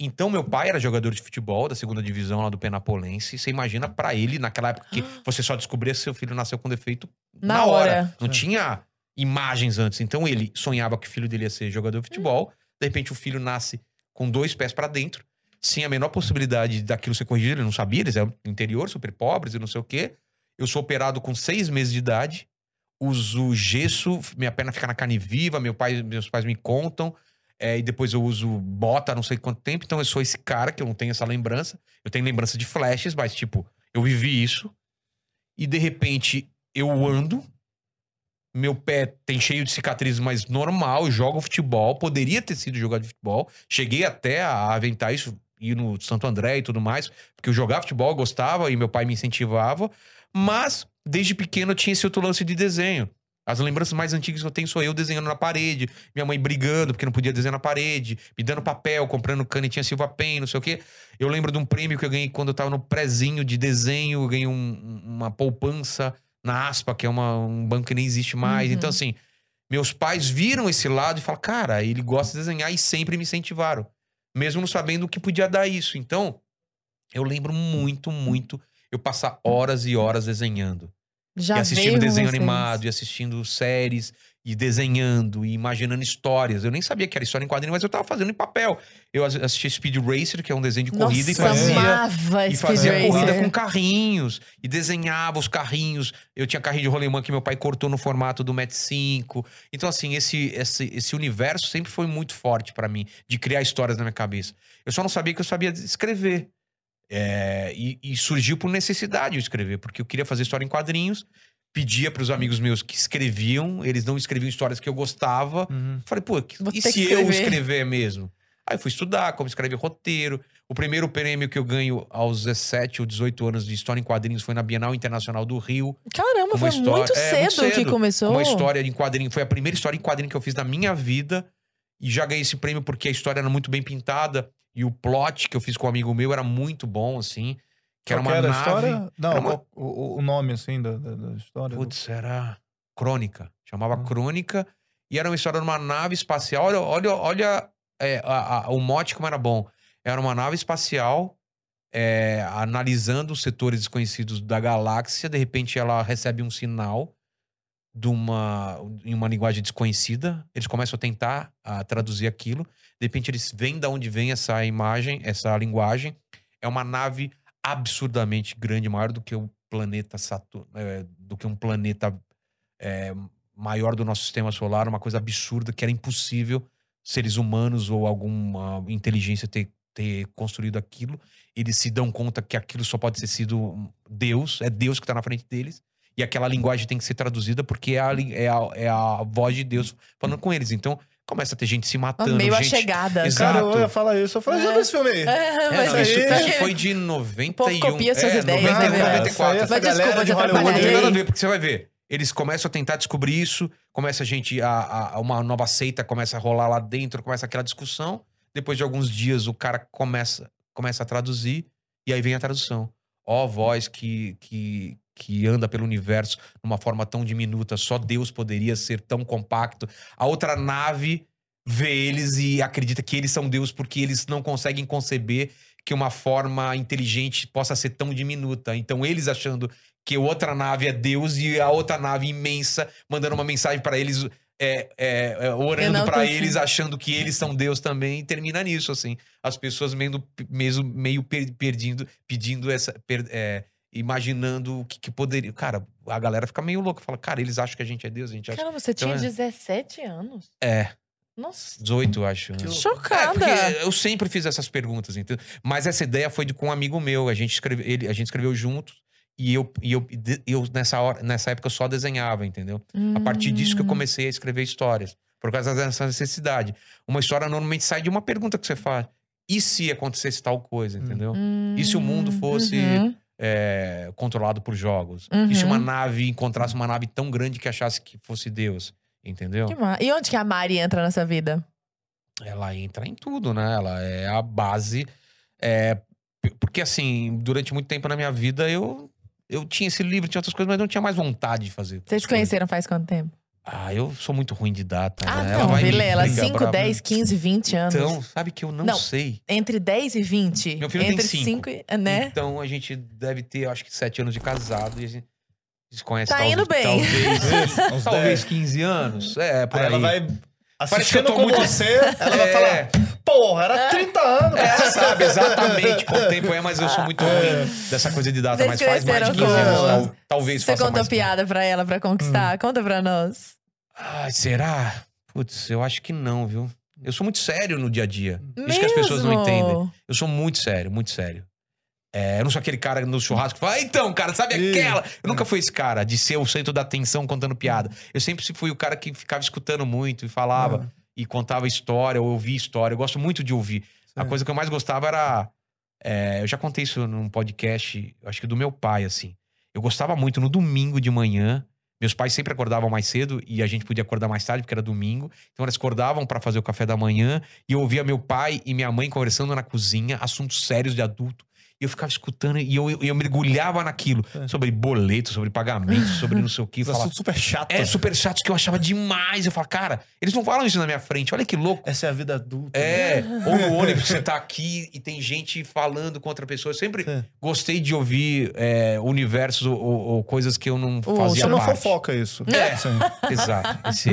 Então, meu pai era jogador de futebol da segunda divisão lá do Penapolense. Você imagina pra ele, naquela época que você só descobria se seu filho nasceu com defeito Na hora. Não É. tinha imagens antes. Então, ele sonhava que o filho dele ia ser jogador de futebol. De repente, o filho nasce com dois pés pra dentro, sem a menor possibilidade daquilo ser corrigido. Ele não sabia, eles eram interior, super pobres e não sei o quê. Eu sou operado com seis meses de idade, uso gesso, minha perna fica na carne viva, meu pai, meus pais me contam. é, e depois eu uso bota não sei quanto tempo. Então eu sou esse cara que eu não tenho essa lembrança. Eu tenho lembrança de flashes, mas tipo, eu vivi isso. E de repente eu ando. Meu pé tem cheio de cicatrizes, mas normal, jogo futebol. Poderia ter sido jogador de futebol. Cheguei até a aventar isso, ir no Santo André e tudo mais, porque eu jogava futebol, eu gostava e meu pai me incentivava. Mas, desde pequeno, eu tinha esse outro lance de desenho. As lembranças mais antigas que eu tenho sou eu desenhando na parede, minha mãe brigando porque não podia desenhar na parede, me dando papel, comprando canetinha Silva Pen, não sei o quê. Eu lembro de um prêmio que eu ganhei quando eu tava no prezinho de desenho, eu ganhei um- uma poupança na Aspa, que é uma- um banco que nem existe mais. Uhum. Então, assim, meus pais viram esse lado e falaram, cara, ele gosta de desenhar e sempre me incentivaram. Mesmo não sabendo o que podia dar isso. Então, eu lembro muito, muito eu passar horas e horas desenhando Já e assistindo desenho vocês. animado, e assistindo séries, e desenhando, e imaginando histórias. Eu nem sabia que era história em quadrinho, mas eu tava fazendo em papel. Eu as- assisti Speed Racer, que é um desenho de corrida, Nossa, e fazia. amava E fazia Racer. corrida com carrinhos. E desenhava os carrinhos. Eu tinha carrinho de rolemã que meu pai cortou no formato do Met 5. Então, assim, esse, esse, esse universo sempre foi muito forte pra mim, de criar histórias na minha cabeça. Eu só não sabia que eu sabia escrever. É, e, e surgiu por necessidade eu escrever, porque eu queria fazer história em quadrinhos. Pedia pros amigos meus que escreviam, eles não escreviam histórias que eu gostava. Uhum. Falei, pô, que- e se que eu escrever. escrever mesmo? Aí eu fui estudar como escrever roteiro. O primeiro prêmio que eu ganho aos 17 ou 18 anos de história em quadrinhos foi na Bienal Internacional do Rio. Caramba, foi história- muito, é, cedo muito que cedo. começou. Uma história em quadrinho. Foi a primeira história em quadrinho que eu fiz na minha vida. E já ganhei esse prêmio porque a história era muito bem pintada. E o plot que eu fiz com um amigo meu era muito bom, assim. Que era uma a nave. história? Não, era uma- qual- o, o nome, assim, da, da, história. Putz, era Crônica. Chamava Hum. Crônica. E era uma história de uma nave espacial. Olha, olha, olha é, a- a- o mote como era bom. Era uma nave espacial é, analisando os setores desconhecidos da galáxia. De repente, ela recebe um sinal de uma, em uma linguagem desconhecida. Eles começam a tentar a, traduzir aquilo. De repente, eles veem de onde vem essa imagem, essa linguagem. É uma nave absurdamente grande, maior do que o planeta Saturno, é, do que um planeta é, maior do nosso sistema solar, uma coisa absurda que era impossível seres humanos ou alguma inteligência ter, ter construído aquilo. Eles se dão conta que aquilo só pode ter sido Deus, é Deus que está na frente deles. E aquela linguagem tem que ser traduzida porque é a, é a, é a voz de Deus falando com eles. Então começa a ter gente se matando. meio a gente... chegada. Exato. Cara, eu ia falar isso. Eu falei, já É. viu esse filme aí? É, É, mas não, isso, aí- foi de 91. O povo copia suas é, ideias, 91, né, velho? 94. Essa Mas desculpa galera te de atrapalhar Não tem nada a ver, porque você vai ver. Eles começam a tentar descobrir isso, começa a gente, a, a- uma nova seita começa a rolar lá dentro, começa aquela discussão. Depois de alguns dias, o cara começa, começa a traduzir, e aí vem a tradução. Ó voz que, que, que anda pelo universo de uma forma tão diminuta, só Deus poderia ser tão compacto. A outra nave vê eles e acredita que eles são Deus porque eles não conseguem conceber que uma forma inteligente possa ser tão diminuta. Então eles achando que outra nave é Deus e a outra nave imensa mandando uma mensagem para eles é, é, é, orando para eles, achando que eles são Deus também, e termina nisso, assim. As pessoas meio, mesmo, meio per- perdindo, pedindo essa. per- é, imaginando o que, que poderia. Cara, a galera fica meio louca. Fala, cara, eles acham que a gente é Deus, a gente acha. Caramba, você Então tinha é. 17 anos? É, Nossa. 18, eu acho. né? É, Chocada. porque eu sempre fiz essas perguntas, entendeu? Mas essa ideia foi de, com um amigo meu. A gente, escreve, ele, a gente escreveu juntos. E eu, e eu, eu nessa, hora, nessa época, eu só desenhava, entendeu? A partir disso que eu Hum. comecei a escrever histórias. Por causa dessa necessidade. Uma história normalmente sai de uma pergunta que você faz. E se acontecesse tal coisa, entendeu? E se o mundo fosse Uhum. é, controlado por jogos? Uhum. E se uma nave encontrasse uma nave tão grande que achasse que fosse Deus? Entendeu? E onde que a Mari entra nessa vida? Ela entra em tudo, né? Ela é a base. é, porque, assim, durante muito tempo na minha vida, eu, eu tinha esse livro, tinha outras coisas, mas não tinha mais vontade de fazer. Vocês se conheceram faz quanto tempo? Ah, eu sou muito ruim de data. Ah, né? não, Vilela. ligar 5, brava. 10, 15, 20 anos. Então, sabe que eu não, Não. sei. Entre 10 e 20. Meu filho tem Entre cinco. 5 e. Né? Então a gente deve ter, acho que, sete anos de casado e a gente se conhece Tá talvez, indo bem. talvez, Uns talvez 10. 15 anos. É, por Aí aí. ela vai Parece que eu assistindo tô com muito- você, ela vai É. falar, porra, era 30 anos. Ela sabe exatamente quanto tempo é, mas eu sou muito ruim dessa coisa de data. Vocês Mas faz mais de 15 cresceram anos. tal- talvez Você faça contou mais. piada pra ela pra conquistar? Conta pra nós. Ai, será? Putz, eu acho que não, viu? Eu sou muito sério no dia a dia. Isso que as pessoas não Mesmo? entendem. Eu sou muito sério, muito sério. É, eu não sou aquele cara no churrasco que fala, "Ah, então, cara, sabe aquela? Eu nunca fui esse cara de ser o centro da atenção contando piada. Eu sempre fui o cara que ficava escutando muito e falava e contava história, ou ouvia história. Eu gosto muito de ouvir. A Sim. coisa que eu mais gostava era. é, eu já contei isso num podcast, acho que do meu pai, assim. Eu gostava muito no domingo de manhã. Meus pais sempre acordavam mais cedo e a gente podia acordar mais tarde, porque era domingo. Então eles acordavam para fazer o café da manhã e eu ouvia meu pai e minha mãe conversando na cozinha, assuntos sérios de adulto. E eu ficava escutando e eu, eu, eu mergulhava naquilo. É. Sobre boleto, sobre pagamento, sobre não sei o que. É Falava, super chato. é super chato que eu achava demais. Eu falava, cara, eles não falam isso na minha frente. Olha que louco. Essa é a vida adulta. É, ou no ônibus você tá aqui e tem gente falando com outra pessoa. Eu sempre É. gostei de ouvir é, universos ou, ou- ou coisas que eu não Ô, fazia Você não parte. fofoca isso. É. Exato. esse-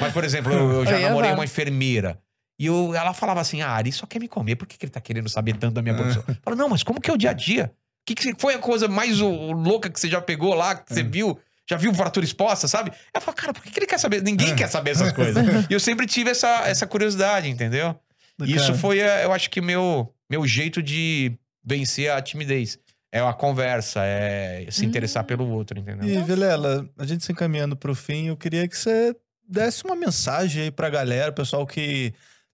Mas, por exemplo, eu, eu já Eu ia namorei uma enfermeira. E eu, ela falava assim: ah, Ari só quer me comer, por que, que ele tá querendo saber tanto da minha profissão? Eu falo, não, mas como que é o dia a dia? Que que foi a coisa mais louca que você já pegou lá, que você viu? Já viu fratura exposta, sabe? Ela fala, cara, por que, que ele quer saber? Ninguém quer saber essas coisas. E eu sempre tive essa, essa curiosidade, entendeu? E Isso foi, eh, eu acho que, meu, meu jeito de vencer a timidez. É a conversa, é se interessar pelo outro, entendeu? E, Vilela, a gente se encaminhando pro fim, eu queria que você desse uma mensagem aí pra galera, pessoal que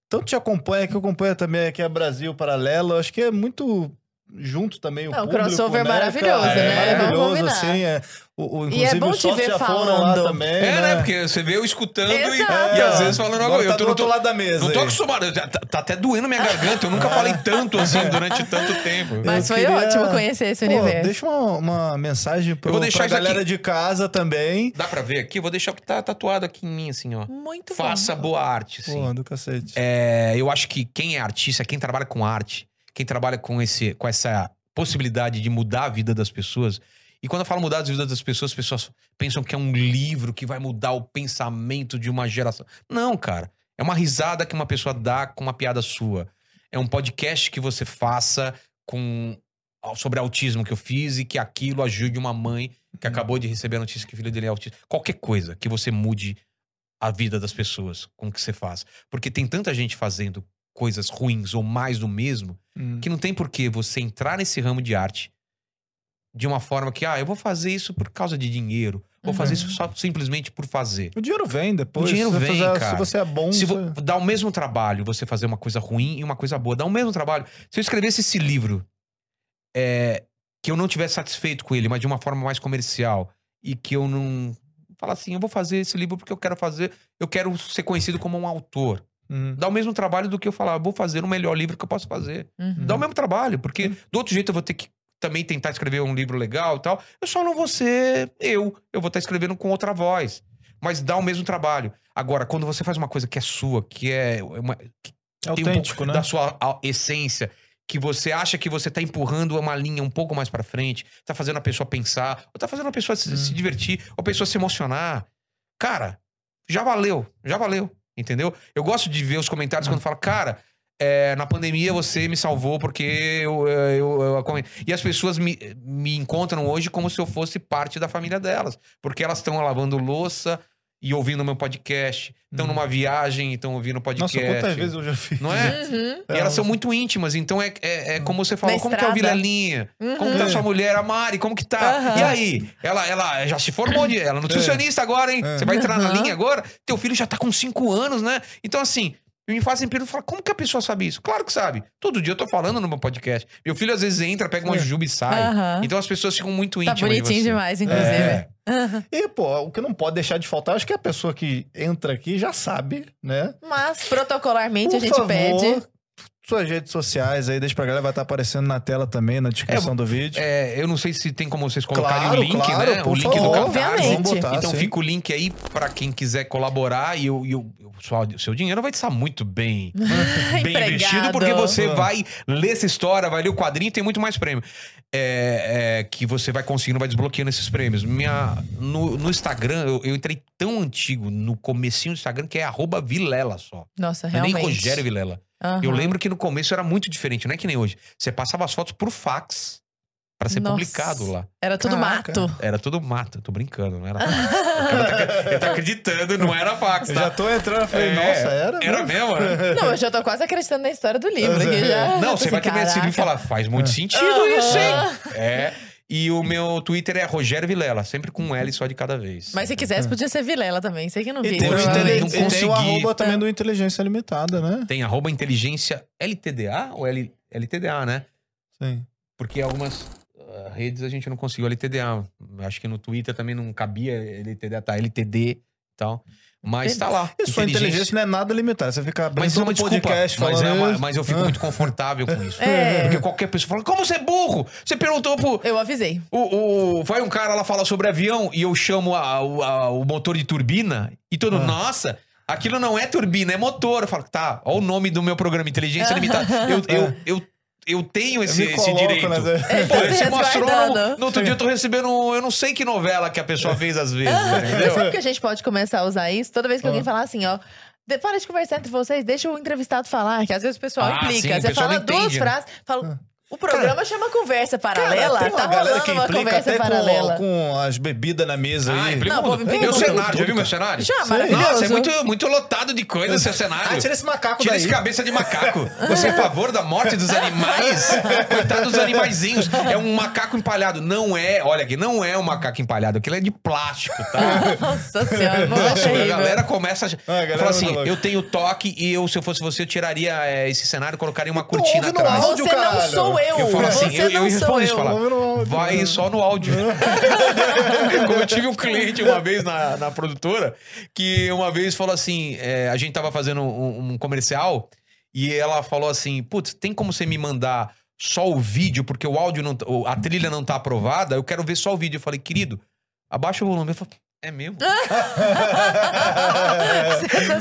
tanto te acompanha, que acompanha também aqui a Brasil Paralelo. Acho que é muito junto também o Não, o público, crossover né, maravilhoso, cara? né? É Vamos maravilhoso, assim. É, o, o, E é bom te ver já foram lá falando. também, É, né? né? Porque você vê eu escutando e, e às vezes falando Agora agora. tá eu tô, do não outro lado da mesa não tô aí. acostumado. Tá, tá até doendo minha garganta. Eu nunca falei tanto assim durante tanto tempo. Mas Eu foi queria- ótimo conhecer esse Pô, universo. deixa uma, uma mensagem pro, vou deixar pra isso aqui. galera de casa também. Dá pra ver aqui? Eu vou deixar o que tá tatuado aqui em mim, assim, ó. Muito Faça bom. boa arte, assim. Pô, do cacete. É, eu acho que quem é artista, quem trabalha com arte, quem trabalha com, esse, com essa possibilidade de mudar a vida das pessoas. E quando eu falo mudar a vida das pessoas, as pessoas pensam que é um livro que vai mudar o pensamento de uma geração. Não, cara. É uma risada que uma pessoa dá com uma piada sua. É um podcast que você faça com sobre autismo que eu fiz e que aquilo ajude uma mãe que acabou de receber a notícia que o filho dele é autista. Qualquer coisa que você mude a vida das pessoas com o que você faz. Porque tem tanta gente fazendo coisas ruins ou mais do mesmo Hum. que não tem por que você entrar nesse ramo de arte de uma forma que, ah, eu vou fazer isso por causa de dinheiro. Vou Uhum. fazer isso só simplesmente por fazer. O dinheiro vem depois. O dinheiro se você vem, fizer- cara. Se você é bom, Se você- vo- dá o mesmo trabalho você fazer uma coisa ruim e uma coisa boa. Dá o mesmo trabalho. Se eu escrevesse esse livro é, que eu não tivesse satisfeito com ele, mas de uma forma mais comercial, e que eu não. Falar assim, eu vou fazer esse livro porque eu quero fazer, eu quero ser conhecido como um autor. Hum. Dá o mesmo trabalho do que eu falar, vou fazer o melhor livro que eu posso fazer. Uhum. Dá o mesmo trabalho, porque do outro jeito eu vou ter que também tentar escrever um livro legal e tal. Eu só não vou ser eu. Eu vou estar escrevendo com outra voz. Mas dá o mesmo trabalho. Agora, quando você faz uma coisa que é sua, que é uma, que É um autêntico, pouco né? da sua essência, que você acha que você tá empurrando uma linha um pouco mais pra frente, tá fazendo a pessoa pensar, ou tá fazendo a pessoa se, Hum. se divertir, ou a pessoa se emocionar. Cara, já valeu, já valeu, entendeu? Eu gosto de ver os comentários quando fala, cara, é, na pandemia você me salvou porque eu, eu, eu- eu- E as pessoas me, me encontram hoje como se eu fosse parte da família delas. Porque elas estão lavando louça e ouvindo o meu podcast. Estão Hum. numa viagem e estão ouvindo o podcast. Nossa, quantas vezes eu já fiz. Não é? Uhum. E elas são muito íntimas, então é, é, é como você falou, como que é o. Vilelinha? Uhum. Como que tá sua mulher, a Mari? Como que tá? Aham. E aí? Ela, ela já se formou, de, ela é nutricionista agora, hein? É. Você vai entrar na linha agora? Teu filho já tá com cinco anos, né? Então, assim, me fazem pergunta, fala, como que a pessoa sabe isso? Claro que sabe. Todo dia eu tô falando no meu podcast. Meu filho às vezes entra, pega uma É. jujuba e sai. Aham. Então as pessoas ficam muito Tá íntimas de bonitinho você. demais, inclusive. É. E, pô, o que não pode deixar de faltar, acho que a pessoa que entra aqui já sabe, né? Mas, protocolarmente, Por a gente favor, pede. Suas redes sociais aí, deixa pra galera, vai estar aparecendo na tela também, na descrição do vídeo. É, eu não sei se tem como vocês colocarem Claro, o link, claro, né? por O link favor. do Catarse. Botar, Então sim. fica o link aí pra quem quiser colaborar e eu, e eu- eu- sua- o seu dinheiro vai estar muito bem, bem investido, porque você Ah. vai ler essa história, vai ler o quadrinho e tem muito mais prêmio. É, é, que você vai conseguindo, vai desbloqueando esses prêmios. Minha, no, no Instagram, eu, eu entrei tão antigo no comecinho do Instagram que é arroba Vilela só. Nossa, Não é nem realmente. Rogério Vilela. Aham. Eu lembro que no começo era muito diferente, não é que nem hoje. Você passava as fotos por fax pra ser Nossa. publicado lá. Era tudo Caraca. mato. Era tudo mato, tô brincando, não era fax. Ele tá acreditando, não era fax, Eu tá? já tô entrando, eu falei, É, nossa, era? Era mesmo? né? Não, eu já tô quase acreditando na história do livro. É. já. Não, Tô você vai assim, ter medo desse livro e falar, faz muito sentido isso, hein? É. E o meu Twitter é Rogério Vilela, sempre com um L só de cada vez. Mas se quisesse, podia ser Vilela também. Sei que não E vi. tem, não e tem o arroba também do Inteligência Limitada, né? Tem arroba inteligência LTDA ou L, LTDA, né? Sim. Porque algumas ah, redes a gente não conseguiu LTDA. Acho que no Twitter também não cabia LTDA, tá LTD e tal. Mas tá lá. E sua inteligência não é nada limitada. Você fica abrindo Mas é o desculpa. podcast Mas, falando é uma- mas eu fico muito confortável com isso. É. Porque qualquer pessoa fala, como você é burro? Você perguntou pro. Eu avisei. O, o- vai um cara lá falar sobre avião e eu chamo a- o- a- o motor de turbina e todo, Ah. nossa, aquilo não é turbina, é motor. Eu falo, tá, olha o nome do meu programa, Inteligência Limitada. Eu, eu, eu, eu tenho esse, me esse direito. Pô, esse astrônomo, resguardando. no outro dia eu tô recebendo, um- eu não sei que novela que a pessoa fez às vezes, entendeu? sabe que a gente pode começar a usar isso? Toda vez que alguém Ah. falar assim, ó. de- Para de conversar entre vocês, deixa o entrevistado falar, que às vezes o pessoal Ah, implica. sim, Você pessoal fala duas entende, né? frases, fala. O programa chama conversa paralela. Cara, tem uma tá galera rolando que uma implica conversa até paralela. com, com as bebidas na mesa Ah, aí. implica Não, pô, implica Meu cenário, tudo, já viu meu cara. cenário? Já, maravilhoso. Nossa, é muito, muito lotado de coisa seu cenário. Ah, tira esse macaco Tira daí. esse cabeça de macaco. Você é a favor da morte dos animais? Coitado dos animaizinhos. É um macaco empalhado. Não é, olha aqui, não é um macaco empalhado. Aquilo é de plástico, tá? Nossa senhora, não é Nossa, a terrível. Galera começa a. Ah, fala assim: eu tenho toque e eu, se eu fosse você, eu tiraria é, esse cenário e colocaria uma cortina atrás. áudio, Você não caralho. sou eu. Eu falo assim, você eu, eu não respondo sou isso, eu. falar, vai só no áudio. Como eu tive um cliente uma vez na, na produtora, que uma vez falou assim, é, a gente tava fazendo um, um comercial, e ela falou assim, putz, tem como você me mandar só o vídeo, porque o áudio, não, tá- a trilha não tá aprovada, eu quero ver só o vídeo. Eu falei, querido, abaixa o volume. Eu falei, é mesmo?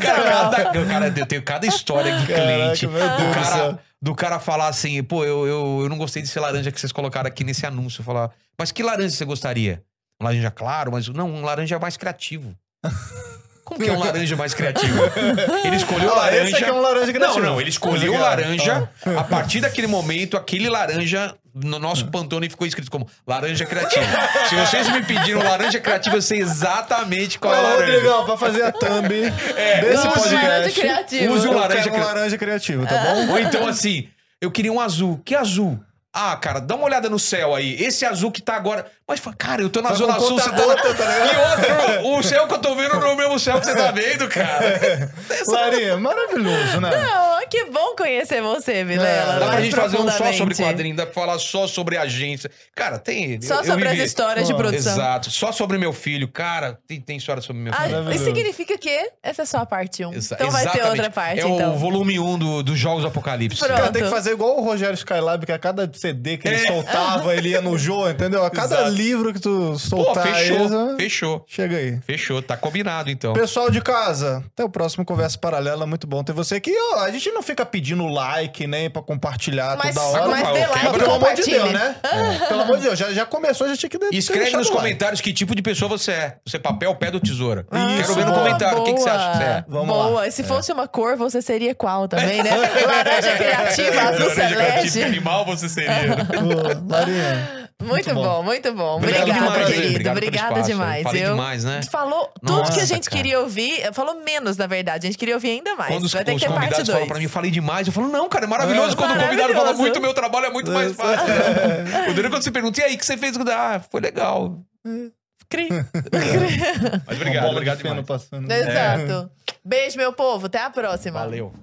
Cada, cara, eu tenho cada história de cliente. Caraca, meu Deus do, cara, do cara falar assim, pô, eu, eu, eu não gostei desse laranja que vocês colocaram aqui nesse anúncio. Eu falar, mas que laranja você gostaria? Um laranja claro, mas não, um laranja mais criativo. Como que é um laranja mais criativo? Ele escolheu o Ah, esse laranja. aqui é um laranja Não, criativo. não, ele escolheu o Legal. laranja. A partir daquele momento, aquele laranja no nosso Pantone ficou escrito como laranja criativo. Se vocês me pediram laranja criativo, eu sei exatamente qual é a Ô, laranja. Rodrigão, pra fazer a thumb desse Use podcast. laranja criativo. Use o eu laranja um laranja criativo, tá bom? Ou então assim, eu queria um azul. Que azul? Ah, cara, dá uma olhada no céu aí. Esse azul que tá agora. Mas, cara, eu tô na Tá Zona Sul, você tá tá? E outro, o céu que eu tô vendo não é o mesmo céu que você tá vendo, cara. Larinha, maravilhoso, né? Não, que bom conhecer você, Vilela. É, Dá pra gente fazer um só sobre quadrinho, dá pra falar só sobre agência. Cara, tem. Só eu- eu sobre as vivi- histórias de produção. Exato. Só sobre meu filho. Cara, tem, tem história sobre meu Ah, filho. isso Maravilhoso. significa que essa é só a parte 1. Exa- Então vai ter exatamente. outra parte, É então. o volume 1 do, dos Jogos do Apocalipse. Pronto. Cara, tem que fazer igual o Rogério Skylab, que a cada CD que ele É. soltava, ele ia no jogo, entendeu? A cada Exato. livro que tu Pô, soltar fechou. aí, Fechou. chega aí. Fechou. Tá combinado, então. Pessoal de casa, até o próximo Conversa Paralela. Muito bom ter você aqui. Ó, a gente não fica pedindo like nem pra compartilhar Mas, toda hora. mas falo, dê like Mas pelo amor de. Deus, né? Pelo amor de Deus, já, já começou, já tinha que E Escreve nos like. comentários que tipo de pessoa você é. Você é papel, pé ou tesoura. Ah, Quero ver no comentário o que, que você acha que você é. Vamos Boa. lá. Se fosse uma cor, você seria qual também, né? Laranja criativa, azul Laranja criativa, que celeste. animal você seria. Ô, Marinha, Muito, bom. bom. muito bom. Obrigado Obrigada, demais, querido. obrigado Obrigada espaço. demais. Falei Eu- demais, né? Falou tudo Nossa, que a gente cara. queria ouvir. Falou menos, na verdade. A gente queria ouvir ainda mais. Quando os, Vai ter os que ter parte convidados falam 2. pra mim, falei demais. Eu falo, não, cara, é maravilhoso É. quando o convidado fala Maravilhoso. muito, meu trabalho é muito mais É. fácil. o quando você pergunta, e aí, o que você fez? Ah, foi legal. Cri. Mas obrigado, obrigado demais. passando. Exato. Beijo, meu povo. Até a próxima. Valeu.